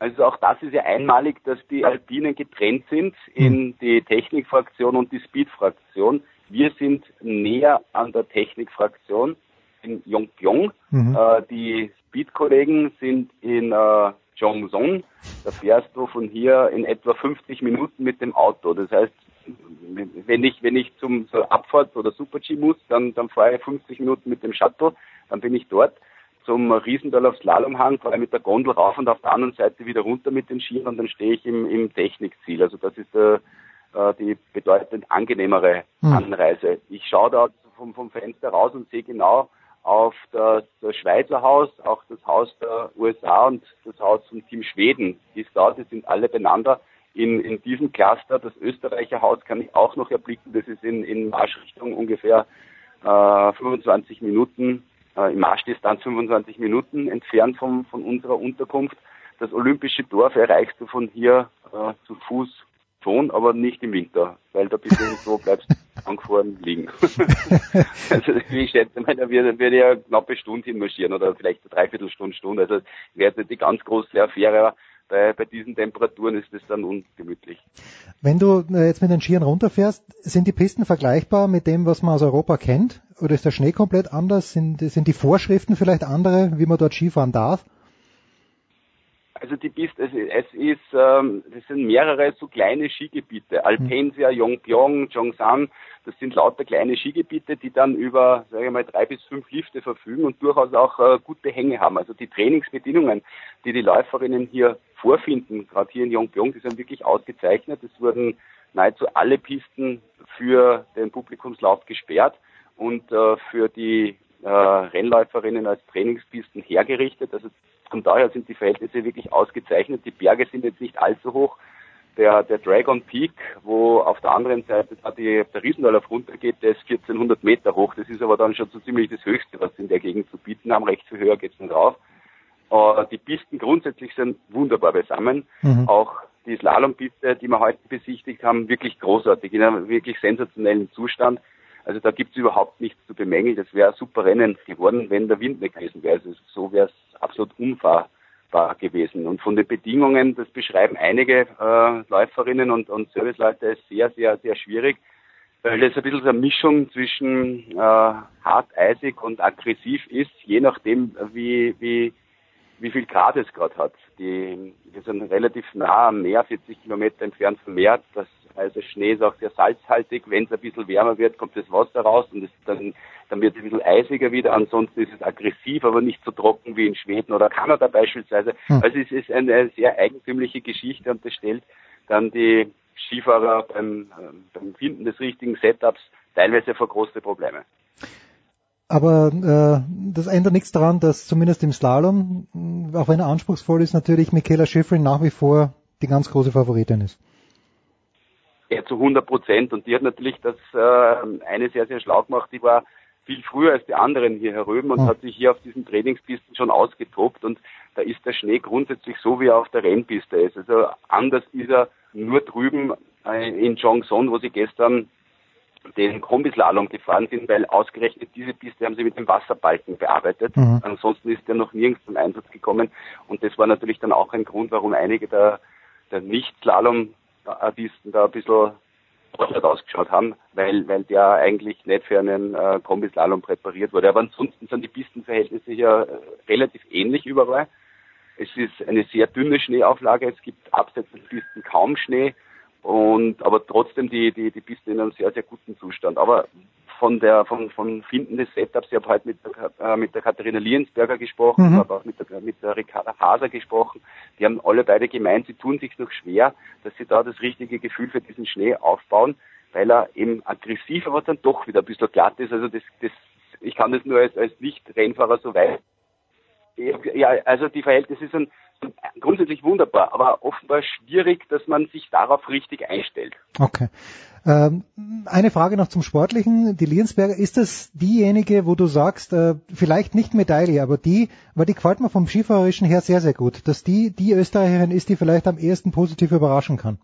Also auch das ist ja einmalig, dass die Alpinen getrennt sind in hm. die Technikfraktion und die Speedfraktion. Wir sind näher an der Technikfraktion in Yongpyong. Mhm. Äh, die Speed-Kollegen sind in äh, Jongson. Da fährst du von hier in etwa 50 Minuten mit dem Auto. Das heißt, wenn ich, wenn ich zum, zur Abfahrt oder Super-G muss, dann, dann fahre ich 50 Minuten mit dem Shuttle, dann bin ich dort zum Riesental auf Slalomhang, fahre mit der Gondel rauf und auf der anderen Seite wieder runter mit den Skiern und dann stehe ich im, im Technikziel. Also das ist äh, äh die bedeutend angenehmere hm. Anreise. Ich schaue da vom, vom Fenster raus und sehe genau auf das, das Schweizer Haus, auch das Haus der USA und das Haus vom Team Schweden die sind alle beieinander. In, in diesem Cluster, das Österreicher Haus kann ich auch noch erblicken, das ist in, in Marschrichtung ungefähr äh, 25 Minuten äh, im Marschdistanz 25 Minuten entfernt vom, von unserer Unterkunft. Das olympische Dorf erreichst du von hier äh, zu Fuß schon, aber nicht im Winter, weil da bist du irgendwo bleibst angefahren liegen. also ich schätze mal, da wird ja knappe Stunde hinmarschieren oder vielleicht eine Dreiviertelstunde, Stunde. Also wäre nicht die ganz große Affäre, bei, bei diesen Temperaturen ist es dann ungemütlich. Wenn du äh, jetzt mit den Skiern runterfährst, sind die Pisten vergleichbar mit dem, was man aus Europa kennt? Oder ist der Schnee komplett anders? Sind, sind die Vorschriften vielleicht andere, wie man dort Skifahren darf? Also die Piste, es, es ist, ähm, das sind mehrere so kleine Skigebiete. Alpensia, Yongpyong, Zhongshan, das sind lauter kleine Skigebiete, die dann über, sage ich mal, drei bis fünf Lifte verfügen und durchaus auch äh, gute Hänge haben. Also die Trainingsbedingungen, die die Läuferinnen hier vorfinden, gerade hier in Yongpyong, die sind wirklich ausgezeichnet. Es wurden nahezu alle Pisten für den Publikumslauf gesperrt und äh, für die äh, Rennläuferinnen als Trainingspisten hergerichtet. Also von daher sind die Verhältnisse wirklich ausgezeichnet. Die Berge sind jetzt nicht allzu hoch. Der, der Dragon Peak, wo auf der anderen Seite da die, der Riesendorlauf runtergeht, der ist 1400 Meter hoch. Das ist aber dann schon so ziemlich das Höchste, was in der Gegend zu bieten haben. Recht viel höher geht's nicht rauf. Äh, die Pisten grundsätzlich sind wunderbar beisammen. Mhm. Auch die Slalompiste, die wir heute besichtigt haben, wirklich großartig, in einem wirklich sensationellen Zustand. Also da gibt's überhaupt nichts zu bemängeln. Das wäre ein super Rennen geworden, wenn der Wind nicht gewesen wäre. Also so wäre es absolut unfahrbar gewesen. Und von den Bedingungen, das beschreiben einige äh, Läuferinnen und, und Serviceleute, ist sehr, sehr, sehr schwierig, weil es ein bisschen so eine Mischung zwischen äh, hart, eisig und aggressiv ist, je nachdem, wie, wie, wie viel Grad es gerade hat. Die, wir sind relativ nah am Meer, 40 Kilometer entfernt vom Meer. Das also Schnee ist auch sehr salzhaltig. Wenn es ein bisschen wärmer wird, kommt das Wasser raus und es, dann, dann wird es ein bisschen eisiger wieder. Ansonsten ist es aggressiv, aber nicht so trocken wie in Schweden oder Kanada beispielsweise. Hm. Also es ist eine sehr eigentümliche Geschichte und das stellt dann die Skifahrer beim, beim Finden des richtigen Setups teilweise vor große Probleme. Aber äh, das ändert nichts daran, dass zumindest im Slalom, auch wenn er anspruchsvoll ist, natürlich Michaela Schifrin nach wie vor die ganz große Favoritin ist. Ja, zu 100 Prozent. Und die hat natürlich das äh, eine sehr, sehr schlau gemacht. Die war viel früher als die anderen hier herüben und Hm. hat sich hier auf diesen Trainingspisten schon ausgetobt. Und da ist der Schnee grundsätzlich so, wie er auf der Rennpiste ist. Also anders ist er nur drüben äh, in Jongson, wo sie gestern den Kombislalom gefahren sind, weil ausgerechnet diese Piste haben sie mit dem Wasserbalken bearbeitet. Mhm. Ansonsten ist der noch nirgends zum Einsatz gekommen. Und das war natürlich dann auch ein Grund, warum einige der, der Nicht-Slalom-Artisten da ein bisschen ausgeschaut haben, weil, weil der eigentlich nicht für einen äh, Kombislalom präpariert wurde. Aber ansonsten sind die Pistenverhältnisse hier äh, relativ ähnlich überall. Es ist eine sehr dünne Schneeauflage, es gibt abseits der Pisten kaum Schnee und aber trotzdem die, die, die Pisten in einem sehr, sehr guten Zustand. Aber von der von, von Finden des Setups, ich habe heute mit der, äh, mit der Katharina Liensberger gesprochen, Mhm. habe auch mit der, mit der Ricarda Haser gesprochen. Die haben alle beide gemeint, sie tun sich noch schwer, dass sie da das richtige Gefühl für diesen Schnee aufbauen, weil er eben aggressiv, aber dann doch wieder ein bisschen glatt ist. Also das, das ich kann das nur als, als Nicht-Rennfahrer so weit ja, also die Verhältnisse sind grundsätzlich wunderbar, aber offenbar schwierig, dass man sich darauf richtig einstellt. Okay. Ähm, eine Frage noch zum Sportlichen. Die Liensberger, ist das diejenige, wo du sagst, äh, vielleicht nicht Medaille, aber die, weil die gefällt mir vom Skifahrerischen her sehr, sehr gut, dass die die Österreicherin ist, die vielleicht am ehesten positiv überraschen kann?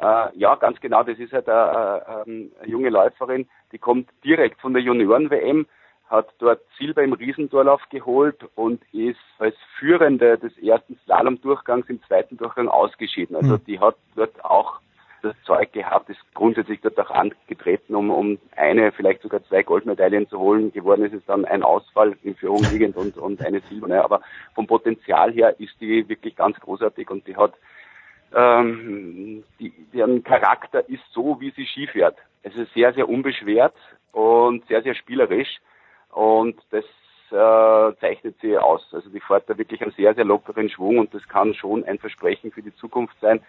Äh, ja, ganz genau. Das ist halt eine, eine, eine junge Läuferin, die kommt direkt von der Junioren-WM, hat dort Silber im Riesendurlauf geholt und ist als Führende des ersten Slalom-Durchgangs im zweiten Durchgang ausgeschieden. Also Mhm. die hat dort auch das Zeug gehabt, ist grundsätzlich dort auch angetreten, um, um eine, vielleicht sogar zwei Goldmedaillen zu holen. Geworden ist es dann ein Ausfall in Führung liegend und, und eine silberne. Aber vom Potenzial her ist die wirklich ganz großartig und die hat ähm, die, deren Charakter ist so, wie sie Ski fährt. Es ist sehr, sehr unbeschwert und sehr, sehr spielerisch und das äh, zeichnet sie aus. Also die fährt da wirklich einen sehr, sehr lockeren Schwung und das kann schon ein Versprechen für die Zukunft sein.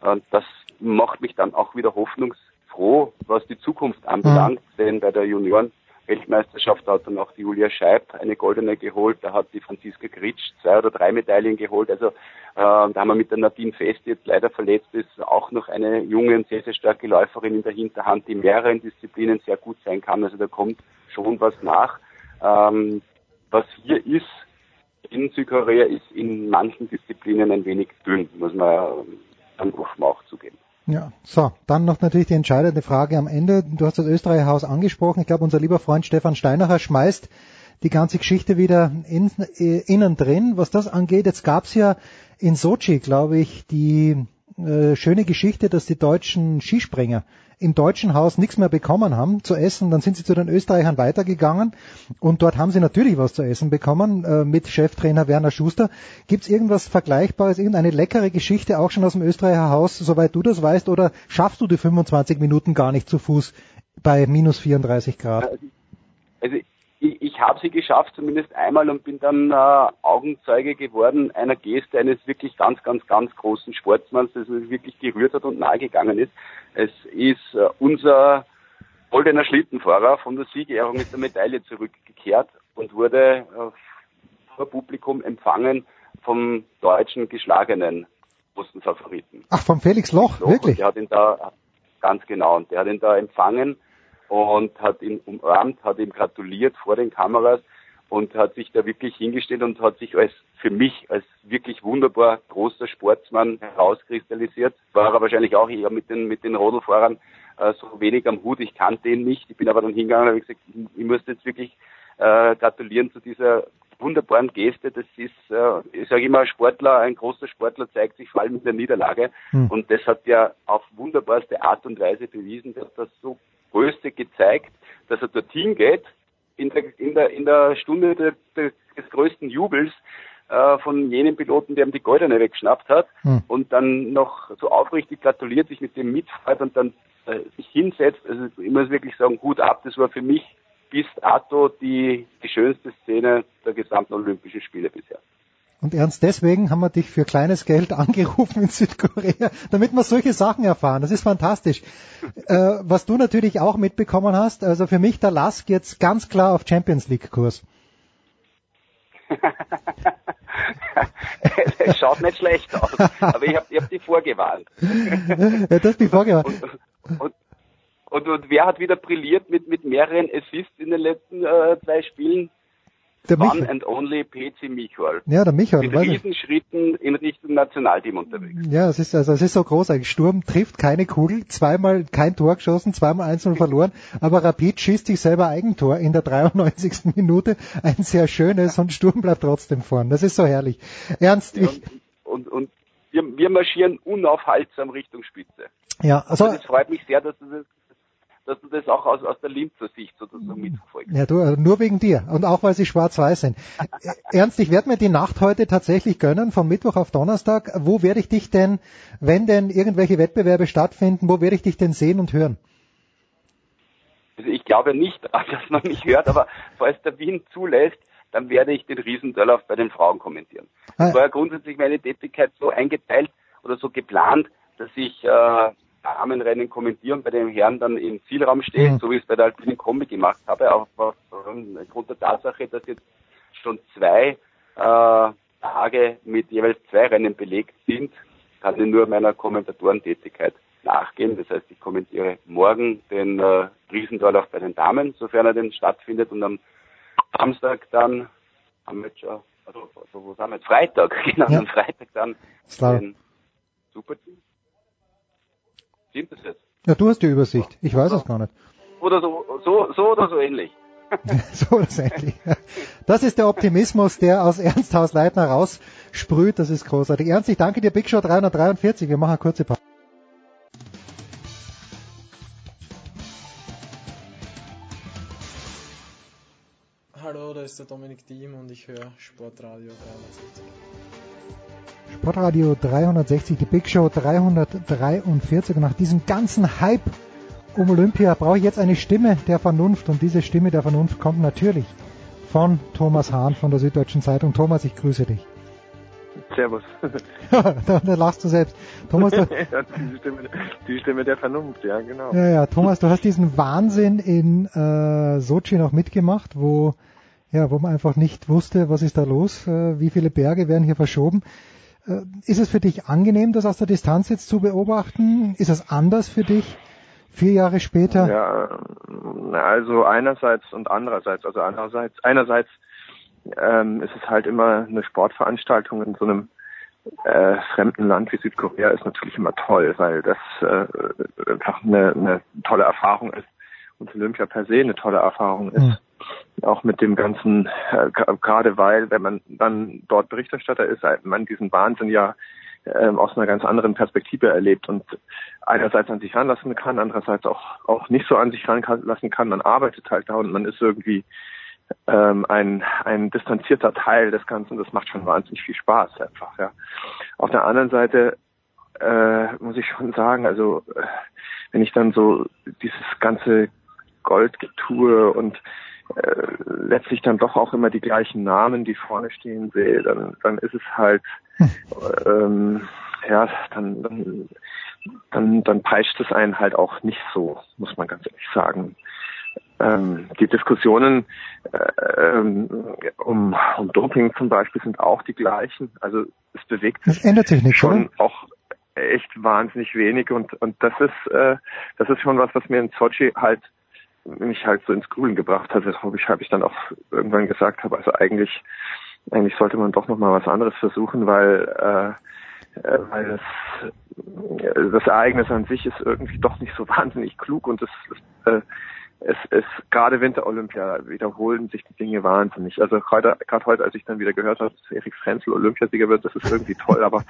Und das macht mich dann auch wieder hoffnungsfroh, was die Zukunft anbelangt, denn bei der Junioren Weltmeisterschaft hat dann auch die Julia Scheib eine goldene geholt, da hat die Franziska Gritsch zwei oder drei Medaillen geholt. Also äh, da haben wir mit der Nadine Fest, die jetzt leider verletzt ist, auch noch eine junge und sehr, sehr starke Läuferin in der Hinterhand, die in mehreren Disziplinen sehr gut sein kann. Also da kommt schon was nach. Ähm, was hier ist in Südkorea, ist in manchen Disziplinen ein wenig dünn, muss man dann offen auch zugeben. Ja, so, dann noch natürlich die entscheidende Frage am Ende. Du hast das Österreicher-Haus angesprochen. Ich glaube, unser lieber Freund Stefan Steinacher schmeißt die ganze Geschichte wieder in, äh, innen drin. Was das angeht, jetzt gab's ja in Sochi, glaube ich, die äh, schöne Geschichte, dass die deutschen Skispringer im deutschen Haus nichts mehr bekommen haben zu essen. Dann sind sie zu den Österreichern weitergegangen und dort haben sie natürlich was zu essen bekommen äh, mit Cheftrainer Werner Schuster. Gibt's irgendwas Vergleichbares, irgendeine leckere Geschichte auch schon aus dem Österreicher Haus, soweit du das weißt, oder schaffst du die 25 Minuten gar nicht zu Fuß bei minus 34 Grad? Also ich, ich habe sie geschafft, zumindest einmal und bin dann äh, Augenzeuge geworden einer Geste eines wirklich ganz, ganz, ganz großen Sportsmanns, das mich wirklich gerührt hat und nahegegangen ist. Es ist äh, unser goldener Schlittenfahrer von der Siegerehrung mit der Medaille zurückgekehrt und wurde äh, vor Publikum empfangen vom deutschen geschlagenen großen Favoriten. Ach, vom Felix Loch, Loch wirklich? Der hat ihn da, ganz genau, und der hat ihn da empfangen und hat ihn umarmt, hat ihm gratuliert vor den Kameras und hat sich da wirklich hingestellt und hat sich als für mich als wirklich wunderbar großer Sportsmann herauskristallisiert. War er wahrscheinlich auch eher mit den mit den Rodelfahrern äh, so wenig am Hut. Ich kannte ihn nicht. Ich bin aber dann hingegangen und habe gesagt, ich muss jetzt wirklich äh, gratulieren zu dieser wunderbaren Geste. Das ist, äh, ich sage immer, ein Sportler, ein großer Sportler zeigt sich vor allem in der Niederlage. Hm. Und das hat er auf wunderbarste Art und Weise bewiesen. Hat das so Größte gezeigt, dass er dorthin geht, in der, in der, in der Stunde de, de, des größten Jubels äh, von jenem Piloten, der ihm die Goldene weggeschnappt hat Hm. und dann noch so aufrichtig gratuliert, sich mit dem mitfreut und dann äh, sich hinsetzt. Also ich muss wirklich sagen, Hut ab, das war für mich bis dato die, die schönste Szene der gesamten Olympischen Spiele bisher. Und Ernst, deswegen haben wir dich für kleines Geld angerufen in Südkorea, damit wir solche Sachen erfahren. Das ist fantastisch. Äh, was du natürlich auch mitbekommen hast, also für mich der Lask jetzt ganz klar auf Champions League Kurs. Es schaut nicht schlecht aus, aber ich habe hab die vorgewarnt. ja, das die vorgewarnt. Und, und, und, und, wer hat wieder brilliert mit, mit mehreren Assists in den letzten äh, zwei Spielen? Der One Michael. and only PC Michael. Ja, der Michael. Mit weiß ich. Riesenschritten in Richtung Nationalteam unterwegs. Ja, es ist, also, es ist so großartig. Sturm trifft keine Kugel, zweimal kein Tor geschossen, zweimal 1-0 verloren, aber Rapid schießt sich selber Eigentor in der 93. Minute. Ein sehr schönes und Sturm bleibt trotzdem vorn. Das ist so herrlich. Ernst, ich, und, und, und wir, wir marschieren unaufhaltsam Richtung Spitze. ja, also, Also es freut mich sehr, dass du das, dass du das auch aus, aus der Linzer Sicht sozusagen mitverfolgst. ja, du, äh, nur wegen dir und auch weil sie schwarz-weiß sind. Äh, Ernst, ich werde mir die Nacht heute tatsächlich gönnen, vom Mittwoch auf Donnerstag. Wo werde ich dich denn, wenn denn irgendwelche Wettbewerbe stattfinden, wo werde ich dich denn sehen und hören? Also ich glaube nicht, dass man mich hört, aber falls der Wien zulässt, dann werde ich den Riesendörlauf bei den Frauen kommentieren. Ah. Es war ja grundsätzlich meine Tätigkeit so eingeteilt oder so geplant, dass ich äh, Damenrennen kommentieren bei den Herren dann im Zielraum stehe, Mhm. so wie ich es bei der Alpinen Kombi gemacht habe, auch aufgrund der Tatsache, dass jetzt schon zwei äh, Tage mit jeweils zwei Rennen belegt sind, kann ich nur meiner Kommentatorentätigkeit nachgehen. Das heißt, ich kommentiere morgen den äh, Riesendorlauf bei den Damen, sofern er denn stattfindet, und am Samstag dann, haben wir jetzt schon, also, also wo sind wir? Freitag, genau, Ja. am Freitag dann Slalom. den Super-G. Stimmt das jetzt? Ja, du hast die Übersicht. Ich weiß es gar nicht. Oder so, so, so oder so ähnlich. so ist endlich. Das ist der Optimismus, der aus Ernsthaus Leitner raussprüht. Das ist großartig. Ernst, ich danke dir, Big Show 343. Wir machen eine kurze Pause. Hallo, da ist der Dominik Diem und ich höre Sportradio 360. Sportradio 360, die Big Show 343. Und nach diesem ganzen Hype um Olympia brauche ich jetzt eine Stimme der Vernunft. Und diese Stimme der Vernunft kommt natürlich von Thomas Hahn von der Süddeutschen Zeitung. Thomas, ich grüße dich. Servus. da, da lachst du selbst. Thomas, du, ja, die, Stimme, die Stimme der Vernunft, ja, genau. ja, ja, Thomas, du hast diesen Wahnsinn in äh, Sochi noch mitgemacht, wo ja, wo man einfach nicht wusste, was ist da los, äh, wie viele Berge werden hier verschoben. Äh, ist es für dich angenehm, das aus der Distanz jetzt zu beobachten? Ist es anders für dich vier Jahre später? Ja, also einerseits und andererseits. Also einerseits, einerseits ähm, ist es halt immer eine Sportveranstaltung in so einem äh, fremden Land wie Südkorea ist natürlich immer toll, weil das äh, einfach eine, eine tolle Erfahrung ist und Olympia per se eine tolle Erfahrung ist. Hm. Auch mit dem ganzen, äh, gerade weil, wenn man dann dort Berichterstatter ist, man diesen Wahnsinn ja ähm, aus einer ganz anderen Perspektive erlebt und einerseits an sich ranlassen kann, andererseits auch auch nicht so an sich ranlassen kann. Man arbeitet halt da und man ist irgendwie ähm, ein ein distanzierter Teil des Ganzen. Das macht schon wahnsinnig viel Spaß einfach. Ja. Auf der anderen Seite äh, muss ich schon sagen, also äh, wenn ich dann so dieses ganze Goldgetue und äh, letztlich dann doch auch immer die gleichen Namen, die vorne stehen sehe, dann, dann ist es halt, ähm, ja, dann, dann, dann, dann peitscht es einen halt auch nicht so, muss man ganz ehrlich sagen. Ähm, die Diskussionen äh, ähm, um, um Doping zum Beispiel sind auch die gleichen. Also es bewegt sich ändert sich nicht, schon oder? auch echt wahnsinnig wenig und und das ist äh, das ist schon was, was mir in Sochi halt mich halt so ins Grübeln gebracht hat, weshalb ich, hab ich dann auch irgendwann gesagt habe, also eigentlich eigentlich sollte man doch noch mal was anderes versuchen, weil äh, äh, weil das äh, das Ereignis an sich ist irgendwie doch nicht so wahnsinnig klug und es äh, es, es gerade Winter-Olympia wiederholen sich die Dinge wahnsinnig. Also heute, gerade heute, als ich dann wieder gehört habe, dass Erik Frenzel Olympiasieger wird, das ist irgendwie toll, aber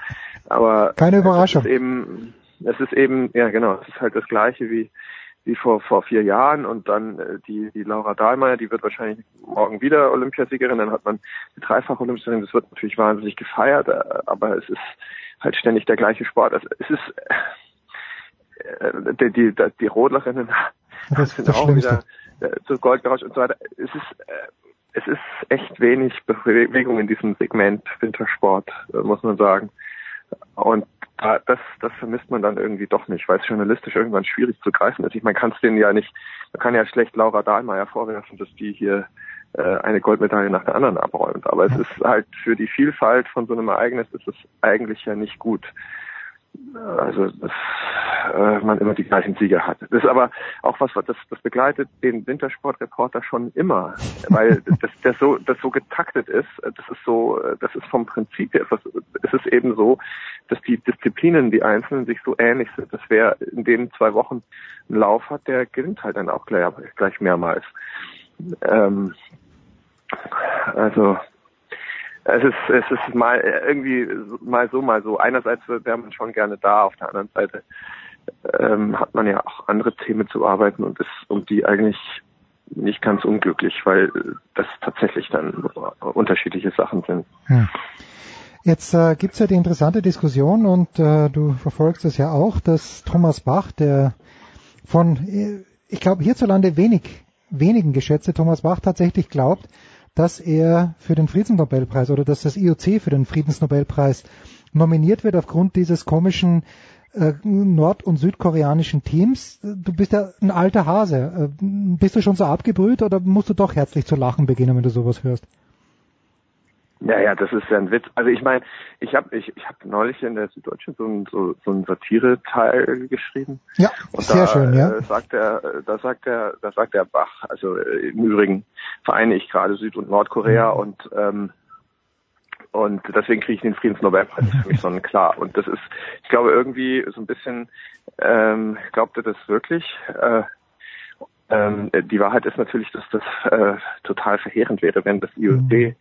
aber Keine Überraschung. Es ist eben, es ist eben, ja genau, es ist halt das gleiche wie wie vor vor vier Jahren und dann äh, die die Laura Dahlmeier, die wird wahrscheinlich morgen wieder Olympiasiegerin, dann hat man die dreifache Olympiasiegerin, das wird natürlich wahnsinnig gefeiert, äh, aber es ist halt ständig der gleiche Sport. Also es ist äh, die, die, die Rodlerinnen Das sind das auch Schlimmste. wieder äh, zu Gold gerauscht und so weiter. Es ist, äh, es ist echt wenig Bewegung in diesem Segment Wintersport, äh, muss man sagen. Und das, das vermisst man dann irgendwie doch nicht, weil es journalistisch irgendwann schwierig zu greifen ist. Ich meine, kann es denen ja nicht, man kann ja schlecht Laura Dahlmeier vorwerfen, dass die hier äh, eine Goldmedaille nach der anderen abräumt. Aber es ist halt für die Vielfalt von so einem Ereignis ist es eigentlich ja nicht gut also dass äh, man immer die gleichen Sieger hat. Das ist aber auch was, das, das begleitet den Wintersportreporter schon immer, weil das, das so das so getaktet ist. Das ist so, das ist vom Prinzip her, es ist eben so, dass die Disziplinen, die einzelnen, sich so ähnlich sind. Dass wer in den zwei Wochen einen Lauf hat, der gewinnt halt dann auch gleich, gleich mehrmals. Ähm, also es ist, es ist mal irgendwie mal so, mal so. Einerseits wäre man schon gerne da, auf der anderen Seite ähm, hat man ja auch andere Themen zu arbeiten und ist um die eigentlich nicht ganz unglücklich, weil das tatsächlich dann unterschiedliche Sachen sind. Hm. Jetzt äh, gibt es ja die interessante Diskussion und äh, du verfolgst es ja auch, dass Thomas Bach, der von, äh, ich glaube, hierzulande wenig, wenigen geschätzte Thomas Bach tatsächlich glaubt, dass er für den Friedensnobelpreis oder dass das IOC für den Friedensnobelpreis nominiert wird aufgrund dieses komischen äh, nord- und südkoreanischen Teams. Du bist ja ein alter Hase. Äh, bist du schon so abgebrüht oder musst du doch herzlich zu lachen beginnen, wenn du sowas hörst? Ja, ja, das ist ja ein Witz. Also ich meine, ich habe ich, ich hab neulich in der Süddeutschen so ein so, so ein Satire-Teil geschrieben. Ja, und sehr da, schön, ja. Äh, sagt er, da sagt er, da sagt der Bach, also äh, im Übrigen vereine ich gerade Süd- und Nordkorea Mhm. und ähm, und deswegen kriege ich den Friedensnobelpreis für mich sonnenklar. Und das ist, ich glaube irgendwie so ein bisschen, ähm, glaubt er das wirklich? Äh, ähm, die Wahrheit ist natürlich, dass das äh, total verheerend wäre, wenn das IOC den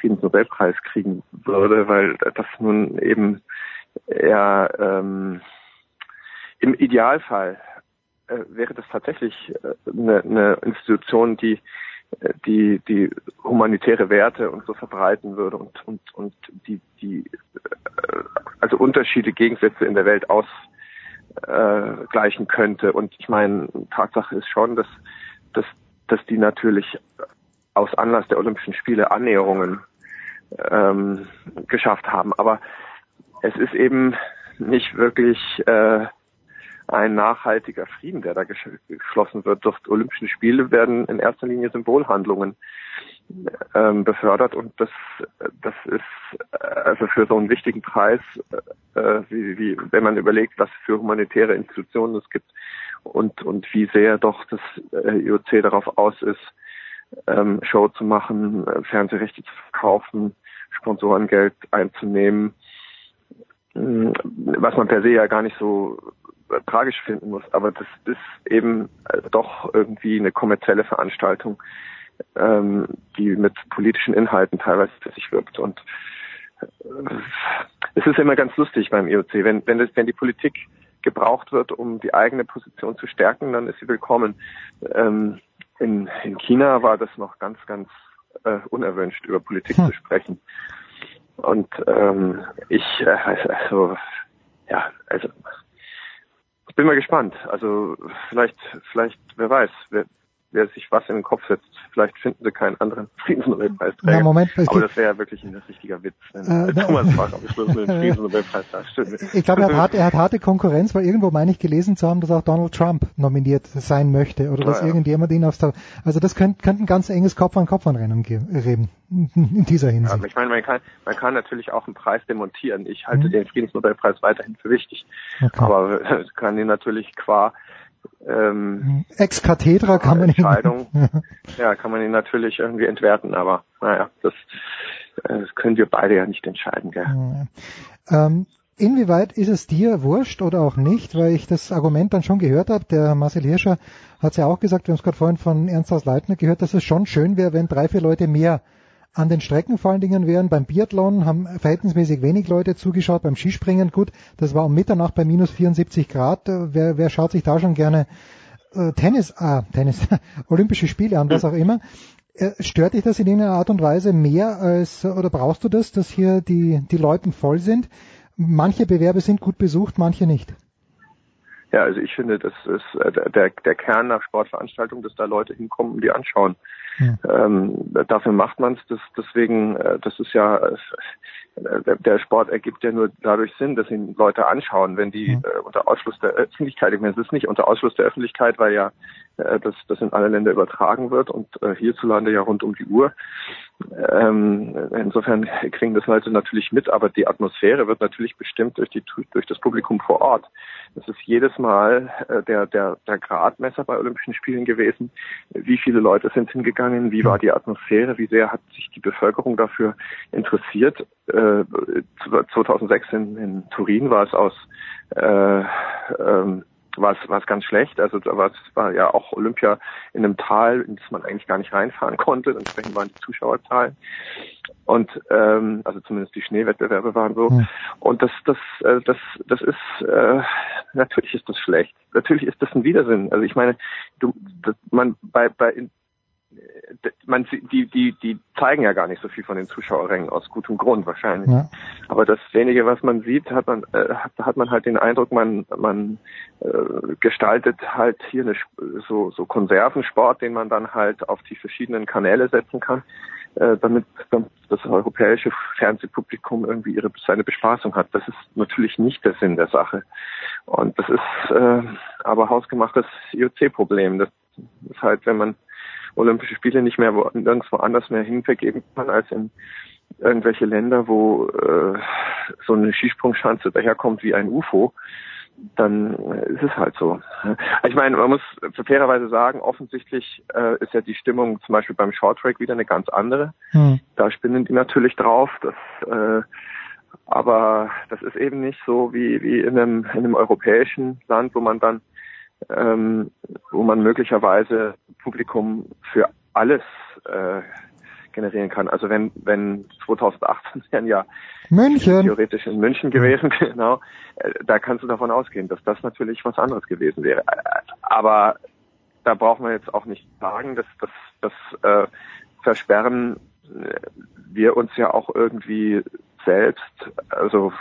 Friedensnobelpreis kriegen würde, weil das nun eben eher ähm, im Idealfall äh, wäre das tatsächlich äh, eine, eine Institution, die äh, die die humanitäre Werte und so verbreiten würde und und und die die äh, also Unterschiede Gegensätze in der Welt aus äh, gleichen könnte. Und ich meine, Tatsache ist schon, dass, dass, dass die natürlich aus Anlass der Olympischen Spiele Annäherungen ähm, geschafft haben. Aber es ist eben nicht wirklich äh, ein nachhaltiger Frieden, der da geschlossen wird. Durch Olympischen Spiele werden in erster Linie Symbolhandlungen ähm, befördert und das das ist äh, also für so einen wichtigen Preis, äh, wie, wie wenn man überlegt, was für humanitäre Institutionen es gibt und und wie sehr doch das äh, IOC darauf aus ist, ähm, Show zu machen, äh, Fernsehrechte zu verkaufen, Sponsorengeld einzunehmen, mh, was man per se ja gar nicht so äh, tragisch finden muss, aber das ist eben äh, doch irgendwie eine kommerzielle Veranstaltung, ähm, die mit politischen Inhalten teilweise für sich wirkt. Und äh, es ist immer ganz lustig beim IOC, wenn, wenn, das, wenn die Politik gebraucht wird, um die eigene Position zu stärken, dann ist sie willkommen. Ähm, in, in China war das noch ganz, ganz äh, unerwünscht, über Politik hm. zu sprechen. Und ähm, ich, äh, also, ja, also, ich bin mal gespannt. Also vielleicht, vielleicht, wer weiß, wer, wer sich was in den Kopf setzt. Vielleicht finden sie keinen anderen Friedensnobelpreisträger. Na, Moment, aber das wäre ja wirklich ein richtiger Witz. Wenn äh, Thomas Bach am Schluss mit dem Friedensnobelpreis da stimmt. Ich glaube, er, hat, er hat harte Konkurrenz, weil irgendwo meine ich gelesen zu haben, dass auch Donald Trump nominiert sein möchte oder dass ja. irgendjemand ihn aufs Also das könnte, könnte ein ganz enges Kopf an Kopf anrennen geben in dieser Hinsicht. Ja, ich meine, man kann, man kann natürlich auch einen Preis demontieren. Ich halte mhm. den Friedensnobelpreis weiterhin für wichtig. Okay. Aber kann ihn natürlich qua ähm, Ex cathedra kann man Entscheidung, ja, kann man ihn natürlich irgendwie entwerten, aber naja, das, äh, das können wir beide ja nicht entscheiden, gell? Ja. Ähm, inwieweit ist es dir wurscht oder auch nicht, weil ich das Argument dann schon gehört habe, der Marcel Hirscher hat es ja auch gesagt, wir haben es gerade vorhin von Ernst aus Leitner gehört, dass es schon schön wäre, wenn drei, vier Leute mehr an den Strecken vor allen Dingen wären. Beim Biathlon haben verhältnismäßig wenig Leute zugeschaut. Beim Skispringen, gut, das war um Mitternacht bei minus 74 Grad. Wer, wer schaut sich da schon gerne äh, Tennis, ah, Tennis, Olympische Spiele an, was auch immer. Äh, stört dich das in irgendeiner Art und Weise mehr als, oder brauchst du das, dass hier die, die Leuten voll sind? Manche Bewerbe sind gut besucht, manche nicht. Ja, also ich finde, das ist äh, der, der Kern nach Sportveranstaltungen, dass da Leute hinkommen und die anschauen. Ja. Ähm, dafür macht man es. Deswegen, äh, das ist ja, äh, der Sport ergibt ja nur dadurch Sinn, dass ihn Leute anschauen, wenn die ja. äh, unter Ausschluss der Öffentlichkeit, ich meine, es ist nicht unter Ausschluss der Öffentlichkeit, weil ja äh, das, das in alle Länder übertragen wird und äh, hierzulande ja rund um die Uhr. Ähm, insofern kriegen das Leute natürlich mit, aber die Atmosphäre wird natürlich bestimmt durch, die, durch das Publikum vor Ort. Das ist jedes Mal äh, der, der, der Gradmesser bei Olympischen Spielen gewesen. Wie viele Leute sind hingegangen? Wie war die Atmosphäre? Wie sehr hat sich die Bevölkerung dafür interessiert? Äh, 2006 in, in Turin war es aus äh, ähm, war es, war es ganz schlecht. Also da war es war ja auch Olympia in einem Tal, in das man eigentlich gar nicht reinfahren konnte. Entsprechend waren die Zuschauerzahlen. Und ähm, also zumindest die Schneewettbewerbe waren so. Mhm. Und das, das, äh, das, das ist äh, natürlich ist das schlecht. Natürlich ist das ein Widersinn. Also ich meine, du, das, man bei bei in, man, die, die, die zeigen ja gar nicht so viel von den Zuschauerrängen aus gutem Grund wahrscheinlich. Ja. Aber das wenige, was man sieht, hat man, äh, hat, hat man halt den Eindruck, man, man äh, gestaltet halt hier eine, so, so Konservensport, den man dann halt auf die verschiedenen Kanäle setzen kann, äh, damit, damit das europäische Fernsehpublikum irgendwie ihre, seine Bespaßung hat. Das ist natürlich nicht der Sinn der Sache. Und das ist äh, aber hausgemachtes IOC-Problem. Das ist halt, wenn man Olympische Spiele nicht mehr wo, nirgendwo anders mehr hinvergeben kann als in irgendwelche Länder, wo äh, so eine Skisprungschanze daherkommt wie ein UFO, dann ist es halt so. Ich meine, man muss fairerweise sagen, offensichtlich äh, ist ja die Stimmung zum Beispiel beim Shorttrack wieder eine ganz andere. Hm. Da spinnen die natürlich drauf. Das, äh, aber das ist eben nicht so wie, wie in, einem, in einem europäischen Land, wo man dann ähm, wo man möglicherweise Publikum für alles äh, generieren kann. Also wenn, wenn 2018 wären ja München. theoretisch in München gewesen, genau, äh, da kannst du davon ausgehen, dass das natürlich was anderes gewesen wäre. Aber da brauchen wir jetzt auch nicht sagen, dass das, das äh, Versperren äh, wir uns ja auch irgendwie selbst, also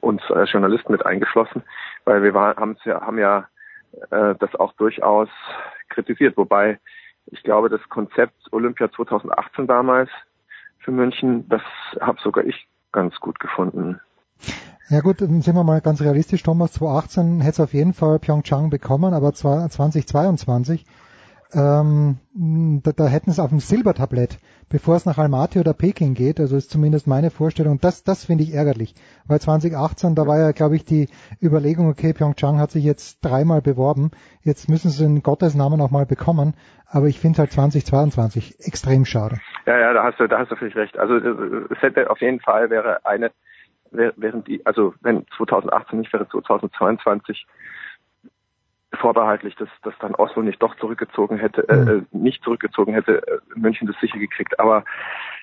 uns als Journalisten mit eingeschlossen, weil wir waren, haben ja, haben ja äh, das auch durchaus kritisiert. Wobei ich glaube, das Konzept Olympia 2018 damals für München, das habe sogar ich ganz gut gefunden. Ja gut, dann sind wir mal ganz realistisch, Thomas. 2018 hätte es auf jeden Fall Pyeongchang bekommen, aber 2022 ähm, da, da hätten es auf dem Silbertablett, bevor es nach Almaty oder Peking geht, also ist zumindest meine Vorstellung, das, das finde ich ärgerlich, weil 2018, da war ja, glaube ich, die Überlegung, okay, Pyeongchang hat sich jetzt dreimal beworben, jetzt müssen sie in Gottes Namen auch mal bekommen, aber ich finde halt 2022 extrem schade. Ja, ja, da hast du, da hast du völlig recht. Also es hätte auf jeden Fall wäre eine, während die, also wenn 2018 nicht wäre 2022 vorbehaltlich, dass, dass dann Oslo nicht doch zurückgezogen hätte, äh, hm. äh, nicht zurückgezogen hätte, äh, München das sicher gekriegt. Aber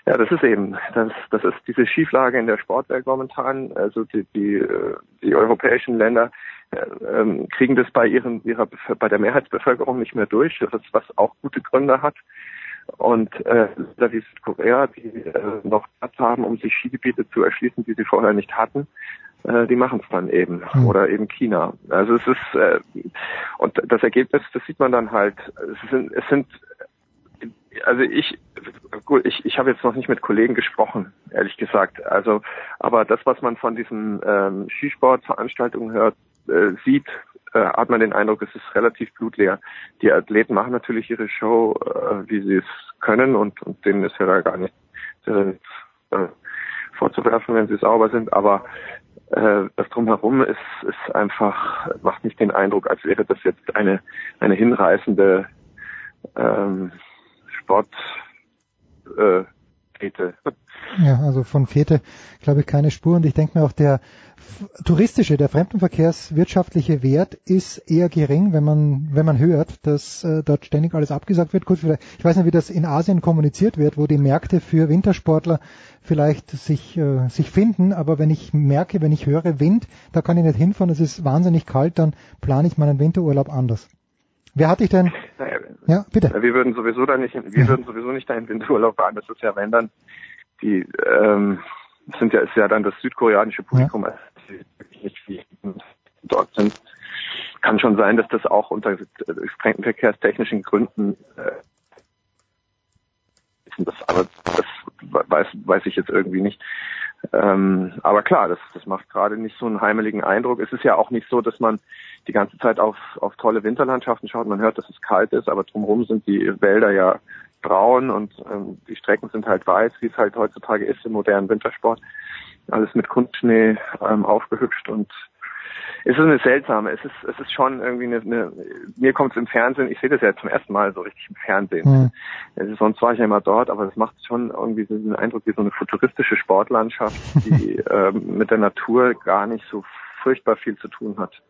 ja, das ist eben, das, das ist diese Schieflage in der Sportwelt momentan. Also die, die, äh, die europäischen Länder äh, ähm, kriegen das bei ihren, ihrer, bei der Mehrheitsbevölkerung nicht mehr durch, das was auch gute Gründe hat. Und äh, wie Südkorea, die äh, noch Platz haben, um sich Skigebiete zu erschließen, die sie vorher nicht hatten, äh, die machen es dann eben. Mhm. Oder eben China. Also es ist äh, und das Ergebnis, das sieht man dann halt, es sind, es sind also ich gut, ich, ich habe jetzt noch nicht mit Kollegen gesprochen, ehrlich gesagt. Also, aber das, was man von diesen ähm, Skisportveranstaltungen hört, äh, sieht, äh, hat man den Eindruck, es ist relativ blutleer. Die Athleten machen natürlich ihre Show, äh, wie sie es können und, und denen ist ja da gar nicht äh, vorzuwerfen, wenn sie sauber sind, aber das drumherum ist, ist einfach, macht nicht den Eindruck, als wäre das jetzt eine, eine hinreißende ähm, Sport äh, Fete. Ja, also von Fete glaube ich keine Spur und ich denke mir auch der touristische, der fremdenverkehrswirtschaftliche Wert ist eher gering, wenn man, wenn man hört, dass äh, dort ständig alles abgesagt wird. Gut, ich weiß nicht, wie das in Asien kommuniziert wird, wo die Märkte für Wintersportler vielleicht sich, äh, sich finden, aber wenn ich merke, wenn ich höre Wind, da kann ich nicht hinfahren, es ist wahnsinnig kalt, dann plane ich meinen Winterurlaub anders. Wer hatte ich denn? Naja, ja, bitte. Wir würden sowieso da nicht, wir würden sowieso nicht dahin Winterurlaub fahren. Das ist ja, wenn dann, die, ähm, sind ja, ist ja dann das südkoreanische Publikum, ja. die nicht wie dort sind. Kann schon sein, dass das auch unter fremdenverkehrstechnischen Gründen äh, das, aber das weiß, weiß ich jetzt irgendwie nicht. Ähm, aber klar, das, das macht gerade nicht so einen heimeligen Eindruck. Es ist ja auch nicht so, dass man die ganze Zeit auf, auf tolle Winterlandschaften schaut. Man hört, dass es kalt ist, aber drumherum sind die Wälder ja braun und ähm, die Strecken sind halt weiß, wie es halt heutzutage ist im modernen Wintersport. Alles mit Kunstschnee ähm, aufgehübscht und es ist eine seltsame, es ist, es ist schon irgendwie eine, eine mir kommt es im Fernsehen, ich sehe das ja zum ersten Mal so richtig im Fernsehen. Mhm. sonst war ich ja immer dort, aber das macht schon irgendwie so einen Eindruck wie so eine futuristische Sportlandschaft, die ähm, mit der Natur gar nicht so furchtbar viel zu tun hat.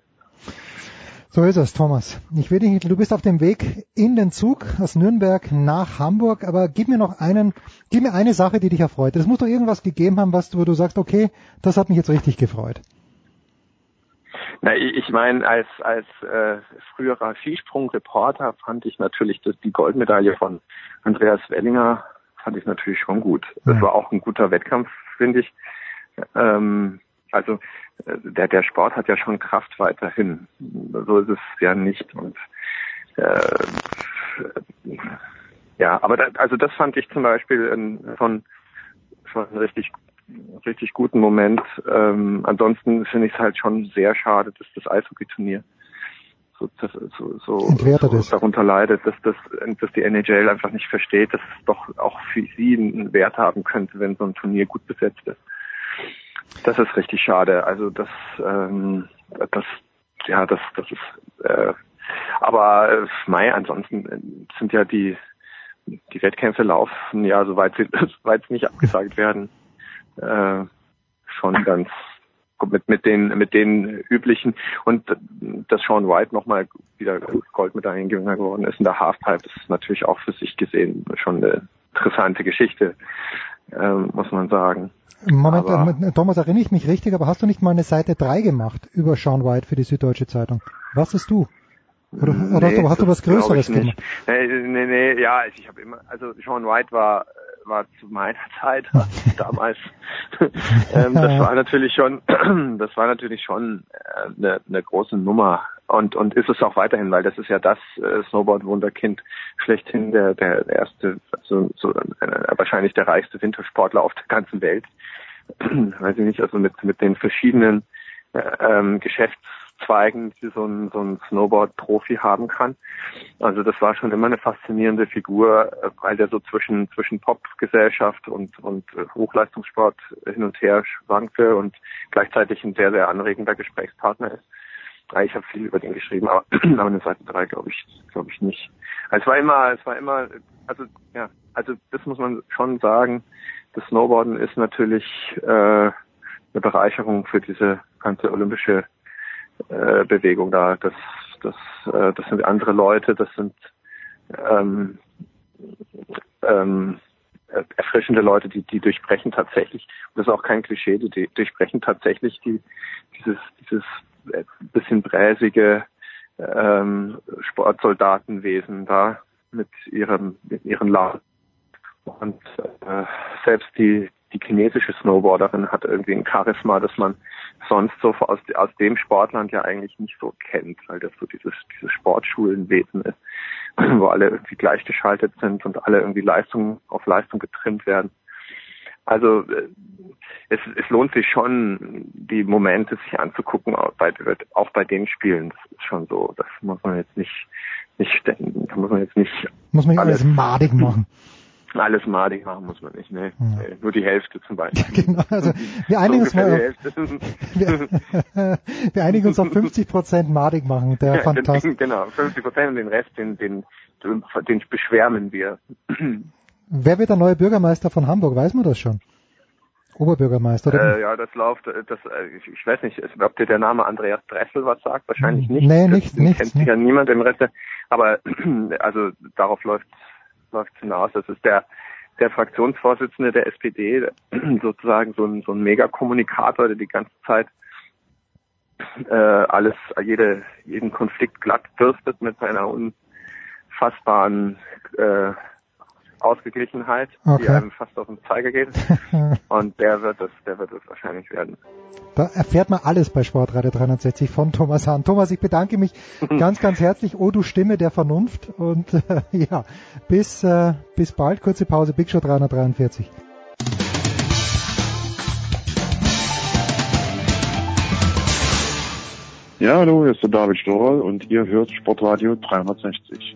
So ist es, Thomas. Ich will dich, du bist auf dem Weg in den Zug aus Nürnberg nach Hamburg, aber gib mir noch einen, gib mir eine Sache, die dich erfreut. Es muss doch irgendwas gegeben haben, was, wo du sagst, okay, das hat mich jetzt richtig gefreut. Na, ich meine, als als äh, früherer Skisprung-Reporter fand ich natürlich das, die Goldmedaille von Andreas Wellinger fand ich natürlich schon gut. Das war auch ein guter Wettkampf, finde ich. Ähm, also äh, der der Sport hat ja schon Kraft weiterhin. So ist es ja nicht und äh, ja, aber da, also das fand ich zum Beispiel in, von schon richtig richtig guten Moment. Ähm, ansonsten finde ich es halt schon sehr schade, dass das Eishockey-Turnier so, so, so, so darunter leidet, dass das, dass die NHL einfach nicht versteht, dass es doch auch für sie einen Wert haben könnte, wenn so ein Turnier gut besetzt ist. Das ist richtig schade. Also das, ähm, das, ja, das, das ist. Äh, aber äh, Mai, ansonsten sind ja die die Wettkämpfe laufen ja, soweit sie, soweit sie nicht abgesagt werden, äh, schon ganz mit mit den mit den üblichen und dass Sean White nochmal wieder Goldmedaillengewinner geworden ist in der Halfpipe ist natürlich auch für sich gesehen schon eine interessante Geschichte äh, muss man sagen. Moment, aber, Thomas, erinnere ich mich richtig, aber hast du nicht mal eine Seite 3 gemacht über Sean White für die Süddeutsche Zeitung? Was ist du? Oder, oder hast, du, hast du was Größeres gemacht? Nee, nee, nee, ja, ich habe immer, also Sean White war war zu meiner Zeit damals. ähm, das war natürlich schon, das war natürlich schon äh, eine, eine große Nummer und und ist es auch weiterhin, weil das ist ja das äh, Snowboard-Wunderkind schlechthin, der der erste, also so äh, wahrscheinlich der reichste Wintersportler auf der ganzen Welt. Weiß ich nicht, also mit mit den verschiedenen äh, ähm, Geschäfts Zweigen, die so ein, so ein Snowboard-Profi haben kann. Also das war schon immer eine faszinierende Figur, weil der so zwischen, zwischen Popgesellschaft und, und Hochleistungssport hin und her schwankte und gleichzeitig ein sehr, sehr anregender Gesprächspartner ist. Ich habe viel über den geschrieben, aber, aber eine Seite 3 glaube ich, glaube ich nicht. Also es war immer, es war immer, also ja, also das muss man schon sagen. Das Snowboarden ist natürlich äh, eine Bereicherung für diese ganze olympische äh, Bewegung da. Das, das, äh, das sind andere Leute, das sind ähm, ähm, erfrischende Leute, die, die durchbrechen tatsächlich, und das ist auch kein Klischee, die durchbrechen tatsächlich die, dieses, dieses äh, bisschen bräsige ähm, Sportsoldatenwesen da mit ihrem, mit ihren Laden. Und äh, selbst die, die chinesische Snowboarderin hat irgendwie ein Charisma, das man sonst so aus, aus dem Sportland ja eigentlich nicht so kennt, weil das so dieses, dieses Sportschulenwesen ist, wo alle irgendwie gleichgeschaltet sind und alle irgendwie Leistung auf Leistung getrimmt werden. Also äh, es, es lohnt sich schon, die Momente sich anzugucken, auch bei, auch bei den Spielen. Das ist schon so. Das muss man jetzt nicht, nicht, da muss man jetzt nicht. Muss man alles, alles madig machen. Alles madig machen muss man nicht, ne? Ja. Nur die Hälfte zum Beispiel. Genau, also wir einigen uns mal wir, wir, einigen uns auf 50 Prozent madig machen, der ja, fantastisch. Genau, 50 Prozent und den Rest, den, den, den beschwärmen wir. Wer wird der neue Bürgermeister von Hamburg? Weiß man das schon? Oberbürgermeister, oder? Äh, ja, das läuft, äh, das, äh, ich, weiß nicht, ob dir der Name Andreas Dressel was sagt, wahrscheinlich nicht. Nee, nicht, nicht. Kennt sich ja niemand im Rest, aber also darauf läuft läuft hinaus. Das ist der, der Fraktionsvorsitzende der SPD, sozusagen so ein, so ein Megakommunikator, der die ganze Zeit äh, alles, jede, jeden Konflikt glatt bürstet mit seiner unfassbaren äh, Ausgeglichenheit, Okay. die einem fast auf den Zeiger geht. Und der wird es, der wird es wahrscheinlich werden. Da erfährt man alles bei Sportradio 360 von Thomas Hahn. Thomas, ich bedanke mich ganz, ganz herzlich. Oh, du Stimme der Vernunft. Und äh, ja, bis, äh, bis bald. Kurze Pause. Big Show 343. Ja, hallo, hier ist der David Storl und ihr hört Sportradio 360.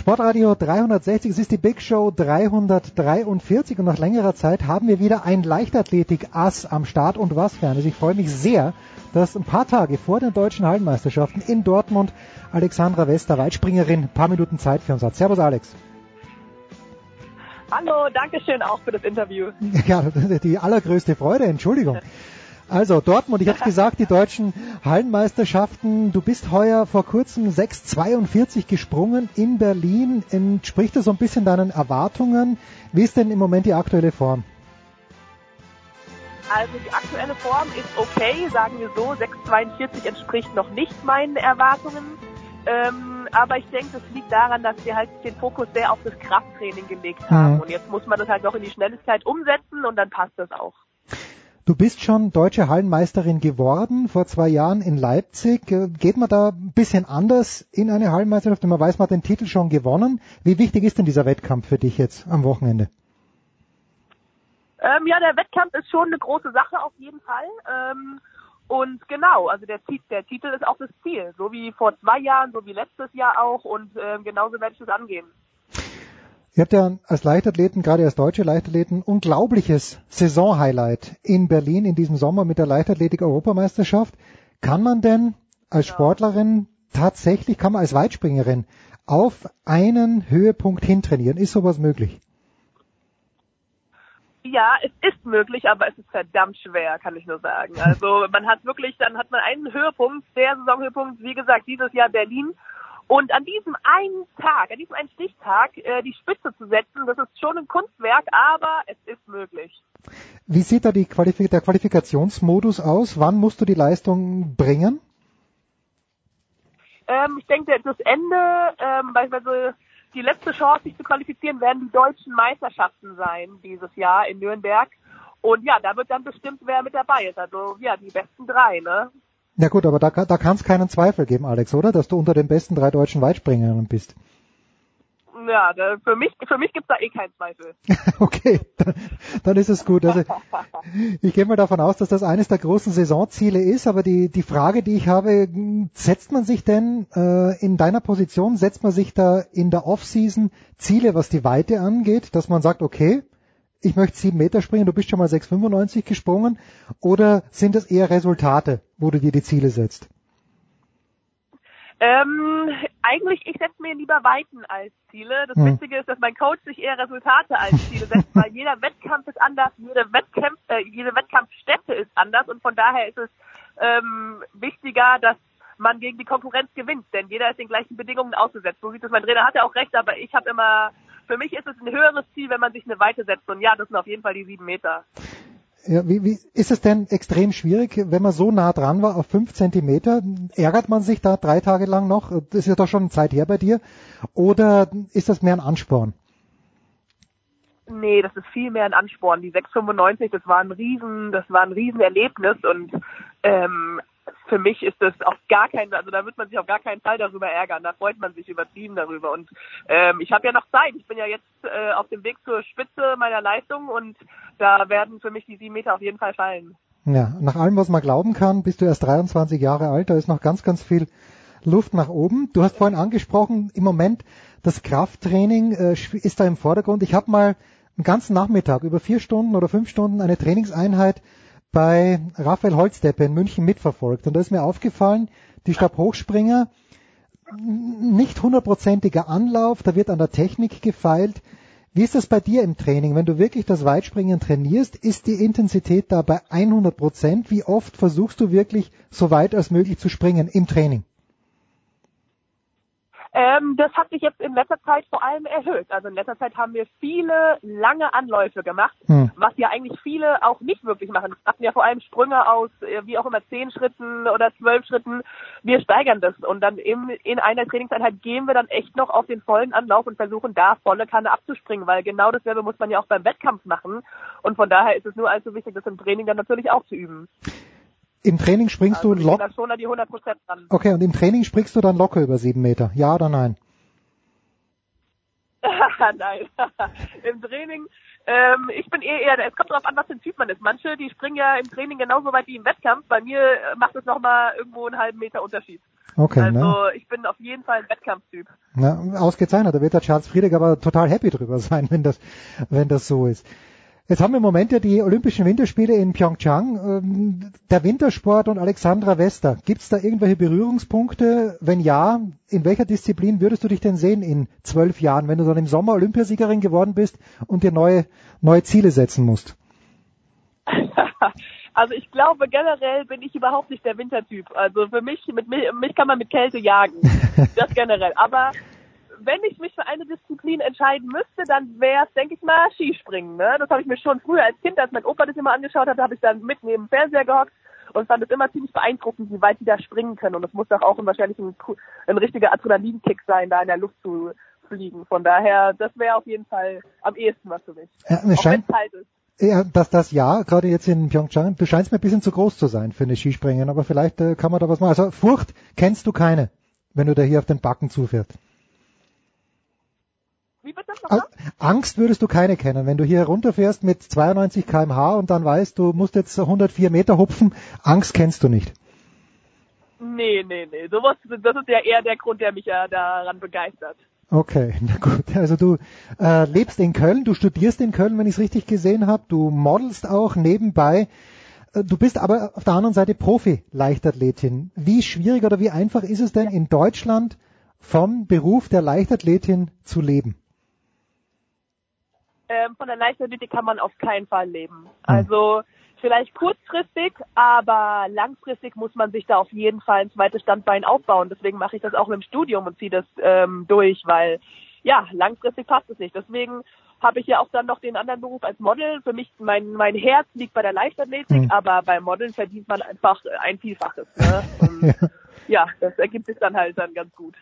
Sportradio 360, es ist die Big Show 343 und nach längerer Zeit haben wir wieder ein Leichtathletik-Ass am Start und was für eines. Ich freue mich sehr, dass ein paar Tage vor den deutschen Hallenmeisterschaften in Dortmund Alexandra Wester, Weitspringerin, ein paar Minuten Zeit für uns hat. Servus Alex. Hallo, danke schön auch für das Interview. Ja, die allergrößte Freude, Entschuldigung. Also Dortmund, ich habe gesagt, die deutschen Hallenmeisterschaften. Du bist heuer vor kurzem 6,42 gesprungen in Berlin. Entspricht das so ein bisschen deinen Erwartungen? Wie ist denn im Moment die aktuelle Form? Also die aktuelle Form ist okay, sagen wir so. 6,42 entspricht noch nicht meinen Erwartungen. Ähm, aber ich denke, das liegt daran, dass wir halt den Fokus sehr auf das Krafttraining gelegt haben. Mhm. Und jetzt muss man das halt noch in die Schnelligkeit umsetzen und dann passt das auch. Du bist schon deutsche Hallenmeisterin geworden vor zwei Jahren in Leipzig. Äh, Geht man da ein bisschen anders in eine Hallenmeisterschaft? Man weiß, man hat den Titel schon gewonnen. Wie wichtig ist denn dieser Wettkampf für dich jetzt am Wochenende? Ähm, ja, der Wettkampf ist schon eine große Sache auf jeden Fall. Ähm, und genau, also der, der Titel ist auch das Ziel. So wie vor zwei Jahren, so wie letztes Jahr auch. Und ähm, genauso werde ich das angehen. Ihr habt ja als Leichtathleten, gerade als deutsche Leichtathleten, unglaubliches Saisonhighlight in Berlin in diesem Sommer mit der Leichtathletik-Europameisterschaft. Kann man denn als Sportlerin tatsächlich, kann man als Weitspringerin auf einen Höhepunkt hintrainieren? Ist sowas möglich? Ja, es ist möglich, aber es ist verdammt schwer, kann ich nur sagen. Also man hat wirklich, dann hat man einen Höhepunkt, der Saisonhöhepunkt, wie gesagt, dieses Jahr Berlin. Und an diesem einen Tag, an diesem einen Stichtag, äh, die Spitze zu setzen, das ist schon ein Kunstwerk, aber es ist möglich. Wie sieht da die Qualifik der Qualifikationsmodus aus? Wann musst du die Leistung bringen? Ähm, ich denke, das Ende, ähm, beispielsweise die letzte Chance, sich zu qualifizieren, werden die deutschen Meisterschaften sein dieses Jahr in Nürnberg. Und ja, da wird dann bestimmt, wer mit dabei ist. Also ja, die besten drei, ne? Ja gut, aber da, da kann es keinen Zweifel geben, Alex, oder? Dass du unter den besten drei deutschen Weitspringerinnen bist. Ja, da, für mich, für mich gibt's da eh keinen Zweifel. Okay, dann, dann ist es gut. Also ich gehe mal davon aus, dass das eines der großen Saisonziele ist, aber die, die Frage, die ich habe, setzt man sich denn äh, in deiner Position, setzt man sich da in der Offseason Ziele, was die Weite angeht, dass man sagt, okay, ich möchte sieben Meter springen, du bist schon mal 6,95 gesprungen, oder sind das eher Resultate, wo du dir die Ziele setzt? Ähm, eigentlich, ich setze mir lieber Weiten als Ziele. Das Hm. Witzige ist, dass mein Coach sich eher Resultate als Ziele setzt, weil jeder Wettkampf ist anders, jede, Wettkampf, äh, jede Wettkampfstätte ist anders und von daher ist es ähm, wichtiger, dass man gegen die Konkurrenz gewinnt, denn jeder ist den gleichen Bedingungen ausgesetzt. So sieht es mein Trainer, hat er auch recht, aber ich habe immer, für mich ist es ein höheres Ziel, wenn man sich eine Weite setzt und ja, das sind auf jeden Fall die sieben Meter. Ja, wie, wie, ist es denn extrem schwierig, wenn man so nah dran war auf fünf Zentimeter? Ärgert man sich da drei Tage lang noch? Das ist ja doch schon eine Zeit her bei dir. Oder ist das mehr ein Ansporn? Nee, das ist viel mehr ein Ansporn. Die 695, das war ein Riesen, das war ein Riesenerlebnis und ähm, für mich ist das auf gar keinen, also da wird man sich auf gar keinen Fall darüber ärgern. Da freut man sich übertrieben darüber. Und ähm, ich habe ja noch Zeit. Ich bin ja jetzt äh, auf dem Weg zur Spitze meiner Leistung und da werden für mich die sieben Meter auf jeden Fall fallen. Ja, nach allem, was man glauben kann, bist du erst 23 Jahre alt, da ist noch ganz, ganz viel Luft nach oben. Du hast vorhin angesprochen, im Moment das Krafttraining äh, ist da im Vordergrund. Ich habe mal einen ganzen Nachmittag über vier Stunden oder fünf Stunden eine Trainingseinheit bei Raphael Holzdeppe in München mitverfolgt. Und da ist mir aufgefallen, die Stabhochspringer, nicht hundertprozentiger Anlauf, da wird an der Technik gefeilt. Wie ist das bei dir im Training? Wenn du wirklich das Weitspringen trainierst, ist die Intensität da bei 100 Prozent? Wie oft versuchst du wirklich so weit als möglich zu springen im Training? Ähm, das hat sich jetzt in letzter Zeit vor allem erhöht. Also in letzter Zeit haben wir viele lange Anläufe gemacht, Hm. was ja eigentlich viele auch nicht wirklich machen. Das machen ja vor allem Sprünge aus, äh, wie auch immer, zehn Schritten oder zwölf Schritten. Wir steigern das und dann im, in einer Trainingseinheit gehen wir dann echt noch auf den vollen Anlauf und versuchen da volle Kanne abzuspringen, weil genau dasselbe muss man ja auch beim Wettkampf machen. Und von daher ist es nur allzu wichtig, das im Training dann natürlich auch zu üben. Im Training springst Also du locker. da schon an die 100 Prozent ran. Okay, und im Training springst du dann locker über sieben Meter. Ja oder nein? Nein. Im Training, ähm, ich bin eh eher, es kommt darauf an, was für ein Typ man ist. Manche, die springen ja im Training genauso weit wie im Wettkampf. Bei mir äh, macht es nochmal irgendwo einen halben Meter Unterschied. Okay, also ne? ich bin auf jeden Fall ein Wettkampftyp. Na, ausgezeichnet. Da wird der Charles Friedrich aber total happy drüber sein, wenn das, wenn das so ist. Jetzt haben wir im Moment ja die Olympischen Winterspiele in Pyeongchang. Ähm, Der Wintersport und Alexandra Wester. Gibt es da irgendwelche Berührungspunkte? Wenn ja, in welcher Disziplin würdest du dich denn sehen in zwölf Jahren, wenn du dann im Sommer Olympiasiegerin geworden bist und dir neue, neue Ziele setzen musst? Also ich glaube generell bin ich überhaupt nicht der Wintertyp. Also für mich, mit mi- mich kann man mit Kälte jagen. Das generell. Aber wenn ich mich für eine Disziplin entscheiden müsste, dann wäre es, denke ich mal, Skispringen. Ne? Das habe ich mir schon früher als Kind, als mein Opa das immer angeschaut hat, habe ich dann mit neben dem Fernseher gehockt und fand es immer ziemlich beeindruckend, wie weit die da springen können. Und es muss doch auch ein, wahrscheinlich ein, ein richtiger Adrenalinkick sein, da in der Luft zu fliegen. Von daher, das wäre auf jeden Fall am ehesten was für mich. Ja, Auch wenn scheint, es kalt ist. ja, dass das ja, gerade jetzt in Pyeongchang, du scheinst mir ein bisschen zu groß zu sein für eine Skispringen, aber vielleicht äh, kann man da was machen. Also Furcht kennst du keine, wenn du da hier auf den Backen zufährst. Wie bitte das Al- Angst würdest du keine kennen, wenn du hier runterfährst mit 92 kmh und dann weißt, du musst jetzt 104 Meter hupfen. Angst kennst du nicht. Nee, nee, nee. Sowas, das ist ja eher der Grund, der mich ja daran begeistert. Okay, na gut. Also du äh, lebst in Köln, du studierst in Köln, wenn ich es richtig gesehen habe. Du modelst auch nebenbei. Äh, Du bist aber auf der anderen Seite Profi-Leichtathletin. Wie schwierig oder wie einfach ist es denn in Deutschland vom Beruf der Leichtathletin zu leben? Ähm, von der Leichtathletik kann man auf keinen Fall leben. Also vielleicht kurzfristig, aber langfristig muss man sich da auf jeden Fall ein zweites Standbein aufbauen. Deswegen mache ich das auch mit dem Studium und ziehe das ähm, durch, weil ja, langfristig passt es nicht. Deswegen habe ich ja auch dann noch den anderen Beruf als Model. Für mich, mein, mein Herz liegt bei der Leichtathletik, Hm. aber beim Modeln verdient man einfach ein Vielfaches. Ne? Ja, das ergibt sich dann halt dann ganz gut.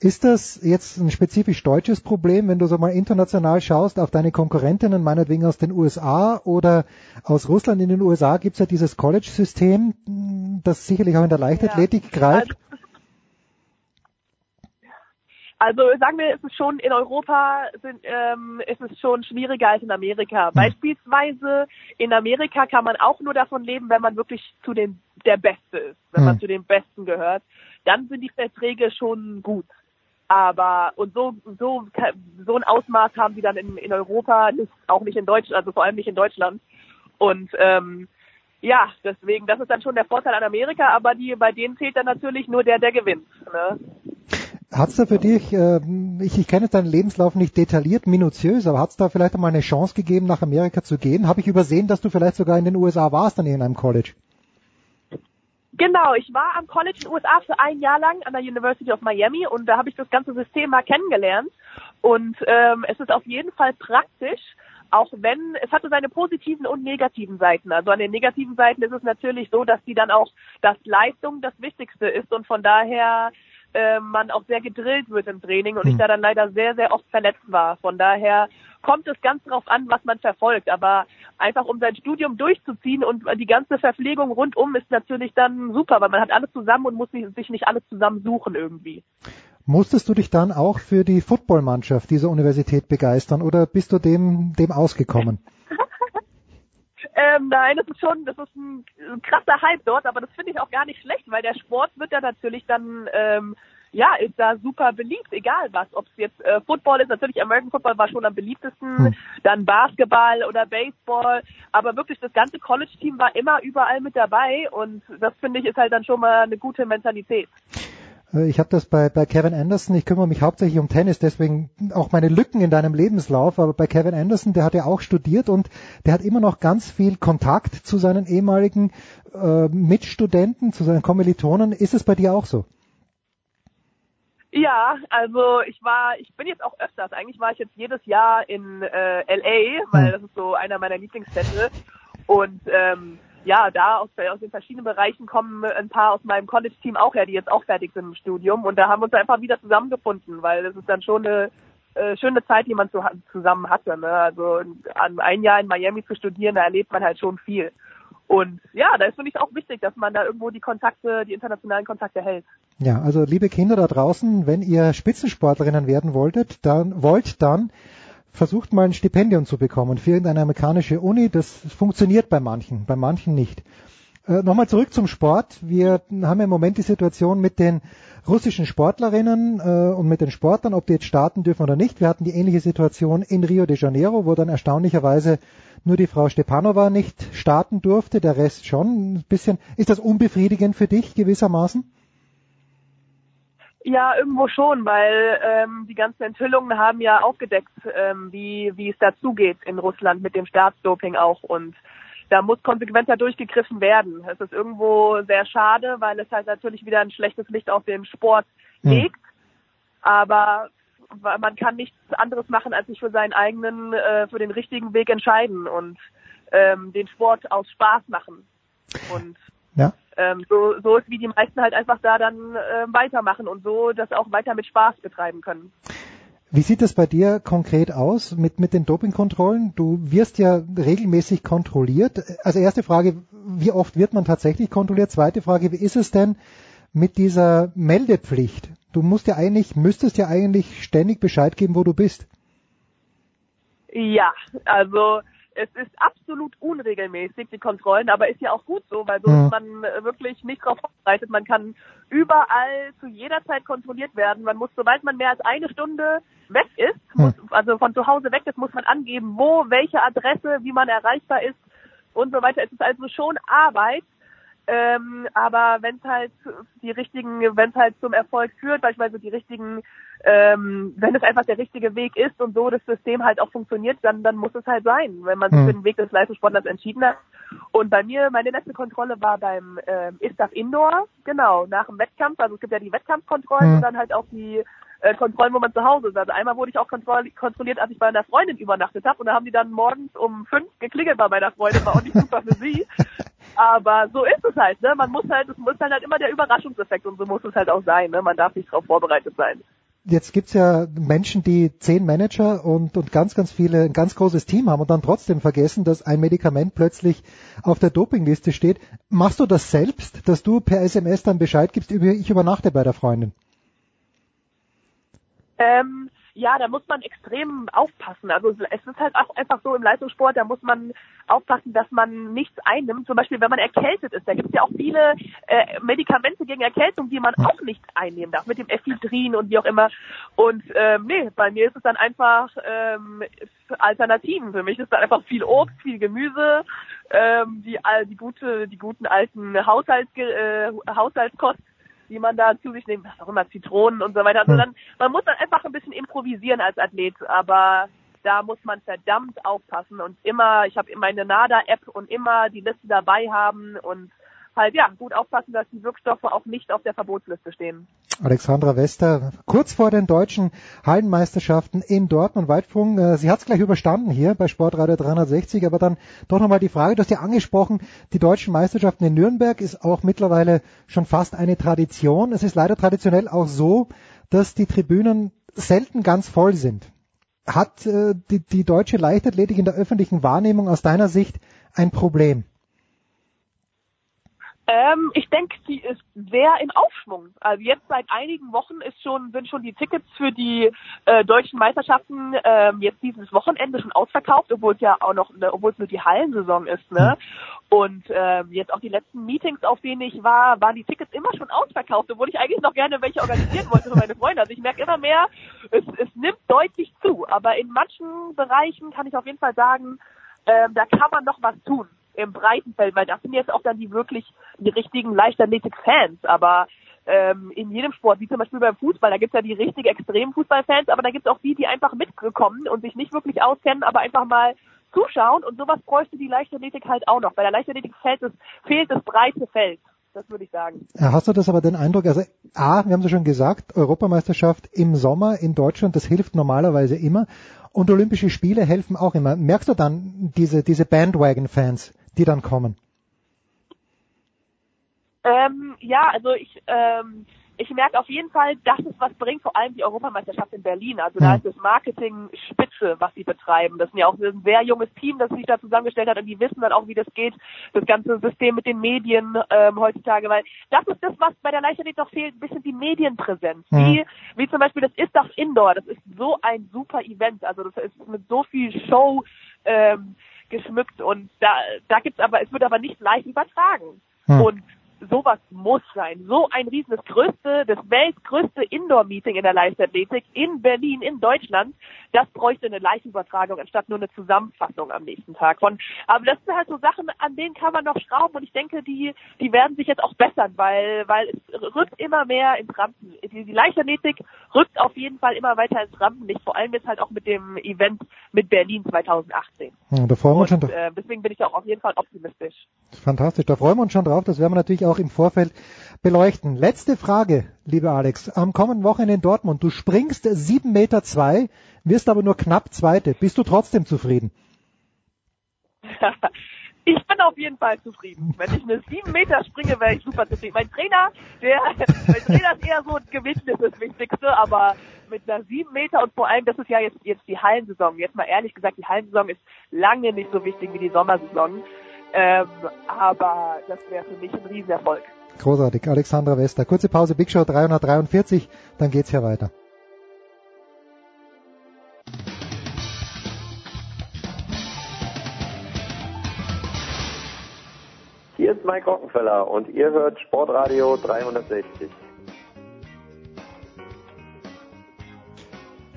Ist das jetzt ein spezifisch deutsches Problem, wenn du so mal international schaust auf deine Konkurrentinnen, meinetwegen aus den USA oder aus Russland in den USA, gibt es ja dieses College-System, das sicherlich auch in der Leichtathletik greift. Also sagen wir, ist es schon in Europa sind, ähm, ist es schon schwieriger als in Amerika. Beispielsweise in Amerika kann man auch nur davon leben, wenn man wirklich zu den der Beste ist, wenn man Hm. zu den Besten gehört. Dann sind die Verträge schon gut. Aber und so so so ein Ausmaß haben die dann in, in Europa nicht, auch nicht in Deutschland, also vor allem nicht in Deutschland. Und ähm, ja, deswegen, das ist dann schon der Vorteil an Amerika, aber die bei denen zählt dann natürlich nur der, der gewinnt. Ne? Hat's da für dich, äh, ich, ich kenne deinen Lebenslauf nicht detailliert, minutiös, aber hat's da vielleicht einmal eine Chance gegeben, nach Amerika zu gehen? Habe ich übersehen, dass du vielleicht sogar in den USA warst an irgendeinem College? Genau, ich war am College in den USA für ein Jahr lang an der University of Miami und da habe ich das ganze System mal kennengelernt. Und ähm, es ist auf jeden Fall praktisch, auch wenn es hatte seine positiven und negativen Seiten. Also an den negativen Seiten ist es natürlich so, dass die dann auch, dass Leistung das Wichtigste ist und von daher äh, man auch sehr gedrillt wird im Training und ich da dann leider sehr, sehr oft verletzt war. Von daher kommt es ganz drauf an, was man verfolgt. Aber einfach um sein Studium durchzuziehen und die ganze Verpflegung rundum ist natürlich dann super, weil man hat alles zusammen und muss sich sich nicht alles zusammen suchen irgendwie. Musstest du dich dann auch für die Footballmannschaft dieser Universität begeistern oder bist du dem, dem ausgekommen? Ähm, nein, das ist schon, das ist ein, krasser Hype dort, aber das finde ich auch gar nicht schlecht, weil der Sport wird ja natürlich dann, ähm, ja, ist da super beliebt, egal was. Ob es jetzt äh, Football ist, natürlich American Football war schon am beliebtesten, dann Basketball oder Baseball, aber wirklich das ganze College-Team war immer überall mit dabei und das finde ich ist halt dann schon mal eine gute Mentalität. Äh, Ich habe das bei, bei Kevin Anderson, ich kümmere mich hauptsächlich um Tennis, deswegen auch meine Lücken in deinem Lebenslauf, aber bei Kevin Anderson, der hat ja auch studiert und der hat immer noch ganz viel Kontakt zu seinen ehemaligen äh, Mitstudenten, zu seinen Kommilitonen. Ist es bei dir auch so? Ja, also ich war, ich bin jetzt auch öfters. Eigentlich war ich jetzt jedes Jahr in äh, LA, weil das ist so einer meiner Lieblingsstädte. Und ähm, ja, da aus, aus den verschiedenen Bereichen kommen ein paar aus meinem College-Team auch her, die jetzt auch fertig sind im Studium. Und da haben wir uns einfach wieder zusammengefunden, weil das ist dann schon eine äh, schöne Zeit, die man zu, zusammen hatte. Ne? Also an ein Jahr in Miami zu studieren, da erlebt man halt schon viel. Und ja, da ist finde ich auch wichtig, dass man da irgendwo die Kontakte, die internationalen Kontakte hält. Ja, also liebe Kinder da draußen, wenn ihr Spitzensportlerinnen werden wolltet, dann wollt dann versucht mal ein Stipendium zu bekommen für irgendeine amerikanische Uni. Das funktioniert bei manchen, bei manchen nicht. Äh, Nochmal zurück zum Sport. Wir haben im Moment die Situation mit den russischen Sportlerinnen äh, und mit den Sportlern, ob die jetzt starten dürfen oder nicht. Wir hatten die ähnliche Situation in Rio de Janeiro, wo dann erstaunlicherweise nur die Frau Stepanova nicht starten durfte, der Rest schon. Ein bisschen, ist das unbefriedigend für dich gewissermaßen? Ja, irgendwo schon, weil ähm, die ganzen Enthüllungen haben ja aufgedeckt, ähm, wie, wie es dazugeht in Russland mit dem Staatsdoping auch und da muss konsequenter durchgegriffen werden. Es ist irgendwo sehr schade, weil es halt natürlich wieder ein schlechtes Licht auf den Sport legt. Hm. Aber man kann nichts anderes machen, als sich für seinen eigenen, äh, für den richtigen Weg entscheiden und ähm, den Sport aus Spaß machen. Und ja. ähm, so, so ist, wie die meisten halt einfach da dann äh, weitermachen und so das auch weiter mit Spaß betreiben können. Wie sieht das bei dir konkret aus mit, mit den Dopingkontrollen? Du wirst ja regelmäßig kontrolliert. Also erste Frage, wie oft wird man tatsächlich kontrolliert? Zweite Frage, wie ist es denn mit dieser Meldepflicht? Du musst ja eigentlich, müsstest ja eigentlich ständig Bescheid geben, wo du bist. Ja, also es ist absolut unregelmäßig, die Kontrollen, aber ist ja auch gut so, weil so ist man wirklich nicht darauf vorbereitet. Man kann überall zu jeder Zeit kontrolliert werden. Man muss, sobald man mehr als eine Stunde weg ist, muss, also von zu Hause weg ist, muss man angeben, wo, welche Adresse, wie man erreichbar ist und so weiter. Es ist also schon Arbeit, ähm, aber wenn es halt die richtigen, wenn es halt zum Erfolg führt, beispielsweise die richtigen, ähm, wenn es einfach der richtige Weg ist und so das System halt auch funktioniert, dann dann muss es halt sein, wenn man sich für den Weg des Leistungssportlers entschieden hat. Und bei mir, meine letzte Kontrolle war beim ähm, ISTAF Indoor, genau, nach dem Wettkampf. Also es gibt ja die Wettkampfkontrollen Mhm. und dann halt auch die äh, Kontrollen, wo man zu Hause ist. Also einmal wurde ich auch kontroll kontrolliert, als ich bei einer Freundin übernachtet habe und da haben die dann morgens um fünf geklingelt bei meiner Freundin, war auch nicht super für sie. Aber so ist es halt, ne? Man muss halt, es muss halt immer der Überraschungseffekt und so muss es halt auch sein, ne? Man darf nicht darauf vorbereitet sein. Jetzt gibt's ja Menschen, die zehn Manager und, und ganz, ganz viele, ein ganz großes Team haben und dann trotzdem vergessen, dass ein Medikament plötzlich auf der Dopingliste steht. Machst du das selbst, dass du per SMS dann Bescheid gibst, ich übernachte bei der Freundin? Ähm, ja, da muss man extrem aufpassen. Also es ist halt auch einfach so im Leistungssport, da muss man aufpassen, dass man nichts einnimmt. Zum Beispiel, wenn man erkältet ist, da gibt es ja auch viele äh, Medikamente gegen Erkältung, die man auch nicht einnehmen darf, mit dem Ephedrin und wie auch immer. Und ähm, nee, bei mir ist es dann einfach ähm, Alternativen. Für mich ist dann einfach viel Obst, viel Gemüse, ähm, die die gute, die guten alten Haushalts, äh, Haushaltskost die man da zu sich nimmt, was auch immer, Zitronen und so weiter. Also dann, man muss dann einfach ein bisschen improvisieren als Athlet, aber da muss man verdammt aufpassen und immer, ich habe meine NADA-App und immer die Liste dabei haben und halt ja, gut aufpassen, dass die Wirkstoffe auch nicht auf der Verbotsliste stehen. Alexandra Wester, kurz vor den deutschen Hallenmeisterschaften in Dortmund Weitfung. Äh, Sie hat es gleich überstanden hier bei Sportradio 360, aber dann doch nochmal die Frage, du hast ja angesprochen, die deutschen Meisterschaften in Nürnberg ist auch mittlerweile schon fast eine Tradition. Es ist leider traditionell auch so, dass die Tribünen selten ganz voll sind. Hat äh, die, die deutsche Leichtathletik in der öffentlichen Wahrnehmung aus deiner Sicht ein Problem? Ähm, ich denke, die ist sehr im Aufschwung. Also jetzt seit einigen Wochen ist schon, sind schon die Tickets für die äh, deutschen Meisterschaften ähm, jetzt dieses Wochenende schon ausverkauft, obwohl es ja auch noch, ne, obwohl es nur die Hallensaison ist, ne? Und ähm, jetzt auch die letzten Meetings, auf denen ich war, waren die Tickets immer schon ausverkauft, obwohl ich eigentlich noch gerne welche organisieren wollte für meine Freunde. Also ich merke immer mehr, es, es nimmt deutlich zu. Aber in manchen Bereichen kann ich auf jeden Fall sagen, ähm, da kann man noch was tun im breiten Feld, weil das sind jetzt auch dann die wirklich die richtigen Leichtathletik-Fans, aber ähm, in jedem Sport, wie zum Beispiel beim Fußball, da gibt's ja die richtig extremen Fußballfans, aber da gibt's auch die, die einfach mitgekommen und sich nicht wirklich auskennen, aber einfach mal zuschauen und sowas bräuchte die Leichtathletik halt auch noch. Bei der Leichtathletik fehlt es, fehlt das breite Feld. das würde ich sagen. Hast du das aber den Eindruck, also A, wir haben es ja schon gesagt, Europameisterschaft im Sommer in Deutschland, das hilft normalerweise immer und Olympische Spiele helfen auch immer. Merkst du dann diese, diese Bandwagon-Fans, die dann kommen? Ähm, ja, also ich, ähm, ich merke auf jeden Fall, dass es was bringt, vor allem die Europameisterschaft in Berlin. Also da ist das Marketing spitze, was sie betreiben. Das ist ja auch ein sehr junges Team, das sich da zusammengestellt hat und die wissen dann auch, wie das geht, das ganze System mit den Medien ähm, heutzutage, weil das ist das, was bei der Leichtathletik noch fehlt, ein bisschen die Medienpräsenz. Mhm. Wie, wie zum Beispiel das Istach Indoor, das ist so ein super Event, also das ist mit so viel Show ähm, geschmückt und da, da gibt's aber, es wird aber nicht leicht übertragen. Hm. Und sowas muss sein. So ein riesen, das größte, das weltgrößte Indoor-Meeting in der Leichtathletik in Berlin, in Deutschland, das bräuchte eine Live-Übertragung anstatt nur eine Zusammenfassung am nächsten Tag. Von, aber das sind halt so Sachen, an denen kann man noch schrauben und ich denke, die, die werden sich jetzt auch bessern, weil, weil es rückt immer mehr ins Rampen. Die, die Leichtathletik rückt auf jeden Fall immer weiter ins Rampenlicht, vor allem jetzt halt auch mit dem Event mit Berlin 2018. Ja, da freuen wir uns schon drauf. äh, deswegen bin ich auch auf jeden Fall optimistisch. Fantastisch, da freuen wir uns schon drauf. Das werden wir natürlich auch im Vorfeld beleuchten. Letzte Frage, liebe Alex. Am kommenden Wochenende in Dortmund. Du springst sieben Meter, zwei, wirst aber nur knapp Zweite. Bist du trotzdem zufrieden? Ich bin auf jeden Fall zufrieden. Wenn ich eine sieben Meter springe, wäre ich super zufrieden. Mein Trainer, der, mein Trainer ist eher so, Gewicht ist das Wichtigste, aber mit einer sieben Meter und vor allem, das ist ja jetzt, jetzt die Hallensaison. Jetzt mal ehrlich gesagt, die Hallensaison ist lange nicht so wichtig wie die Sommersaison. Ähm, aber das wäre für mich ein Riesenerfolg. Großartig, Alexandra Wester. Kurze Pause, Big Show 343, dann geht's hier weiter. Hier ist Mike Rockenfeller und ihr hört Sportradio 360.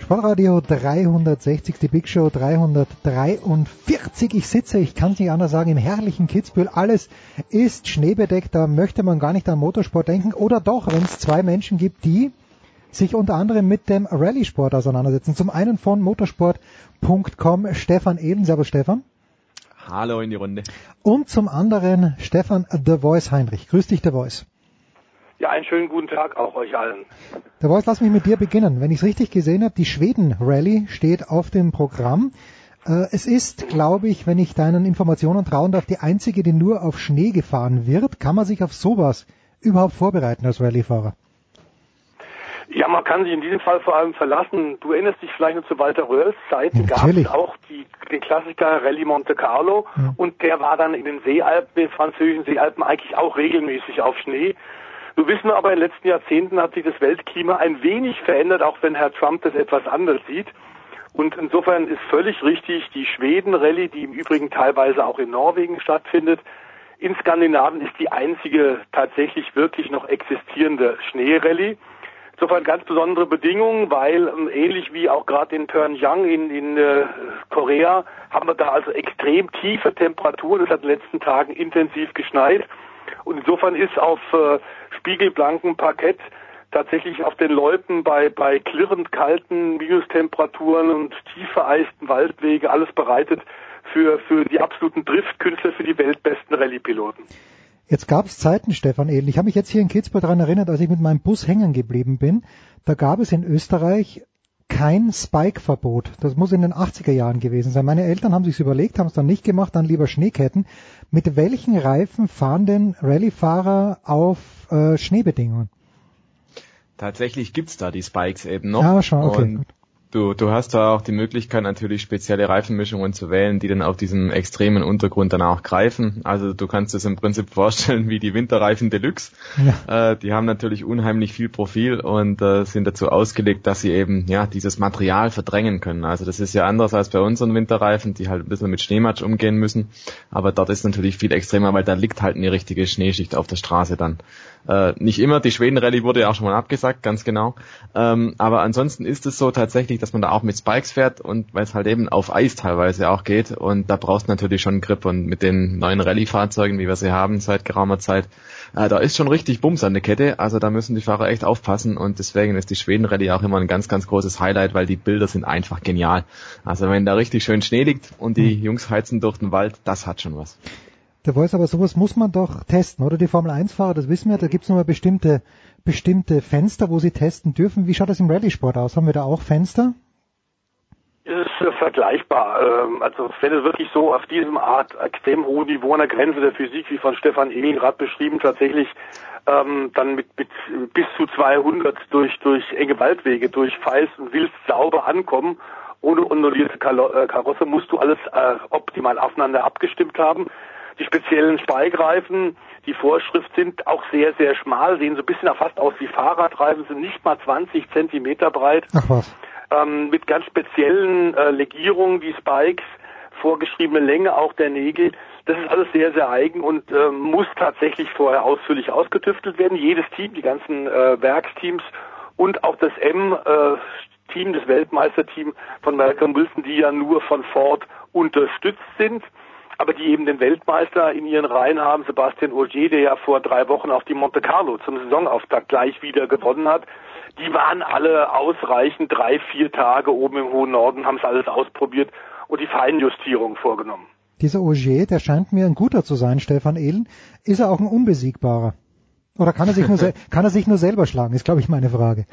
Sportradio 360, die Big Show 343. Ich sitze, ich kann es nicht anders sagen, im herrlichen Kitzbühel. Alles ist schneebedeckt, da möchte man gar nicht an Motorsport denken. Oder doch, wenn es zwei Menschen gibt, die sich unter anderem mit dem Rallye-Sport auseinandersetzen. Zum einen von motorsport.com Stefan Ehlen. Servus Stefan. Hallo in die Runde. Und zum anderen Stefan The Voice Heinrich. Grüß dich, The Voice. Ja, einen schönen guten Tag auch euch allen. The Voice, lass mich mit dir beginnen. Wenn ich es richtig gesehen habe, die Schweden-Rallye steht auf dem Programm. Äh, es ist, glaube ich, wenn ich deinen Informationen trauen darf, die einzige, die nur auf Schnee gefahren wird. Kann man sich auf sowas überhaupt vorbereiten als Rallye-Fahrer? Ja, man kann sich in diesem Fall vor allem verlassen. Du erinnerst dich vielleicht noch zu Walter Röhrs Zeiten, gab es auch die, den Klassiker Rallye Monte Carlo ja. und der war dann in den Seealpen, den französischen Seealpen eigentlich auch regelmäßig auf Schnee. Nun wissen wir aber, in den letzten Jahrzehnten hat sich das Weltklima ein wenig verändert, auch wenn Herr Trump das etwas anders sieht. Und insofern ist völlig richtig, die Schweden-Rallye, die im Übrigen teilweise auch in Norwegen stattfindet, in Skandinavien ist die einzige tatsächlich wirklich noch existierende Schneerallye. Insofern ganz besondere Bedingungen, weil ähm, ähnlich wie auch gerade in Pyongyang in, in äh, Korea haben wir da also extrem tiefe Temperaturen. Es hat in den letzten Tagen intensiv geschneit. Und insofern ist auf äh, spiegelblankem Parkett tatsächlich auf den Loipen bei, bei klirrend kalten Minustemperaturen und tief vereisten Waldwege alles bereitet für, für die absoluten Driftkünstler, für die weltbesten Rallye-Piloten. Jetzt gab es Zeiten, Stefan Edel. Ich habe mich jetzt hier in Kitzbühel daran erinnert, als ich mit meinem Bus hängen geblieben bin. Da gab es in Österreich kein Spike-Verbot. Das muss in den 80er Jahren gewesen sein. Meine Eltern haben sich's überlegt, haben es dann nicht gemacht, dann lieber Schneeketten. Mit welchen Reifen fahren denn Rallye-Fahrer auf äh, Schneebedingungen? Tatsächlich gibt's da die Spikes eben noch. Ja, schon, okay. Und du, du hast da auch die Möglichkeit natürlich spezielle Reifenmischungen zu wählen, die dann auf diesem extremen Untergrund dann auch greifen. Also du kannst es im Prinzip vorstellen wie die Winterreifen Deluxe. Ja. Äh, die haben natürlich unheimlich viel Profil und äh, sind dazu ausgelegt, dass sie eben ja dieses Material verdrängen können. Also das ist ja anders als bei unseren Winterreifen, die halt ein bisschen mit Schneematsch umgehen müssen. Aber dort ist natürlich viel extremer, weil da liegt halt eine richtige Schneeschicht auf der Straße dann. Äh, nicht immer, die Schweden-Rallye wurde ja auch schon mal abgesagt, ganz genau. Ähm, aber ansonsten ist es so tatsächlich, dass man da auch mit Spikes fährt und weil es halt eben auf Eis teilweise auch geht und da brauchst du natürlich schon Grip und mit den neuen Rallye-Fahrzeugen, wie wir sie haben seit geraumer Zeit, äh, da ist schon richtig Bums an der Kette, also da müssen die Fahrer echt aufpassen und deswegen ist die Schweden-Rallye auch immer ein ganz, ganz großes Highlight, weil die Bilder sind einfach genial. Also wenn da richtig schön Schnee liegt und die Jungs heizen durch den Wald, das hat schon was. Der Voice, aber sowas muss man doch testen, oder? Die Formel 1-Fahrer, das wissen wir, da gibt's nochmal bestimmte, bestimmte Fenster, wo sie testen dürfen. Wie schaut das im Rallye-Sport aus? Haben wir da auch Fenster? Es ist äh, vergleichbar. Ähm, Also wenn es wirklich so auf diesem Art extrem hohen Niveau an der Grenze der Physik, wie von Stefan Ehling gerade beschrieben, tatsächlich ähm, dann mit, mit bis zu 200 durch durch enge Waldwege, durch Feist und Wild sauber ankommen, ohne undulierte Kalo- äh, Karosse, musst du alles äh, optimal aufeinander abgestimmt haben. Die speziellen Speigreifen, die Vorschrift sind auch sehr, sehr schmal, sehen so ein bisschen fast aus wie Fahrradreifen, sind nicht mal 20 Zentimeter breit Ach was. ähm, mit ganz speziellen äh, Legierungen, die Spikes, vorgeschriebene Länge auch der Nägel. Das ist alles sehr, sehr eigen und ähm, muss tatsächlich vorher ausführlich ausgetüftelt werden. Jedes Team, die ganzen äh, Werksteams und auch das M-Team, das Weltmeisterteam von Malcolm Wilson, die ja nur von Ford unterstützt sind, aber die eben den Weltmeister in ihren Reihen haben, Sebastian Ogier, der ja vor drei Wochen auf die Monte Carlo zum Saisonauftakt gleich wieder gewonnen hat. Die waren alle ausreichend drei, vier Tage oben im hohen Norden, haben es alles ausprobiert und die Feinjustierung vorgenommen. Dieser Auger, der scheint mir ein guter zu sein, Stefan Ehlen. Ist er auch ein unbesiegbarer? Oder kann er sich nur, kann er sich nur selber schlagen? Ist, glaube ich, meine Frage.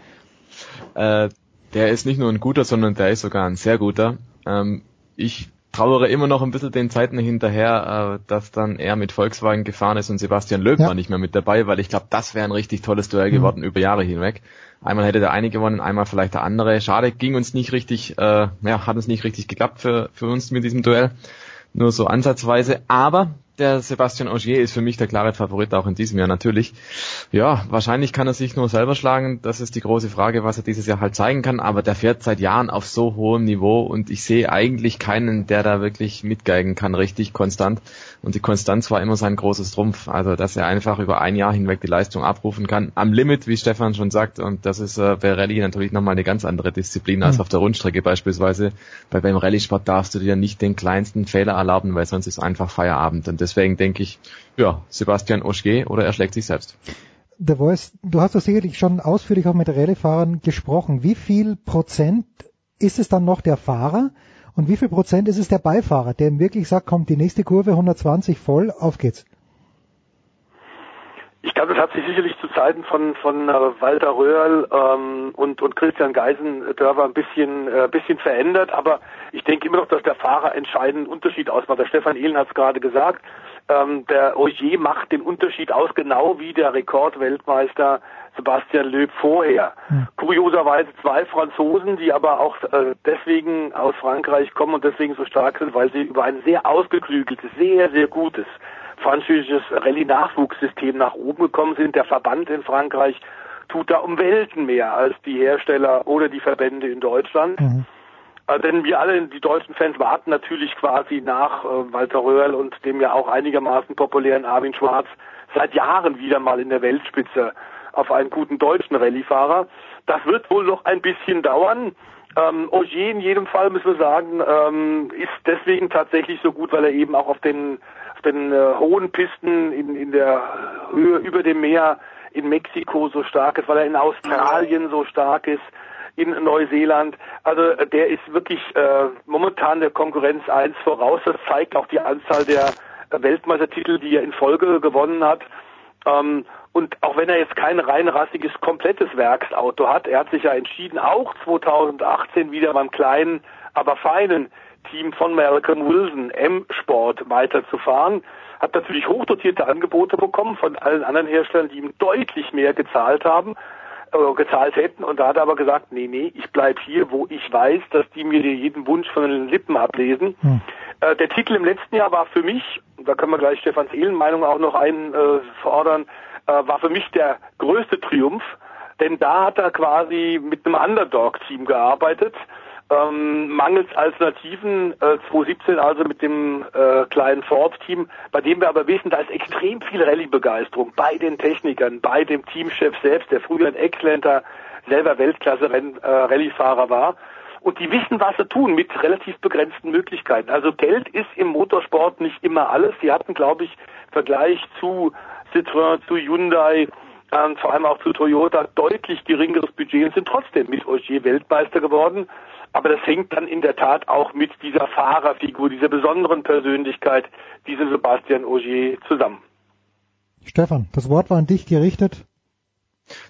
Äh, der ist nicht nur ein guter, sondern der ist sogar ein sehr guter. Ähm, ich trauere immer noch ein bisschen den Zeiten hinterher, äh, dass dann er mit Volkswagen gefahren ist und Sebastian Loeb Ja. war nicht mehr mit dabei, weil ich glaube, das wäre ein richtig tolles Duell geworden über Jahre hinweg. Einmal hätte der eine gewonnen, einmal vielleicht der andere. Schade, ging uns nicht richtig, äh, ja, hat uns nicht richtig geklappt für, für uns mit diesem Duell. Nur so ansatzweise. Aber der Sebastian Ogier ist für mich der klare Favorit auch in diesem Jahr natürlich. Ja, wahrscheinlich kann er sich nur selber schlagen. Das ist die große Frage, was er dieses Jahr halt zeigen kann. Aber der fährt seit Jahren auf so hohem Niveau und ich sehe eigentlich keinen, der da wirklich mitgeigen kann, richtig konstant. Und die Konstanz war immer sein großes Trumpf. Also, dass er einfach über ein Jahr hinweg die Leistung abrufen kann. Am Limit, wie Stefan schon sagt. Und das ist äh, bei Rallye natürlich nochmal eine ganz andere Disziplin als Mhm. auf der Rundstrecke beispielsweise. Weil beim Rallye-Sport darfst du dir nicht den kleinsten Fehler erlauben, weil sonst ist einfach Feierabend. Und deswegen denke ich, ja, Sebastian Ogier oder er schlägt sich selbst. The Voice, du hast doch sicherlich schon ausführlich auch mit Rallye-Fahrern gesprochen. Wie viel Prozent ist es dann noch der Fahrer und wie viel Prozent ist es der Beifahrer, der wirklich sagt, kommt die nächste Kurve 120 voll, auf geht's? Ich glaube, das hat sich sicherlich zu Zeiten von von äh, Walter Röhrl ähm, und und Christian Geisendörfer ein bisschen äh, bisschen verändert, aber ich denke immer noch, dass der Fahrer entscheidenden Unterschied ausmacht. Der Stefan Ehlen hat es gerade gesagt. Ähm, der Ogier macht den Unterschied aus, genau wie der Rekordweltmeister Sebastian Loeb vorher. Kurioserweise zwei Franzosen, die aber auch äh, deswegen aus Frankreich kommen und deswegen so stark sind, weil sie über ein sehr ausgeklügeltes, sehr, sehr gutes französisches Rallye-Nachwuchssystem nach oben gekommen sind. Der Verband in Frankreich tut da um Welten mehr als die Hersteller oder die Verbände in Deutschland. Äh, denn wir alle, die deutschen Fans, warten natürlich quasi nach äh, Walter Röhrl und dem ja auch einigermaßen populären Armin Schwarz seit Jahren wieder mal in der Weltspitze auf einen guten deutschen Rallyefahrer. Das wird wohl noch ein bisschen dauern. Ähm, Ogier in jedem Fall, müssen wir sagen, ähm, ist deswegen tatsächlich so gut, weil er eben auch auf den, auf den äh, hohen Pisten in, in der Höhe über dem Meer in Mexiko so stark ist, weil er in Australien so stark ist, in Neuseeland. Also äh, der ist wirklich äh, momentan der Konkurrenz eins voraus. Das zeigt auch die Anzahl der äh, Weltmeistertitel, die er in Folge gewonnen hat. Ähm, und auch wenn er jetzt kein rein rassiges, komplettes Werksauto hat, er hat sich ja entschieden, auch 2018 wieder beim kleinen, aber feinen Team von Malcolm Wilson, M-Sport, weiterzufahren. Hat natürlich hochdotierte Angebote bekommen von allen anderen Herstellern, die ihm deutlich mehr gezahlt haben, äh, gezahlt hätten. Und da hat er aber gesagt, nee, nee, ich bleib hier, wo ich weiß, dass die mir jeden Wunsch von den Lippen ablesen. Äh, der Titel im letzten Jahr war für mich, da können wir gleich Stefans Ehlen-Meinung auch noch einfordern, äh, war für mich der größte Triumph, denn da hat er quasi mit einem Underdog-Team gearbeitet, ähm, mangels Alternativen äh, 2017 also mit dem äh, kleinen Ford-Team, bei dem wir aber wissen, da ist extrem viel Rallye-Begeisterung bei den Technikern, bei dem Teamchef selbst, der früher ein exzellenter, selber Weltklasse-Rallye-Fahrer war. Und die wissen, was sie tun, mit relativ begrenzten Möglichkeiten. Also Geld ist im Motorsport nicht immer alles. Sie hatten, glaube ich, Vergleich zu Citroën, zu Hyundai, ähm, vor allem auch zu Toyota, deutlich geringeres Budget und sind trotzdem mit Ogier Weltmeister geworden. Aber das hängt dann in der Tat auch mit dieser Fahrerfigur, dieser besonderen Persönlichkeit, diesem Sebastian Ogier zusammen. Stefan, das Wort war an dich gerichtet.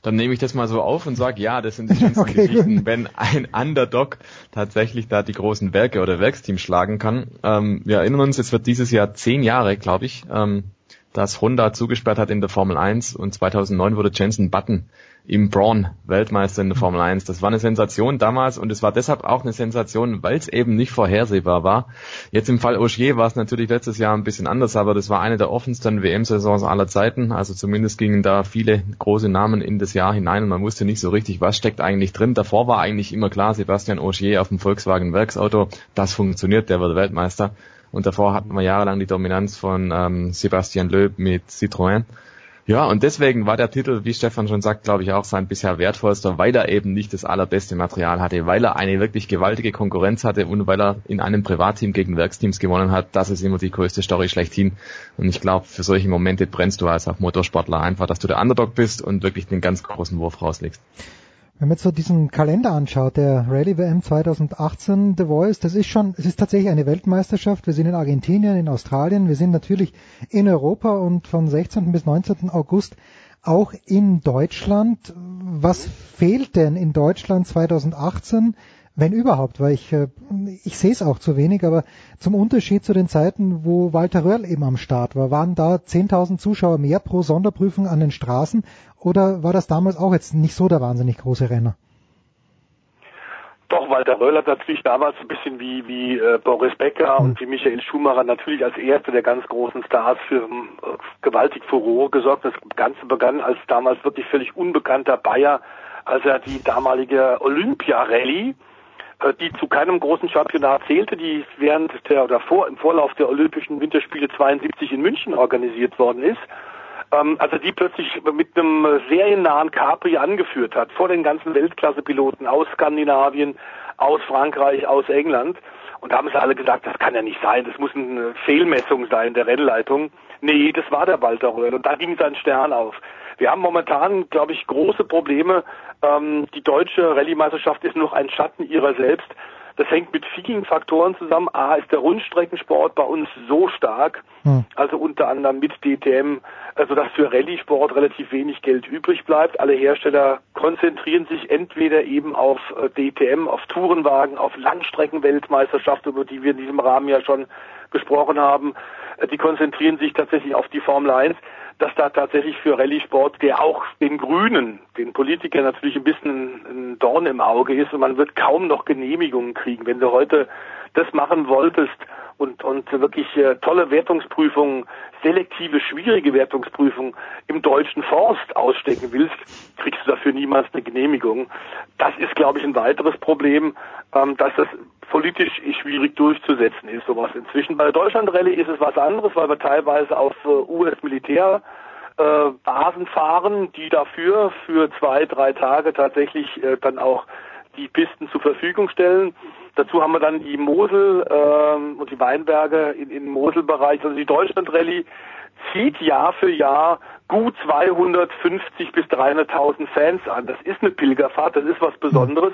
Dann nehme ich das mal so auf und sage, ja, das sind die schönsten okay, Geschichten, gut. wenn ein Underdog tatsächlich da die großen Werke oder Werksteams schlagen kann. Ähm, wir erinnern uns, es wird dieses Jahr zehn Jahre, glaube ich, ähm, dass Honda zugesperrt hat in der Formel 1 und 2009 wurde Jensen Button im Braun Weltmeister in der Formel 1. Das war eine Sensation damals und es war deshalb auch eine Sensation, weil es eben nicht vorhersehbar war. Jetzt im Fall Ogier war es natürlich letztes Jahr ein bisschen anders, aber das war eine der offensten WM-Saisons aller Zeiten. Also zumindest gingen da viele große Namen in das Jahr hinein und man wusste nicht so richtig, was steckt eigentlich drin. Davor war eigentlich immer klar, Sebastian Ogier auf dem Volkswagen Werksauto, das funktioniert, der wird Weltmeister. Und davor hatten wir jahrelang die Dominanz von ähm, Sebastian Loeb mit Citroën. Ja, und deswegen war der Titel, wie Stefan schon sagt, glaube ich auch sein bisher wertvollster, weil er eben nicht das allerbeste Material hatte, weil er eine wirklich gewaltige Konkurrenz hatte und weil er in einem Privatteam gegen Werksteams gewonnen hat. Das ist immer die größte Story schlechthin. Und ich glaube, für solche Momente brennst du als auch Motorsportler einfach, dass du der Underdog bist und wirklich den ganz großen Wurf rauslegst. Wenn man jetzt so diesen Kalender anschaut, der Rallye WM 2018 The Voice, das ist schon, es ist tatsächlich eine Weltmeisterschaft. Wir sind in Argentinien, in Australien, wir sind natürlich in Europa und von 16. bis 19. August auch in Deutschland. Was fehlt denn in Deutschland 2018? wenn überhaupt, weil ich, äh, ich sehe es auch zu wenig, aber zum Unterschied zu den Zeiten, wo Walter Röhrl eben am Start war, waren da 10.000 Zuschauer mehr pro Sonderprüfung an den Straßen oder war das damals auch jetzt nicht so der wahnsinnig große Renner? Doch, Walter Röhrl hat natürlich damals ein bisschen wie, wie äh, Boris Becker mhm. und wie Michael Schumacher natürlich als erste der ganz großen Stars für äh, gewaltig Furore gesorgt. Das Ganze begann als damals wirklich völlig unbekannter Bayer, als er die damalige Olympia-Rallye äh, die zu keinem großen Championat zählte, die während der oder vor im Vorlauf der Olympischen Winterspiele 72 in München organisiert worden ist. Ähm, also die plötzlich mit einem seriennahen Capri angeführt hat, vor den ganzen Weltklasse-Piloten aus Skandinavien, aus Frankreich, aus England. Und da haben sie alle gesagt, das kann ja nicht sein, das muss eine Fehlmessung sein der Rennleitung. Nee, das war der Walter Röhrl und da ging sein Stern auf. Wir haben momentan, glaube ich, große Probleme. Ähm, die deutsche Rallye-Meisterschaft ist noch ein Schatten ihrer selbst. Das hängt mit vielen Faktoren zusammen. A ist der Rundstreckensport bei uns so stark, hm. also unter anderem mit DTM, also dass für Rallye-Sport relativ wenig Geld übrig bleibt. Alle Hersteller konzentrieren sich entweder eben auf äh, DTM, auf Tourenwagen, auf Langstreckenweltmeisterschaft, über die wir in diesem Rahmen ja schon gesprochen haben. Äh, die konzentrieren sich tatsächlich auf die Formel 1 dass da tatsächlich für Rallye-Sport, der auch den Grünen, den Politikern natürlich ein bisschen ein Dorn im Auge ist und man wird kaum noch Genehmigungen kriegen. Wenn du heute das machen wolltest und, und wirklich äh, tolle Wertungsprüfungen, selektive, schwierige Wertungsprüfungen im deutschen Forst ausstecken willst, kriegst du dafür niemals eine Genehmigung. Das ist, glaube ich, ein weiteres Problem, ähm, dass das politisch schwierig durchzusetzen ist, sowas inzwischen. Bei der Deutschland-Rallye ist es was anderes, weil wir teilweise auf äh, US-Militär äh, Basen fahren, die dafür für zwei, drei Tage tatsächlich äh, dann auch die Pisten zur Verfügung stellen. Dazu haben wir dann die Mosel äh, und die Weinberge in, in Moselbereich. Also die Deutschland-Rallye zieht Jahr für Jahr gut 250 bis 300.000 Fans an. Das ist eine Pilgerfahrt, das ist was Besonderes.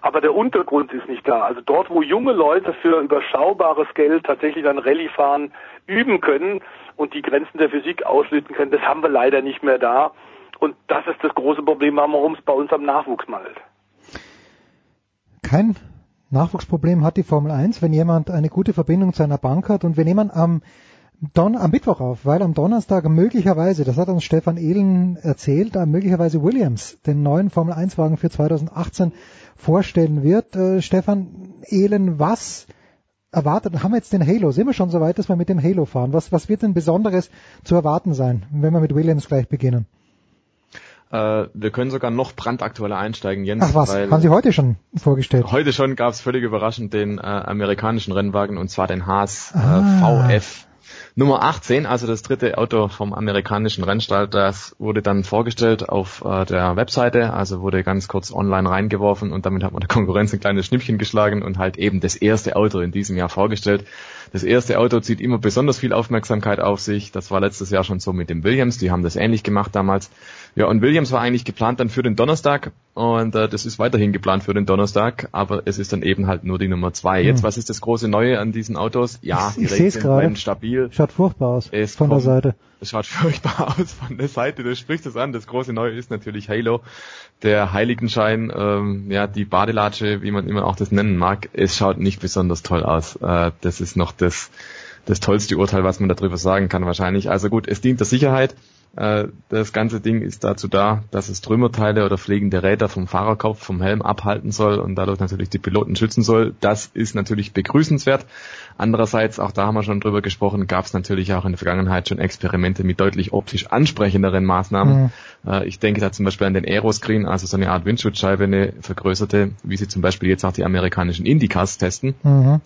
Aber der Untergrund ist nicht da. Also dort, wo junge Leute für überschaubares Geld tatsächlich dann Rallye fahren, üben können und die Grenzen der Physik auslösen können, das haben wir leider nicht mehr da. Und das ist das große Problem, warum es bei uns am Nachwuchs mangelt. Kein Nachwuchsproblem hat die Formel 1, wenn jemand eine gute Verbindung zu einer Bank hat und wenn jemand am Don am Mittwoch auf, weil am Donnerstag möglicherweise, das hat uns Stefan Ehlen erzählt, möglicherweise Williams den neuen Formel 1 Wagen für 2018 vorstellen wird. Äh, Stefan Ehlen, was erwartet, haben wir jetzt den Halo? Sind wir schon so weit, dass wir mit dem Halo fahren? Was, was wird denn Besonderes zu erwarten sein, wenn wir mit Williams gleich beginnen? Äh, wir können sogar noch brandaktueller einsteigen, Jens. Ach was, haben Sie heute schon vorgestellt? Heute schon gab es völlig überraschend den äh, amerikanischen Rennwagen und zwar den Haas äh, ah. VF Nummer 18, also das dritte Auto vom amerikanischen Rennstall, das wurde dann vorgestellt auf äh, der Webseite, also wurde ganz kurz online reingeworfen und damit hat man der Konkurrenz ein kleines Schnippchen geschlagen und halt eben das erste Auto in diesem Jahr vorgestellt. Das erste Auto zieht immer besonders viel Aufmerksamkeit auf sich. Das war letztes Jahr schon so mit dem Williams. Die haben das ähnlich gemacht damals. Ja, und Williams war eigentlich geplant dann für den Donnerstag und äh, das ist weiterhin geplant für den Donnerstag, aber es ist dann eben halt nur die Nummer zwei. Jetzt, Hm. was ist das große Neue an diesen Autos? Ja, Ich- die ich Räder gerade. bleiben stabil. Schaut furchtbar aus Es von der kommt- Seite. Es schaut furchtbar aus von der Seite, du sprichst es an. Das große Neue ist natürlich Halo, der Heiligenschein, ähm, ja, die Badelatsche, wie man immer auch das nennen mag. Es schaut nicht besonders toll aus. Äh, das ist noch das, das tollste Urteil, was man darüber sagen kann wahrscheinlich. Also gut, es dient der Sicherheit. Äh, Das ganze Ding ist dazu da, dass es Trümmerteile oder fliegende Räder vom Fahrerkopf, vom Helm abhalten soll und dadurch natürlich die Piloten schützen soll. Das ist natürlich begrüßenswert. Andererseits, auch da haben wir schon drüber gesprochen, gab es natürlich auch in der Vergangenheit schon Experimente mit deutlich optisch ansprechenderen Maßnahmen. Äh, Ich denke da zum Beispiel an den Aeroscreen, also so eine Art Windschutzscheibe, eine vergrößerte, wie sie zum Beispiel jetzt auch die amerikanischen Indycars testen. Mhm.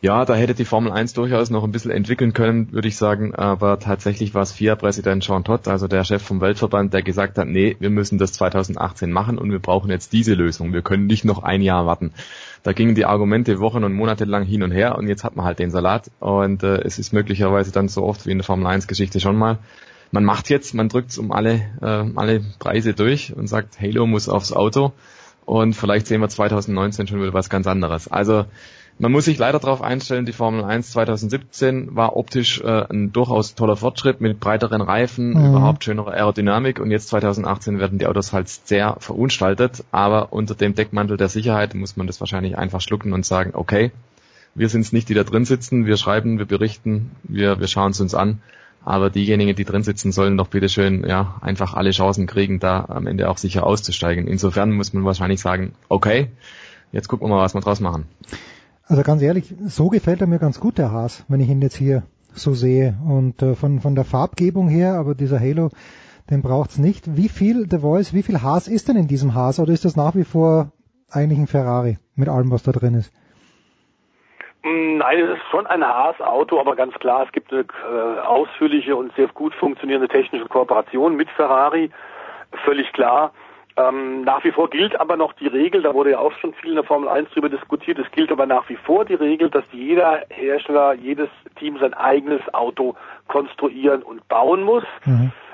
Ja, da hätte die Formel 1 durchaus noch ein bisschen entwickeln können, würde ich sagen, aber tatsächlich war es FIA-Präsident Jean Todt, also der Chef vom Weltverband, der gesagt hat, nee, wir müssen das 2018 machen und wir brauchen jetzt diese Lösung. Wir können nicht noch ein Jahr warten. Da gingen die Argumente Wochen und Monate lang hin und her und jetzt hat man halt den Salat und äh, es ist möglicherweise dann so oft wie in der Formel 1 Geschichte schon mal. Man macht jetzt, man drückt um alle, äh, alle Preise durch und sagt, Halo muss aufs Auto und vielleicht sehen wir 2019 schon wieder was ganz anderes. Also man muss sich leider darauf einstellen, die Formel 1 2017 war optisch äh, ein durchaus toller Fortschritt mit breiteren Reifen, Mhm. überhaupt schönere Aerodynamik und jetzt 2018 werden die Autos halt sehr verunstaltet, aber unter dem Deckmantel der Sicherheit muss man das wahrscheinlich einfach schlucken und sagen, okay, wir sind es nicht, die da drin sitzen, wir schreiben, wir berichten, wir, wir schauen es uns an, aber diejenigen, die drin sitzen, sollen doch bitteschön ja, einfach alle Chancen kriegen, da am Ende auch sicher auszusteigen. Insofern muss man wahrscheinlich sagen, okay, jetzt gucken wir mal, was wir draus machen. Also ganz ehrlich, so gefällt er mir ganz gut, der Haas, wenn ich ihn jetzt hier so sehe. Und äh, von, von der Farbgebung her, aber dieser Halo, den braucht's nicht. Wie viel The Voice, wie viel Haas ist denn in diesem Haas? Oder ist das nach wie vor eigentlich ein Ferrari mit allem, was da drin ist? Mm, Nein, es ist schon ein Haas-Auto, aber ganz klar, es gibt eine äh, ausführliche und sehr gut funktionierende technische Kooperation mit Ferrari, völlig klar. Ähm, nach wie vor gilt aber noch die Regel, da wurde ja auch schon viel in der Formel 1 drüber diskutiert, es gilt aber nach wie vor die Regel, dass jeder Hersteller, jedes Team sein eigenes Auto konstruieren und bauen muss.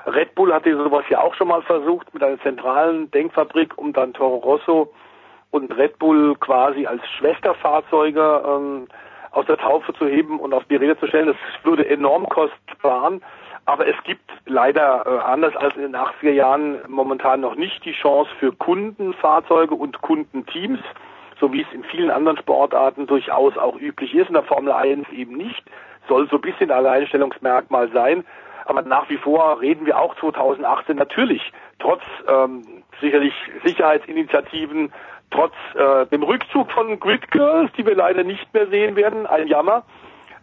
Red Bull hatte sowas ja auch schon mal versucht mit einer zentralen Denkfabrik, um dann Toro Rosso und Red Bull quasi als Schwesterfahrzeuge ähm, aus der Taufe zu heben und auf die Räder zu stellen. Das würde enorm Kosten sparen. Aber es gibt leider äh, anders als in den 80er Jahren momentan noch nicht die Chance für Kundenfahrzeuge und Kundenteams, so wie es in vielen anderen Sportarten durchaus auch üblich ist. In der Formel 1 eben nicht. Soll so ein bisschen Alleinstellungsmerkmal sein. Aber nach wie vor reden wir auch 2018 natürlich trotz ähm, sicherlich Sicherheitsinitiativen, trotz äh, dem Rückzug von Grid Girls, die wir leider nicht mehr sehen werden, ein Jammer,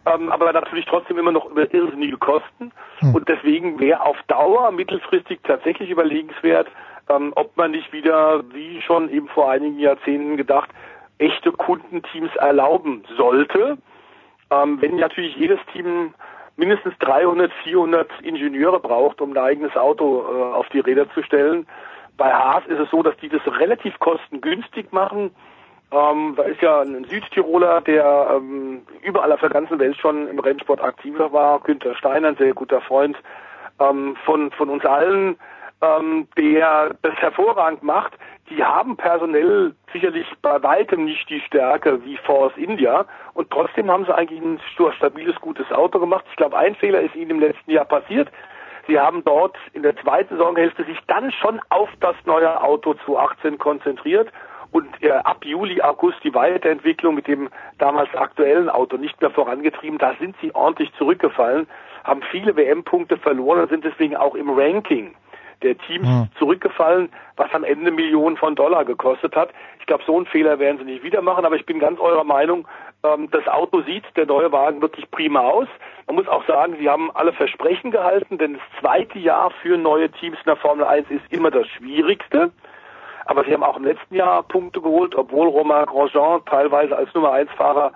ähm, aber natürlich trotzdem immer noch über irrsinnige Kosten. Und deswegen wäre auf Dauer mittelfristig tatsächlich überlegenswert, ähm, ob man nicht wieder, wie schon eben vor einigen Jahrzehnten gedacht, echte Kundenteams erlauben sollte. Ähm, wenn natürlich jedes Team mindestens 300, 400 Ingenieure braucht, um ein eigenes Auto äh, auf die Räder zu stellen. Bei Haas ist es so, dass die das relativ kostengünstig machen. Ähm, da ist ja ein Südtiroler, der ähm, überall auf der ganzen Welt schon im Rennsport aktiver war, Günther Steiner, ein sehr guter Freund ähm, von, von uns allen, ähm, der das hervorragend macht. Die haben personell sicherlich bei weitem nicht die Stärke wie Force India und trotzdem haben sie eigentlich ein stabiles, gutes Auto gemacht. Ich glaube, ein Fehler ist ihnen im letzten Jahr passiert. Sie haben dort in der zweiten Saisonhälfte sich dann schon auf das neue Auto 2018 konzentriert und äh, ab Juli, August die Weiterentwicklung mit dem damals aktuellen Auto nicht mehr vorangetrieben. Da sind sie ordentlich zurückgefallen, haben viele WM-Punkte verloren und sind deswegen auch im Ranking der Teams zurückgefallen, was am Ende Millionen von Dollar gekostet hat. Ich glaube, so einen Fehler werden sie nicht wieder machen, aber ich bin ganz eurer Meinung, ähm, das Auto sieht, der neue Wagen wirklich prima aus. Man muss auch sagen, sie haben alle Versprechen gehalten, denn das zweite Jahr für neue Teams in der Formel 1 ist immer das schwierigste. Aber sie haben auch im letzten Jahr Punkte geholt, obwohl Romain Grosjean teilweise als Nummer 1 Fahrer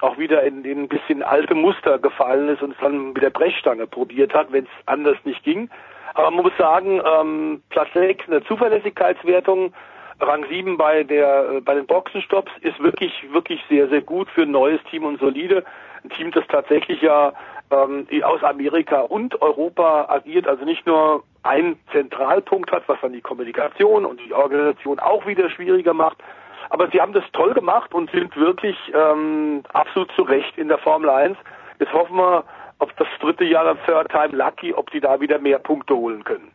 auch wieder in, in ein bisschen alte Muster gefallen ist und es dann mit der Brechstange probiert hat, wenn es anders nicht ging. Aber man muss sagen, ähm, Platz 6, eine Zuverlässigkeitswertung, Rang 7 bei der äh, bei den Boxenstopps ist wirklich wirklich sehr sehr gut für ein neues Team und solide. ein Team, das tatsächlich ja ähm, aus Amerika und Europa agiert, also nicht nur einen Zentralpunkt hat, was dann die Kommunikation und die Organisation auch wieder schwieriger macht. Aber sie haben das toll gemacht und sind wirklich ähm, absolut zu Recht in der Formel 1. Jetzt hoffen wir auf das dritte Jahr der Third Time Lucky, ob sie da wieder mehr Punkte holen können.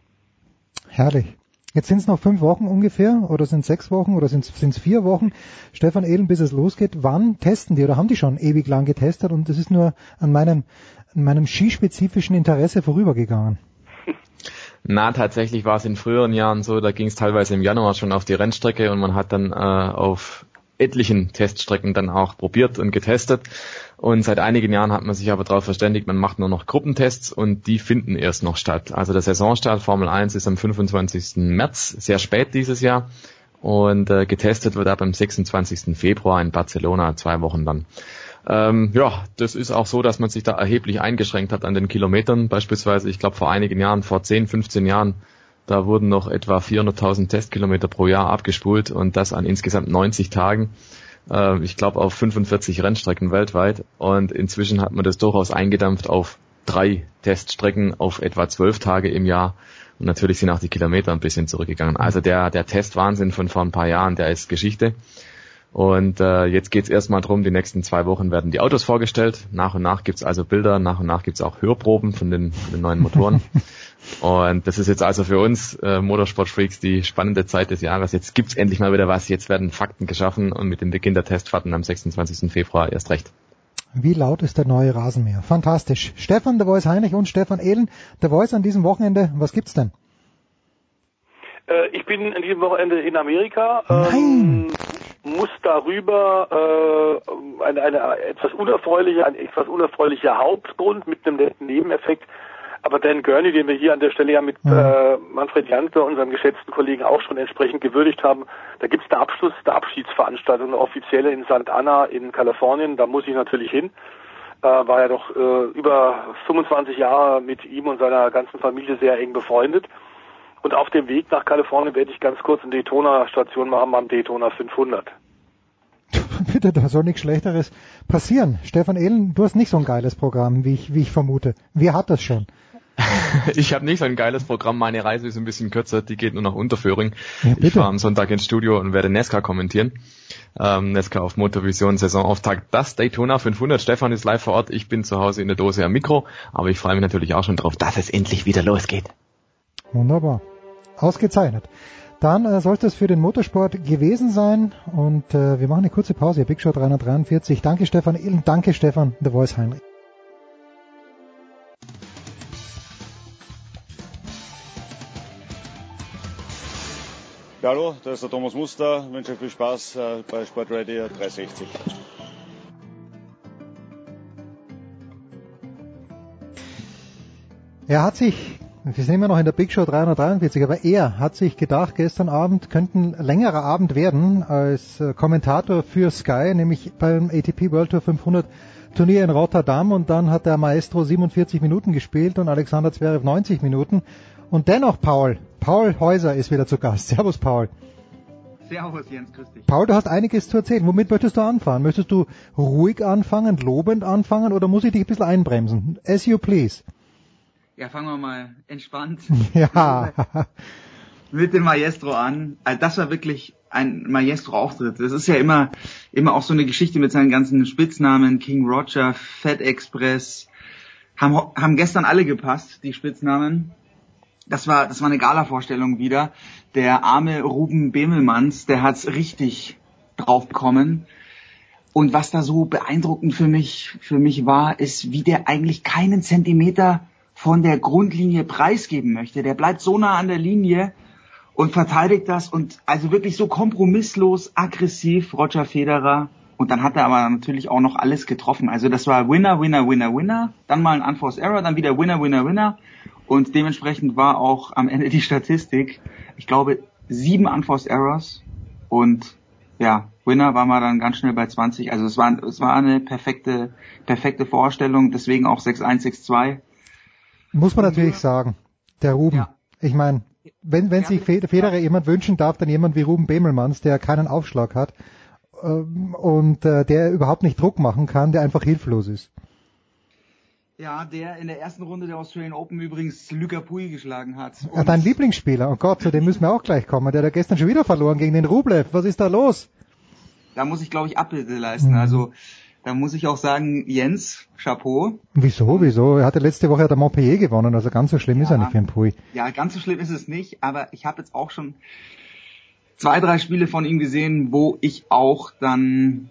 Herrlich. Jetzt sind es noch fünf Wochen ungefähr oder sind es sechs Wochen oder sind es vier Wochen. Stefan Ehlen, bis es losgeht. Wann testen die oder haben die schon ewig lang getestet und das ist nur an meinem, an meinem skispezifischen Interesse vorübergegangen? Na, tatsächlich war es in früheren Jahren so, da ging es teilweise im Januar schon auf die Rennstrecke und man hat dann äh, auf etlichen Teststrecken dann auch probiert und getestet. Und seit einigen Jahren hat man sich aber darauf verständigt, man macht nur noch Gruppentests und die finden erst noch statt. Also der Saisonstart Formel 1 ist am 25. März, sehr spät dieses Jahr. Und äh, getestet wird ab am 26. Februar in Barcelona, zwei Wochen dann. Ähm, ja, das ist auch so, dass man sich da erheblich eingeschränkt hat an den Kilometern. Beispielsweise, ich glaube vor einigen Jahren, vor 10, 15 Jahren, da wurden noch etwa 400.000 Testkilometer pro Jahr abgespult und das an insgesamt 90 Tagen. Äh, ich glaube auf 45 Rennstrecken weltweit. Und inzwischen hat man das durchaus eingedampft auf drei Teststrecken auf etwa zwölf Tage im Jahr. Und natürlich sind auch die Kilometer ein bisschen zurückgegangen. Also der, der Testwahnsinn von vor ein paar Jahren, der ist Geschichte. Und äh, jetzt geht's erstmal drum, die nächsten zwei Wochen werden die Autos vorgestellt. Nach und nach gibt's also Bilder, nach und nach gibt's auch Hörproben von den, von den neuen Motoren. und das ist jetzt also für uns äh, Motorsportfreaks die spannende Zeit des Jahres. Jetzt gibt's endlich mal wieder was. Jetzt werden Fakten geschaffen und mit dem Beginn der Testfahrten am 26. Februar erst recht. Wie laut ist der neue Rasenmäher? Fantastisch. Stefan, der Voice Heinrich und Stefan Ehlen, der Voice an diesem Wochenende. Was gibt's denn? Äh, ich bin an diesem Wochenende in Amerika. Nein. Ähm, muss darüber äh, eine, eine etwas unerfreuliche, ein etwas unerfreulicher Hauptgrund mit einem netten Nebeneffekt. Aber Dan Gurney, den wir hier an der Stelle ja mit äh, Manfred Janke, unserem geschätzten Kollegen, auch schon entsprechend gewürdigt haben, da gibt's eine Abschluss, eine Abschiedsveranstaltung, eine offizielle in St. Anna in Kalifornien. Da muss ich natürlich hin. Äh, war ja doch äh, über 25 Jahre mit ihm und seiner ganzen Familie sehr eng befreundet. Und auf dem Weg nach Kalifornien werde ich ganz kurz eine Daytona-Station machen am Daytona 500. Bitte, da soll nichts Schlechteres passieren. Stefan Ehlen, du hast nicht so ein geiles Programm, wie ich, wie ich vermute. Wer hat das schon? ich habe nicht so ein geiles Programm. Meine Reise ist ein bisschen kürzer. Die geht nur nach Unterföhring. Ja, ich fahre am Sonntag ins Studio und werde Nesca kommentieren. Ähm, Nesca auf Motorvision Saisonauftakt. Das Daytona 500. Stefan ist live vor Ort. Ich bin zu Hause in der Dose am Mikro. Aber ich freue mich natürlich auch schon drauf, dass es endlich wieder losgeht. Wunderbar. Ausgezeichnet. Dann äh, sollte es für den Motorsport gewesen sein und äh, wir machen eine kurze Pause. Big Show 343. Danke Stefan danke Stefan, The Voice Heinrich. Ja, hallo, da ist der Thomas Muster. Ich wünsche euch viel Spaß äh, bei Sportradio 360. Er hat sich wir sind immer noch in der Big Show 343, aber er hat sich gedacht, gestern Abend könnte ein längerer Abend werden als äh, Kommentator für Sky, nämlich beim ATP World Tour 500 Turnier in Rotterdam und dann hat der Maestro 47 Minuten gespielt und Alexander Zverev 90 Minuten. Und dennoch Paul, Paul Häuser ist wieder zu Gast. Servus Paul. Servus Jens, grüß dich. Paul, du hast einiges zu erzählen. Womit möchtest du anfangen? Möchtest du ruhig anfangen, lobend anfangen oder muss ich dich ein bisschen einbremsen? As you please. Ja, fangen wir mal entspannt Ja. mit dem Maestro an. Also das war wirklich ein Maestro-Auftritt. Das ist ja immer, immer auch so eine Geschichte mit seinen ganzen Spitznamen. King Roger, Fat Express. Haben, haben gestern alle gepasst, die Spitznamen. Das war, das war eine Gala-Vorstellung wieder. Der arme Ruben Bemelmanns, der hat's richtig drauf bekommen. Und was da so beeindruckend für mich, für mich war, ist, wie der eigentlich keinen Zentimeter von der Grundlinie preisgeben möchte. Der bleibt so nah an der Linie und verteidigt das und also wirklich so kompromisslos, aggressiv, Roger Federer. Und dann hat er aber natürlich auch noch alles getroffen. Also das war Winner, Winner, Winner, Winner. Dann mal ein Unforced Error, dann wieder Winner, Winner, Winner. Und dementsprechend war auch am Ende die Statistik, ich glaube, sieben Unforced Errors. Und ja, Winner war mal dann ganz schnell bei 20. Also es war, es war eine perfekte, perfekte Vorstellung. Deswegen auch 6-1, 6-2. Muss man natürlich sagen. Der Ruben. Ja. Ich meine, wenn, wenn sich Fe- Federer jemand wünschen darf, dann jemand wie Ruben Bemelmanns, der keinen Aufschlag hat ähm, und äh, der überhaupt nicht Druck machen kann, der einfach hilflos ist. Ja, der in der ersten Runde der Australian Open übrigens Luca Pui geschlagen hat. Ja, dein Lieblingsspieler, oh Gott, zu dem müssen wir auch gleich kommen. Der hat gestern schon wieder verloren gegen den Rublev. Was ist da los? Da muss ich, glaube ich, Abbitte leisten. Mhm. Also da muss ich auch sagen, Jens, Chapeau. Wieso, wieso? Er hatte letzte Woche der Montpellier gewonnen, also ganz so schlimm ja, ist er nicht für den Pui. Ja, ganz so schlimm ist es nicht, aber ich habe jetzt auch schon zwei, drei Spiele von ihm gesehen, wo ich auch dann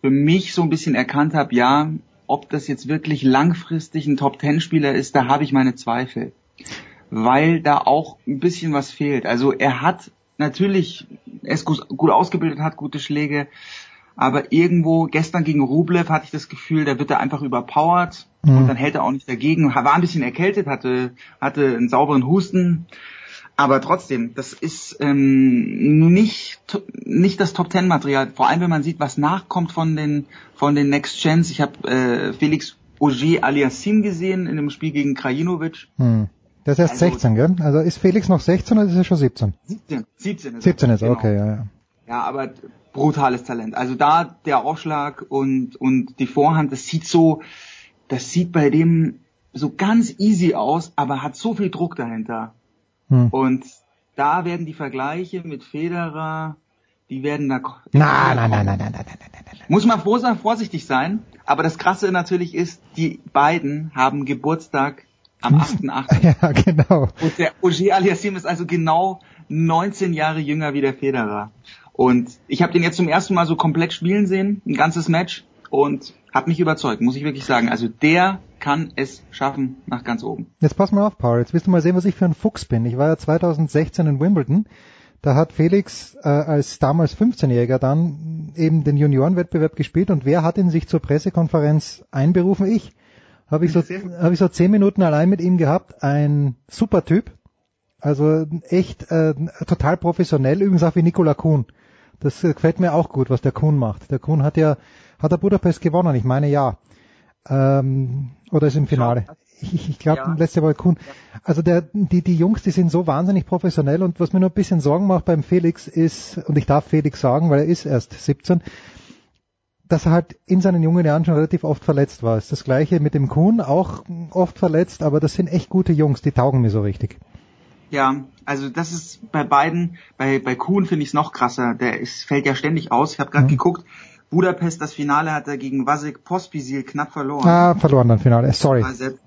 für mich so ein bisschen erkannt habe, ja, ob das jetzt wirklich langfristig ein Top-Ten-Spieler ist, da habe ich meine Zweifel. Weil da auch ein bisschen was fehlt. Also er hat natürlich, er ist gut, gut ausgebildet, hat gute Schläge, aber irgendwo, gestern gegen Rublev hatte ich das Gefühl, da wird er einfach überpowered mhm. und dann hält er auch nicht dagegen. War ein bisschen erkältet, hatte, hatte einen sauberen Husten. Aber trotzdem, das ist ähm, nicht nicht das Top Ten Material. Vor allem, wenn man sieht, was nachkommt von den von den Next Gens. Ich habe äh, Felix Auger Aliassim gesehen in dem Spiel gegen Krajinovic. Hm. Der ist erst also, 16, gell? Also ist Felix noch 16 oder ist er schon 17? 17. 17 ist 17 ist, genau. okay, ja, ja. Ja, aber brutales Talent. Also da der Aufschlag und und die Vorhand, das sieht so, das sieht bei dem so ganz easy aus, aber hat so viel Druck dahinter. Hm. Und da werden die Vergleiche mit Federer, die werden da. Nein, nein, nein, nein, nein, nein, nein, nein, nein. Muss man vorsichtig sein. Aber das Krasse natürlich ist, die beiden haben Geburtstag am 8.8. Ja, genau. Und der Ogier Aliassim ist also genau 19 Jahre jünger wie der Federer. Und ich habe den jetzt zum ersten Mal so komplett spielen sehen, ein ganzes Match und hat mich überzeugt, muss ich wirklich sagen. Also der kann es schaffen nach ganz oben. Jetzt pass mal auf, Paul. Jetzt wirst du mal sehen, was ich für ein Fuchs bin. Ich war ja 2016 in Wimbledon. Da hat Felix äh, als damals 15-Jähriger dann eben den Juniorenwettbewerb gespielt und wer hat ihn sich zur Pressekonferenz einberufen? Ich. Habe ich so habe ich so zehn Minuten allein mit ihm gehabt. Ein super Typ. Also echt äh, total professionell, übrigens auch wie Nikola Kuhn. Das gefällt mir auch gut, was der Kuhn macht. Der Kuhn hat ja hat er Budapest gewonnen? Ich meine ja. Ähm, oder ist im Finale? Ich, ich glaube, ja. letzte Woche Kuhn. Also der, die, die Jungs, die sind so wahnsinnig professionell und was mir nur ein bisschen Sorgen macht beim Felix ist, und ich darf Felix sagen, weil er ist erst 17, dass er halt in seinen jungen Jahren schon relativ oft verletzt war. Ist das gleiche mit dem Kuhn, auch oft verletzt, aber das sind echt gute Jungs, die taugen mir so richtig. Ja, also das ist bei beiden, bei, bei Kuhn finde ich es noch krasser. Der ist, fällt ja ständig aus. Ich habe gerade mhm. geguckt, Budapest, das Finale hat er gegen Vasek Pospisil knapp verloren. Ah, verloren dann Finale, sorry.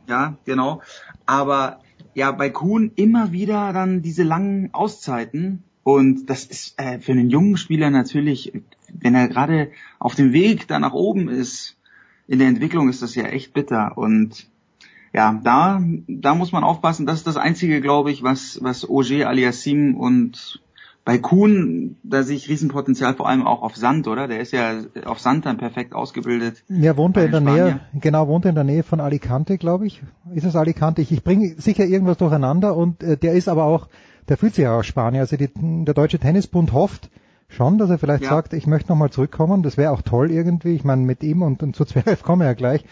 Ja, genau. Aber ja, bei Kuhn immer wieder dann diese langen Auszeiten. Und das ist äh, für einen jungen Spieler natürlich, wenn er gerade auf dem Weg da nach oben ist, in der Entwicklung ist das ja echt bitter. Und ja, da, da muss man aufpassen. Das ist das Einzige, glaube ich, was, was Auger Aliassim und bei Kuhn, da sehe ich Riesenpotenzial vor allem auch auf Sand, oder? Der ist ja auf Sand dann perfekt ausgebildet. Ja, wohnt er in der Spanier. Nähe, genau, wohnt er in der Nähe von Alicante, glaube ich. Ist es Alicante? Ich, ich bringe sicher irgendwas durcheinander und äh, der ist aber auch, der fühlt sich auch aus Spanien. Also die, der Deutsche Tennisbund hofft schon, dass er vielleicht ja. sagt, ich möchte nochmal zurückkommen. Das wäre auch toll irgendwie. Ich meine, mit ihm und, und zu Zverev kommen wir ja gleich.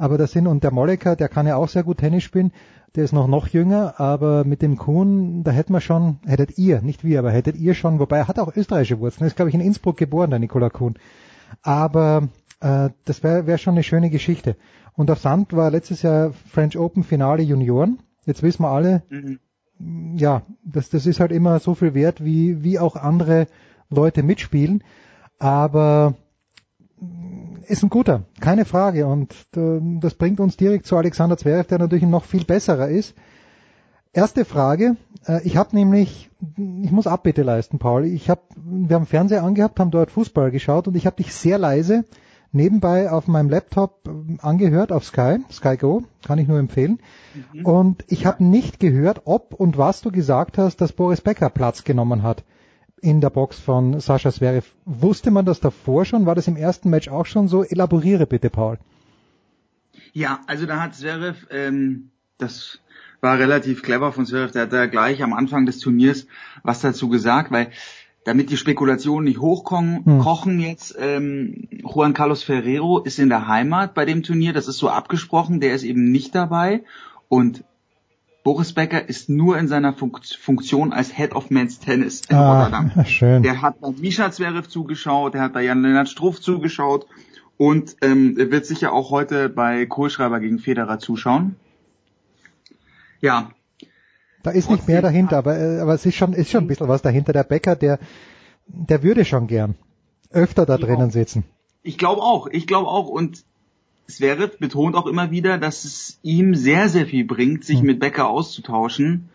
Aber das sind, und der Molleker, der kann ja auch sehr gut Tennis spielen der ist noch noch jünger, aber mit dem Kuhn, da hätten wir schon, hättet ihr, nicht wir, aber hättet ihr schon, wobei er hat auch österreichische Wurzeln, ist glaube ich in Innsbruck geboren, der Nikola Kuhn. Aber äh, das wäre wär schon eine schöne Geschichte. Und auf Sand war letztes Jahr French Open Finale Junioren. Jetzt wissen wir alle, mhm. ja, das, das ist halt immer so viel wert, wie, wie auch andere Leute mitspielen. Aber ist ein guter, keine Frage. Und äh, das bringt uns direkt zu Alexander Zverev, der natürlich noch viel besserer ist. Erste Frage. Äh, ich habe nämlich, ich muss Abbitte leisten, Paul. Ich habe, wir haben Fernseher angehabt, haben dort Fußball geschaut und ich habe dich sehr leise nebenbei auf meinem Laptop äh, angehört auf Sky, Sky Go, kann ich nur empfehlen. Mhm. Und ich habe nicht gehört, ob und was du gesagt hast, dass Boris Becker Platz genommen hat in der Box von Sascha Zverev. Wusste man das davor schon? War das im ersten Match auch schon so? Elaboriere bitte, Paul. Ja, also da hat Zverev, ähm, das war relativ clever von Zverev, der hat da gleich am Anfang des Turniers was dazu gesagt, weil damit die Spekulationen nicht hochkochen hm. kochen jetzt, ähm, Juan Carlos Ferrero ist in der Heimat bei dem Turnier, das ist so abgesprochen, der ist eben nicht dabei und Boris Becker ist nur in seiner Funktion als Head of Men's Tennis in ah, Rotterdam. Schön. Der hat bei Misha Zverev zugeschaut, der hat bei Jan-Lennart Struff zugeschaut und ähm, wird sicher auch heute bei Kohlschreiber gegen Federer zuschauen. Ja. Da ist nicht mehr dahinter, aber, äh, aber es ist schon, ist schon ein bisschen was dahinter. Der Becker, der, der würde schon gern öfter da drinnen sitzen. Ich glaube auch, ich glaube auch und Zverev betont auch immer wieder, dass es ihm sehr, sehr viel bringt, sich hm. mit Becker auszutauschen,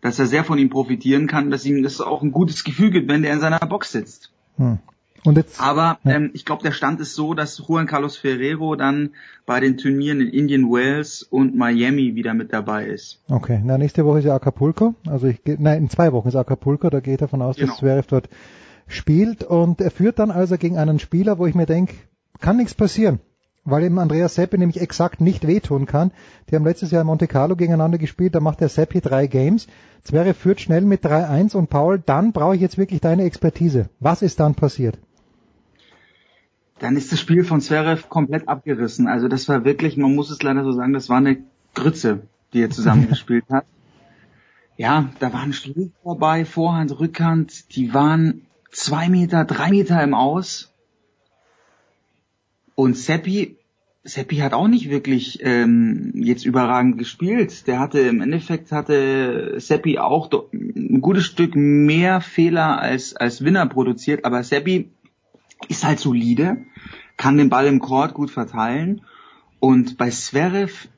dass er sehr von ihm profitieren kann, dass ihm das auch ein gutes Gefühl gibt, wenn der in seiner Box sitzt. Hm. Und jetzt, Aber ja. ähm, ich glaube, der Stand ist so, dass Juan Carlos Ferrero dann bei den Turnieren in Indian Wells und Miami wieder mit dabei ist. Okay, na nächste Woche ist ja Acapulco. Also ich nein, in zwei Wochen ist Acapulco, da geht er davon aus, genau. dass Zverev dort spielt und er führt dann also gegen einen Spieler, wo ich mir denke, kann nichts passieren weil eben Andreas Seppi nämlich exakt nicht wehtun kann. Die haben letztes Jahr in Monte Carlo gegeneinander gespielt, da macht der Seppi drei Games. Zverev führt schnell mit 3-1 und Paul, dann brauche ich jetzt wirklich deine Expertise. Was ist dann passiert? Dann ist das Spiel von Zverev komplett abgerissen. Also das war wirklich, man muss es leider so sagen, das war eine Grütze, die er zusammengespielt hat. Ja, da waren Schläge vorbei, Vorhand, Rückhand, die waren zwei Meter, drei Meter im Aus. Und Seppi, Seppi hat auch nicht wirklich ähm, jetzt überragend gespielt. Der hatte im Endeffekt hatte Seppi auch ein gutes Stück mehr Fehler als als Winner produziert, aber Seppi ist halt solide, kann den Ball im Court gut verteilen und bei Zverev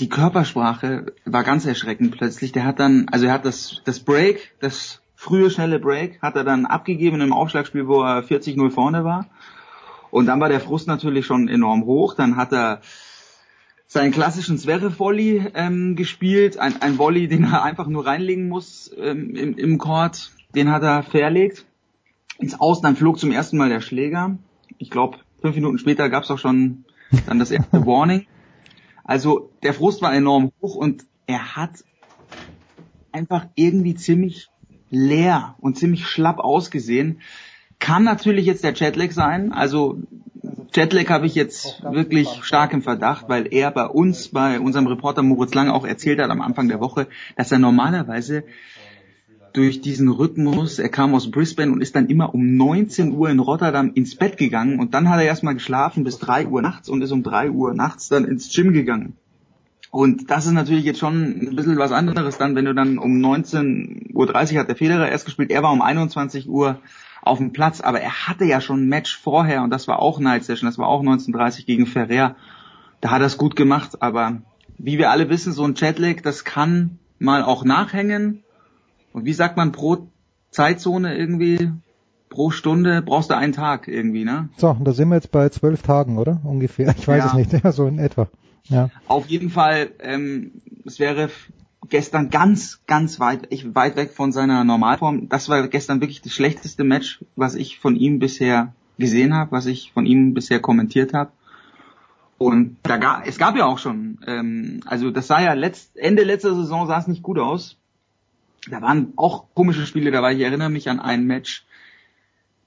die Körpersprache war ganz erschreckend plötzlich. Der hat dann, also er hat das das Break, das frühe schnelle Break, hat er dann abgegeben im Aufschlagspiel, wo er 40-0 vorne war und dann war der Frust natürlich schon enorm hoch. Dann hat er seinen klassischen Zverev-Volley ähm, gespielt, ein, ein Volley, den er einfach nur reinlegen muss ähm, im, im Court. Den hat er verlegt ins Aus, dann flog zum ersten Mal der Schläger. Ich glaube, fünf Minuten später gab es auch schon dann das erste Warning. Also der Frust war enorm hoch und er hat einfach irgendwie ziemlich leer und ziemlich schlapp ausgesehen. Kann natürlich jetzt der Jetlag sein. Also Jetlag habe ich jetzt wirklich stark im Verdacht, weil er bei uns, bei unserem Reporter Moritz Lang auch erzählt hat am Anfang der Woche, dass er normalerweise durch diesen Rhythmus, er kam aus Brisbane und ist dann immer um 19 Uhr in Rotterdam ins Bett gegangen und dann hat er erstmal geschlafen bis 3 Uhr nachts und ist um 3 Uhr nachts dann ins Gym gegangen. Und das ist natürlich jetzt schon ein bisschen was anderes dann, wenn du dann um 19.30 Uhr hat der Federer erst gespielt, er war um 21 Uhr auf dem Platz, aber er hatte ja schon ein Match vorher und das war auch Night Session, das war auch 1930 gegen Ferrer. Da hat er es gut gemacht, aber wie wir alle wissen, so ein Jetlag, das kann mal auch nachhängen. Und wie sagt man pro Zeitzone irgendwie? Pro Stunde brauchst du einen Tag irgendwie, ne? So, da sind wir jetzt bei zwölf Tagen, oder? Ungefähr. Ich weiß ja. es nicht, ja, so in etwa. Ja. Auf jeden Fall, ähm, es wäre gestern ganz, ganz weit, ich, weit weg von seiner Normalform. Das war gestern wirklich das schlechteste Match, was ich von ihm bisher gesehen habe, was ich von ihm bisher kommentiert habe. Und da gab, es gab ja auch schon, ähm, also das sah ja letzt, Ende letzter Saison sah es nicht gut aus. Da waren auch komische Spiele dabei. Ich erinnere mich an ein Match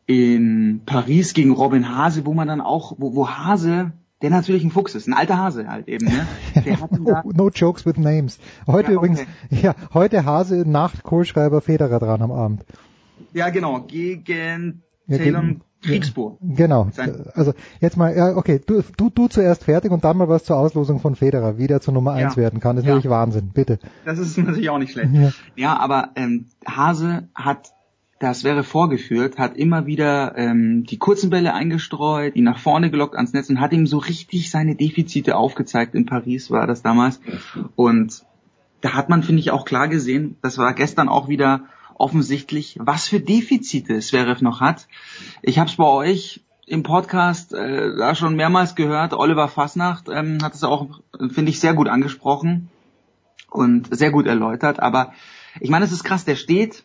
in Paris gegen Robin Hase, wo man dann auch, wo, wo Hase der natürlich ein Fuchs ist, ein alter Hase halt eben, ne? Der hat no, no jokes with names. Heute ja, übrigens, okay. ja, heute Hase nach Kohlschreiber Federer dran am Abend. Ja, genau, gegen ja, Talon Kriegsbohr. Genau. Also jetzt mal, ja, okay, du, du, du zuerst fertig und dann mal was zur Auslosung von Federer, wie der zur Nummer eins ja. werden kann. Das ist ja. natürlich Wahnsinn, bitte. Das ist natürlich auch nicht schlecht. Ja, ja aber ähm, Hase hat das wäre vorgeführt, hat immer wieder ähm, die kurzen Bälle eingestreut, ihn nach vorne gelockt ans Netz und hat ihm so richtig seine Defizite aufgezeigt. In Paris war das damals. Und da hat man, finde ich, auch klar gesehen, das war gestern auch wieder offensichtlich, was für Defizite Zverev noch hat. Ich habe es bei euch im Podcast äh, da schon mehrmals gehört. Oliver Fasnacht ähm, hat es auch, finde ich, sehr gut angesprochen und sehr gut erläutert. Aber ich meine, es ist krass, der steht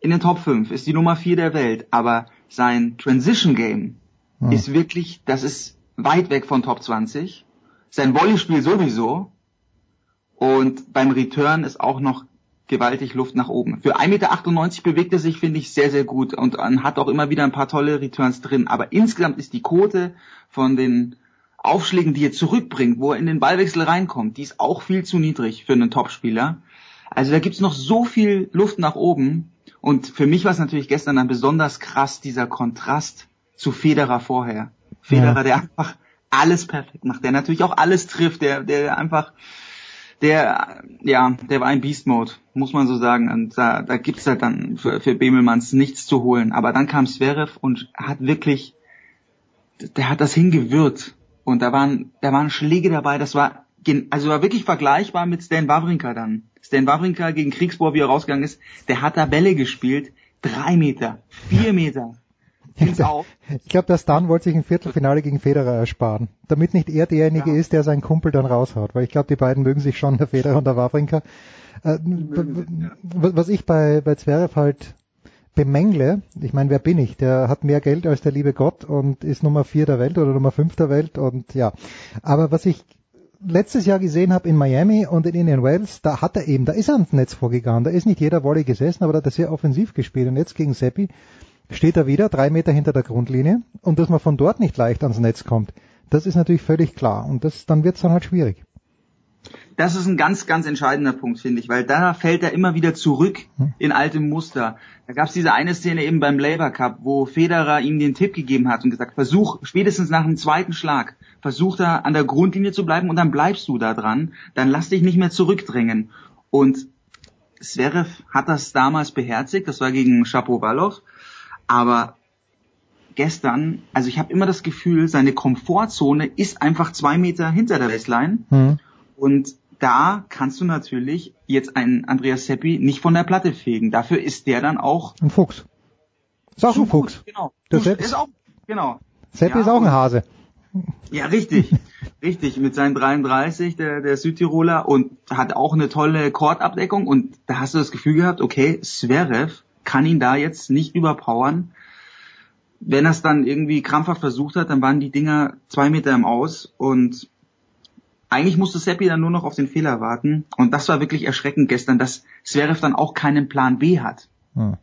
in den Top 5, ist die Nummer 4 der Welt, aber sein Transition Game hm. ist wirklich, das ist weit weg von Top 20. Sein Volleyspiel sowieso. Und beim Return ist auch noch gewaltig Luft nach oben. Für 1,98 Meter bewegt er sich, finde ich, sehr, sehr gut und hat auch immer wieder ein paar tolle Returns drin. Aber insgesamt ist die Quote von den Aufschlägen, die er zurückbringt, wo er in den Ballwechsel reinkommt, die ist auch viel zu niedrig für einen Topspieler. Also da gibt's noch so viel Luft nach oben. Und für mich war es natürlich gestern dann besonders krass, dieser Kontrast zu Federer vorher. Federer, Ja. der einfach alles perfekt macht, der natürlich auch alles trifft, der, der einfach, der, ja, der war ein Beast Mode, muss man so sagen. Und da, da gibt's halt dann für, für Bemelmanns nichts zu holen. Aber dann kam Zverev und hat wirklich, der hat das hingewirkt. Und da waren, da waren Schläge dabei, das war, also war wirklich vergleichbar mit Stan Wawrinka dann. Stan Wawrinka gegen Kriegsbohr, wie er rausgegangen ist, der hat da Bälle gespielt, drei Meter, vier Meter. Ich glaube, der Stan wollte sich ein Viertelfinale gegen Federer ersparen, damit nicht er derjenige ist, der seinen Kumpel dann raushaut, weil ich glaube, die beiden mögen sich schon, der Federer und der Wawrinka. Äh, was ich bei, bei Zverev halt bemängle, ich meine, wer bin ich? Der hat mehr Geld als der liebe Gott und ist Nummer vier der Welt oder Nummer fünf der Welt und ja. Aber was ich letztes Jahr gesehen habe in Miami und in Indian Wells, da hat er eben, da ist er ans Netz vorgegangen, da ist nicht jeder Volley gesessen, aber da hat er sehr offensiv gespielt. Und jetzt gegen Seppi steht er wieder drei Meter hinter der Grundlinie. Und dass man von dort nicht leicht ans Netz kommt, das ist natürlich völlig klar. Und das, dann wird es dann halt schwierig. Das ist ein ganz, ganz entscheidender Punkt, finde ich, weil da fällt er immer wieder zurück in alte Muster. Da gab es diese eine Szene eben beim Labour Cup, wo Federer ihm den Tipp gegeben hat und gesagt, versuch spätestens nach dem zweiten Schlag, versuch da an der Grundlinie zu bleiben und dann bleibst du da dran, dann lass dich nicht mehr zurückdrängen. Und Zverev hat das damals beherzigt, das war gegen Shapovalov, aber gestern, also ich habe immer das Gefühl, seine Komfortzone ist einfach zwei Meter hinter der Baseline. Hm. Und da kannst du natürlich jetzt einen Andreas Seppi nicht von der Platte fegen. Dafür ist der dann auch Ein Fuchs. Ist auch ein Fuchs. gut, Genau. Der ist auch, genau. Seppi Ja, ist auch ein Hase. Ja, richtig. richtig. Mit seinen 33, der, der Südtiroler und hat auch eine tolle Chordabdeckung und da hast du das Gefühl gehabt, okay, Zverev kann ihn da jetzt nicht überpowern. Wenn er es dann irgendwie krampfhaft versucht hat, dann waren die Dinger zwei Meter im Aus und eigentlich musste Seppi dann nur noch auf den Fehler warten und das war wirklich erschreckend gestern, dass Zverev dann auch keinen Plan B hat. Hm.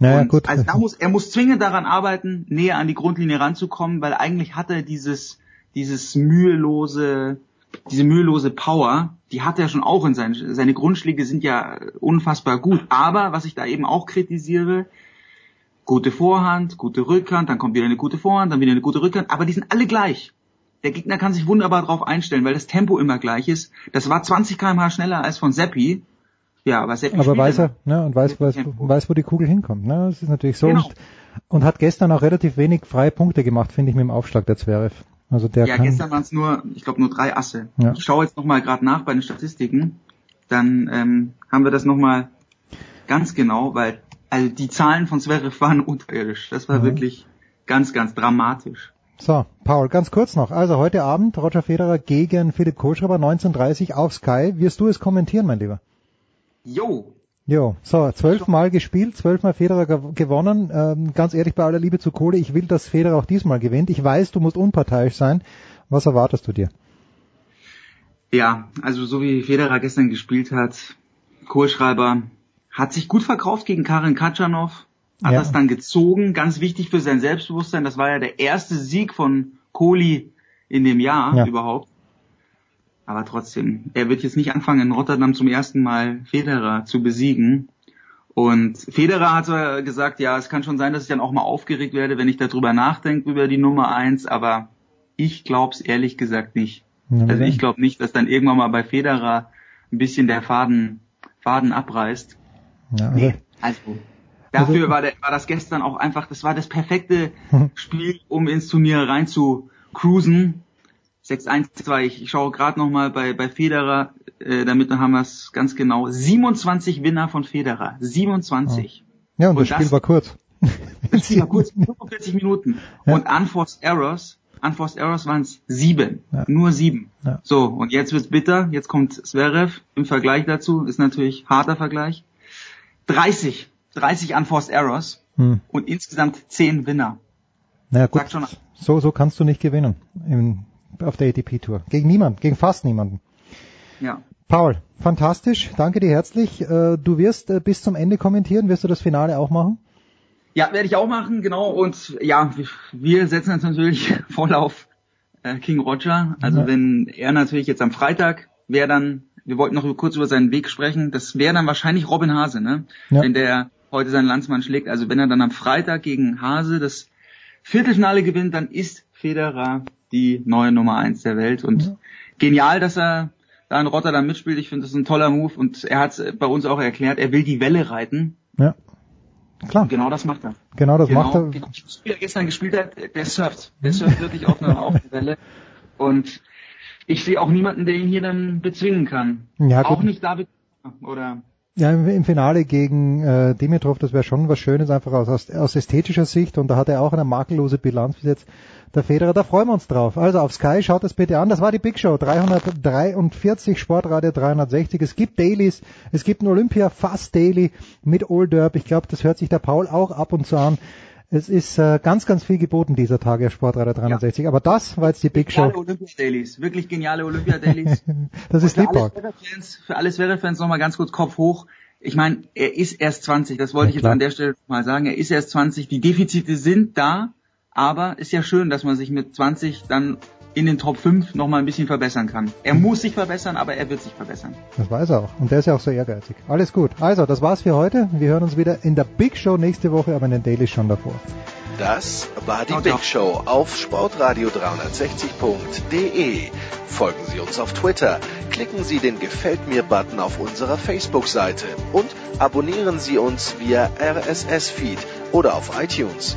Naja, Und gut. Also da muss, er muss zwingend daran arbeiten, näher an die Grundlinie ranzukommen, weil eigentlich hat er dieses, dieses mühelose, diese mühelose Power, die hat er schon auch in seinen, seine Grundschläge sind ja unfassbar gut. Aber was ich da eben auch kritisiere, gute Vorhand, gute Rückhand, dann kommt wieder eine gute Vorhand, dann wieder eine gute Rückhand, aber die sind alle gleich. Der Gegner kann sich wunderbar darauf einstellen, weil das Tempo immer gleich ist. Das war 20 km/h schneller als von Seppi. Ja, aber Seppi aber spielt weiß ja er, ne, und weiß, weiß, weiß, wo die Kugel hinkommt. Ne? Das ist natürlich so. Genau. Und, und hat gestern auch relativ wenig freie Punkte gemacht, finde ich, mit dem Aufschlag der Zverev. Also der ja, kann, gestern waren es nur, ich glaube nur drei Asse. Ja. Ich schaue jetzt nochmal gerade nach bei den Statistiken. Dann ähm, haben wir das nochmal ganz genau, weil also die Zahlen von Zverev waren unterirdisch. Das war Mhm. wirklich ganz, ganz dramatisch. So, Paul, ganz kurz noch. Also heute Abend Roger Federer gegen Philipp Kohlschreiber 19.30 auf Sky. Wirst du es kommentieren, mein Lieber? Jo, Jo, so, zwölfmal gespielt, zwölfmal Federer gew- gewonnen. Ähm, ganz ehrlich, bei aller Liebe zu Kohle, ich will, dass Federer auch diesmal gewinnt. Ich weiß, du musst unparteiisch sein. Was erwartest du dir? Ja, also so wie Federer gestern gespielt hat, Kohlschreiber hat sich gut verkauft gegen Karin Katschanov, hat Ja. das dann gezogen, ganz wichtig für sein Selbstbewusstsein. Das war ja der erste Sieg von Kohli in dem Jahr Ja. überhaupt. Aber trotzdem, er wird jetzt nicht anfangen, in Rotterdam zum ersten Mal Federer zu besiegen. Und Federer hat gesagt, ja, es kann schon sein, dass ich dann auch mal aufgeregt werde, wenn ich darüber nachdenke, über die Nummer eins, aber ich glaub's ehrlich gesagt nicht. Ja, Also ich glaube nicht, dass dann irgendwann mal bei Federer ein bisschen der Faden, Faden abreißt. Ja, also, Nee, also dafür Also- war, der, war das gestern auch einfach, das war das perfekte Spiel, um ins Turnier rein zu cruisen. 6-1-2, ich, ich schaue gerade nochmal bei, bei Federer, äh, damit haben wir es ganz genau. 27 Winner von Federer. 27. ja, und Und das Spiel das- war kurz. Das Spiel war kurz, 45 Minuten. Und Unforced Errors, Unforced Errors waren es sieben. Ja. Nur sieben. Ja. So, und jetzt wird's bitter. Jetzt kommt Zverev im Vergleich dazu. Ist natürlich harter Vergleich. 30. 30 Unforced Errors Hm. und insgesamt 10 Winner. Naja, gut, so, so kannst du nicht gewinnen im, auf der ATP-Tour. Gegen niemand, gegen fast niemanden. Ja. Paul, fantastisch, danke dir herzlich. Äh, Du wirst äh, bis zum Ende kommentieren, wirst du das Finale auch machen? Ja, werde ich auch machen, genau. Und ja, wir- wir setzen uns natürlich voll auf äh, King Roger. Also Ja. wenn er natürlich jetzt am Freitag wäre dann, wir wollten noch kurz über seinen Weg sprechen, das wäre dann wahrscheinlich Robin Hase, ne? Ja. Wenn der heute seinen Landsmann schlägt. Also wenn er dann am Freitag gegen Hase das Viertelfinale gewinnt, dann ist Federer die neue Nummer eins der Welt. Und genial, dass er da in Rotterdam mitspielt. Ich finde, das ist ein toller Move. Und er hat bei uns auch erklärt, er will die Welle reiten. Ja. Klar. Und genau das macht er. Genau das genau, macht er. Genau, wie er gestern gespielt hat, der surft. Der surft wirklich auf einer, auf Welle. Und ich sehe auch niemanden, der ihn hier dann bezwingen kann. Ja, gut. auch nicht David oder Ja, im, Finale gegen äh, Dimitrov, das wäre schon was Schönes, einfach aus, aus, aus ästhetischer Sicht. Und da hat er auch eine makellose Bilanz bis jetzt, der Federer. Da freuen wir uns drauf. Also auf Sky, schaut das bitte an. Das war die Big Show 343, Sportradio 360. Es gibt Dailies, es gibt ein Olympia Fast Daily mit Old Derb. Ich glaube, das hört sich der Paul auch ab und zu an. Es ist äh, ganz, ganz viel geboten dieser Tage auf Sportradio 360. Aber das war jetzt die Big geniale Show. Olympia-Dailies. Wirklich geniale Olympia-Dailies. Das ist. Zverev-Fans, für alle Zverev-Fans nochmal ganz kurz Kopf hoch. Ich meine, er ist erst 20, das wollte Ja, ich jetzt klar. an der Stelle mal sagen. Er ist erst 20, die Defizite sind da, aber ist ja schön, dass man sich mit 20 dann in den Top 5 nochmal ein bisschen verbessern kann. Er muss sich verbessern, aber er wird sich verbessern. Das weiß er auch. Und der ist ja auch so ehrgeizig. Alles gut. Also, das war's für heute. Wir hören uns wieder in der Big Show nächste Woche, aber in den Daily schon davor. Das war die Big. Show auf sportradio360.de. Folgen Sie uns auf Twitter, klicken Sie den Gefällt mir-Button auf unserer Facebook-Seite und abonnieren Sie uns via RSS-Feed oder auf iTunes.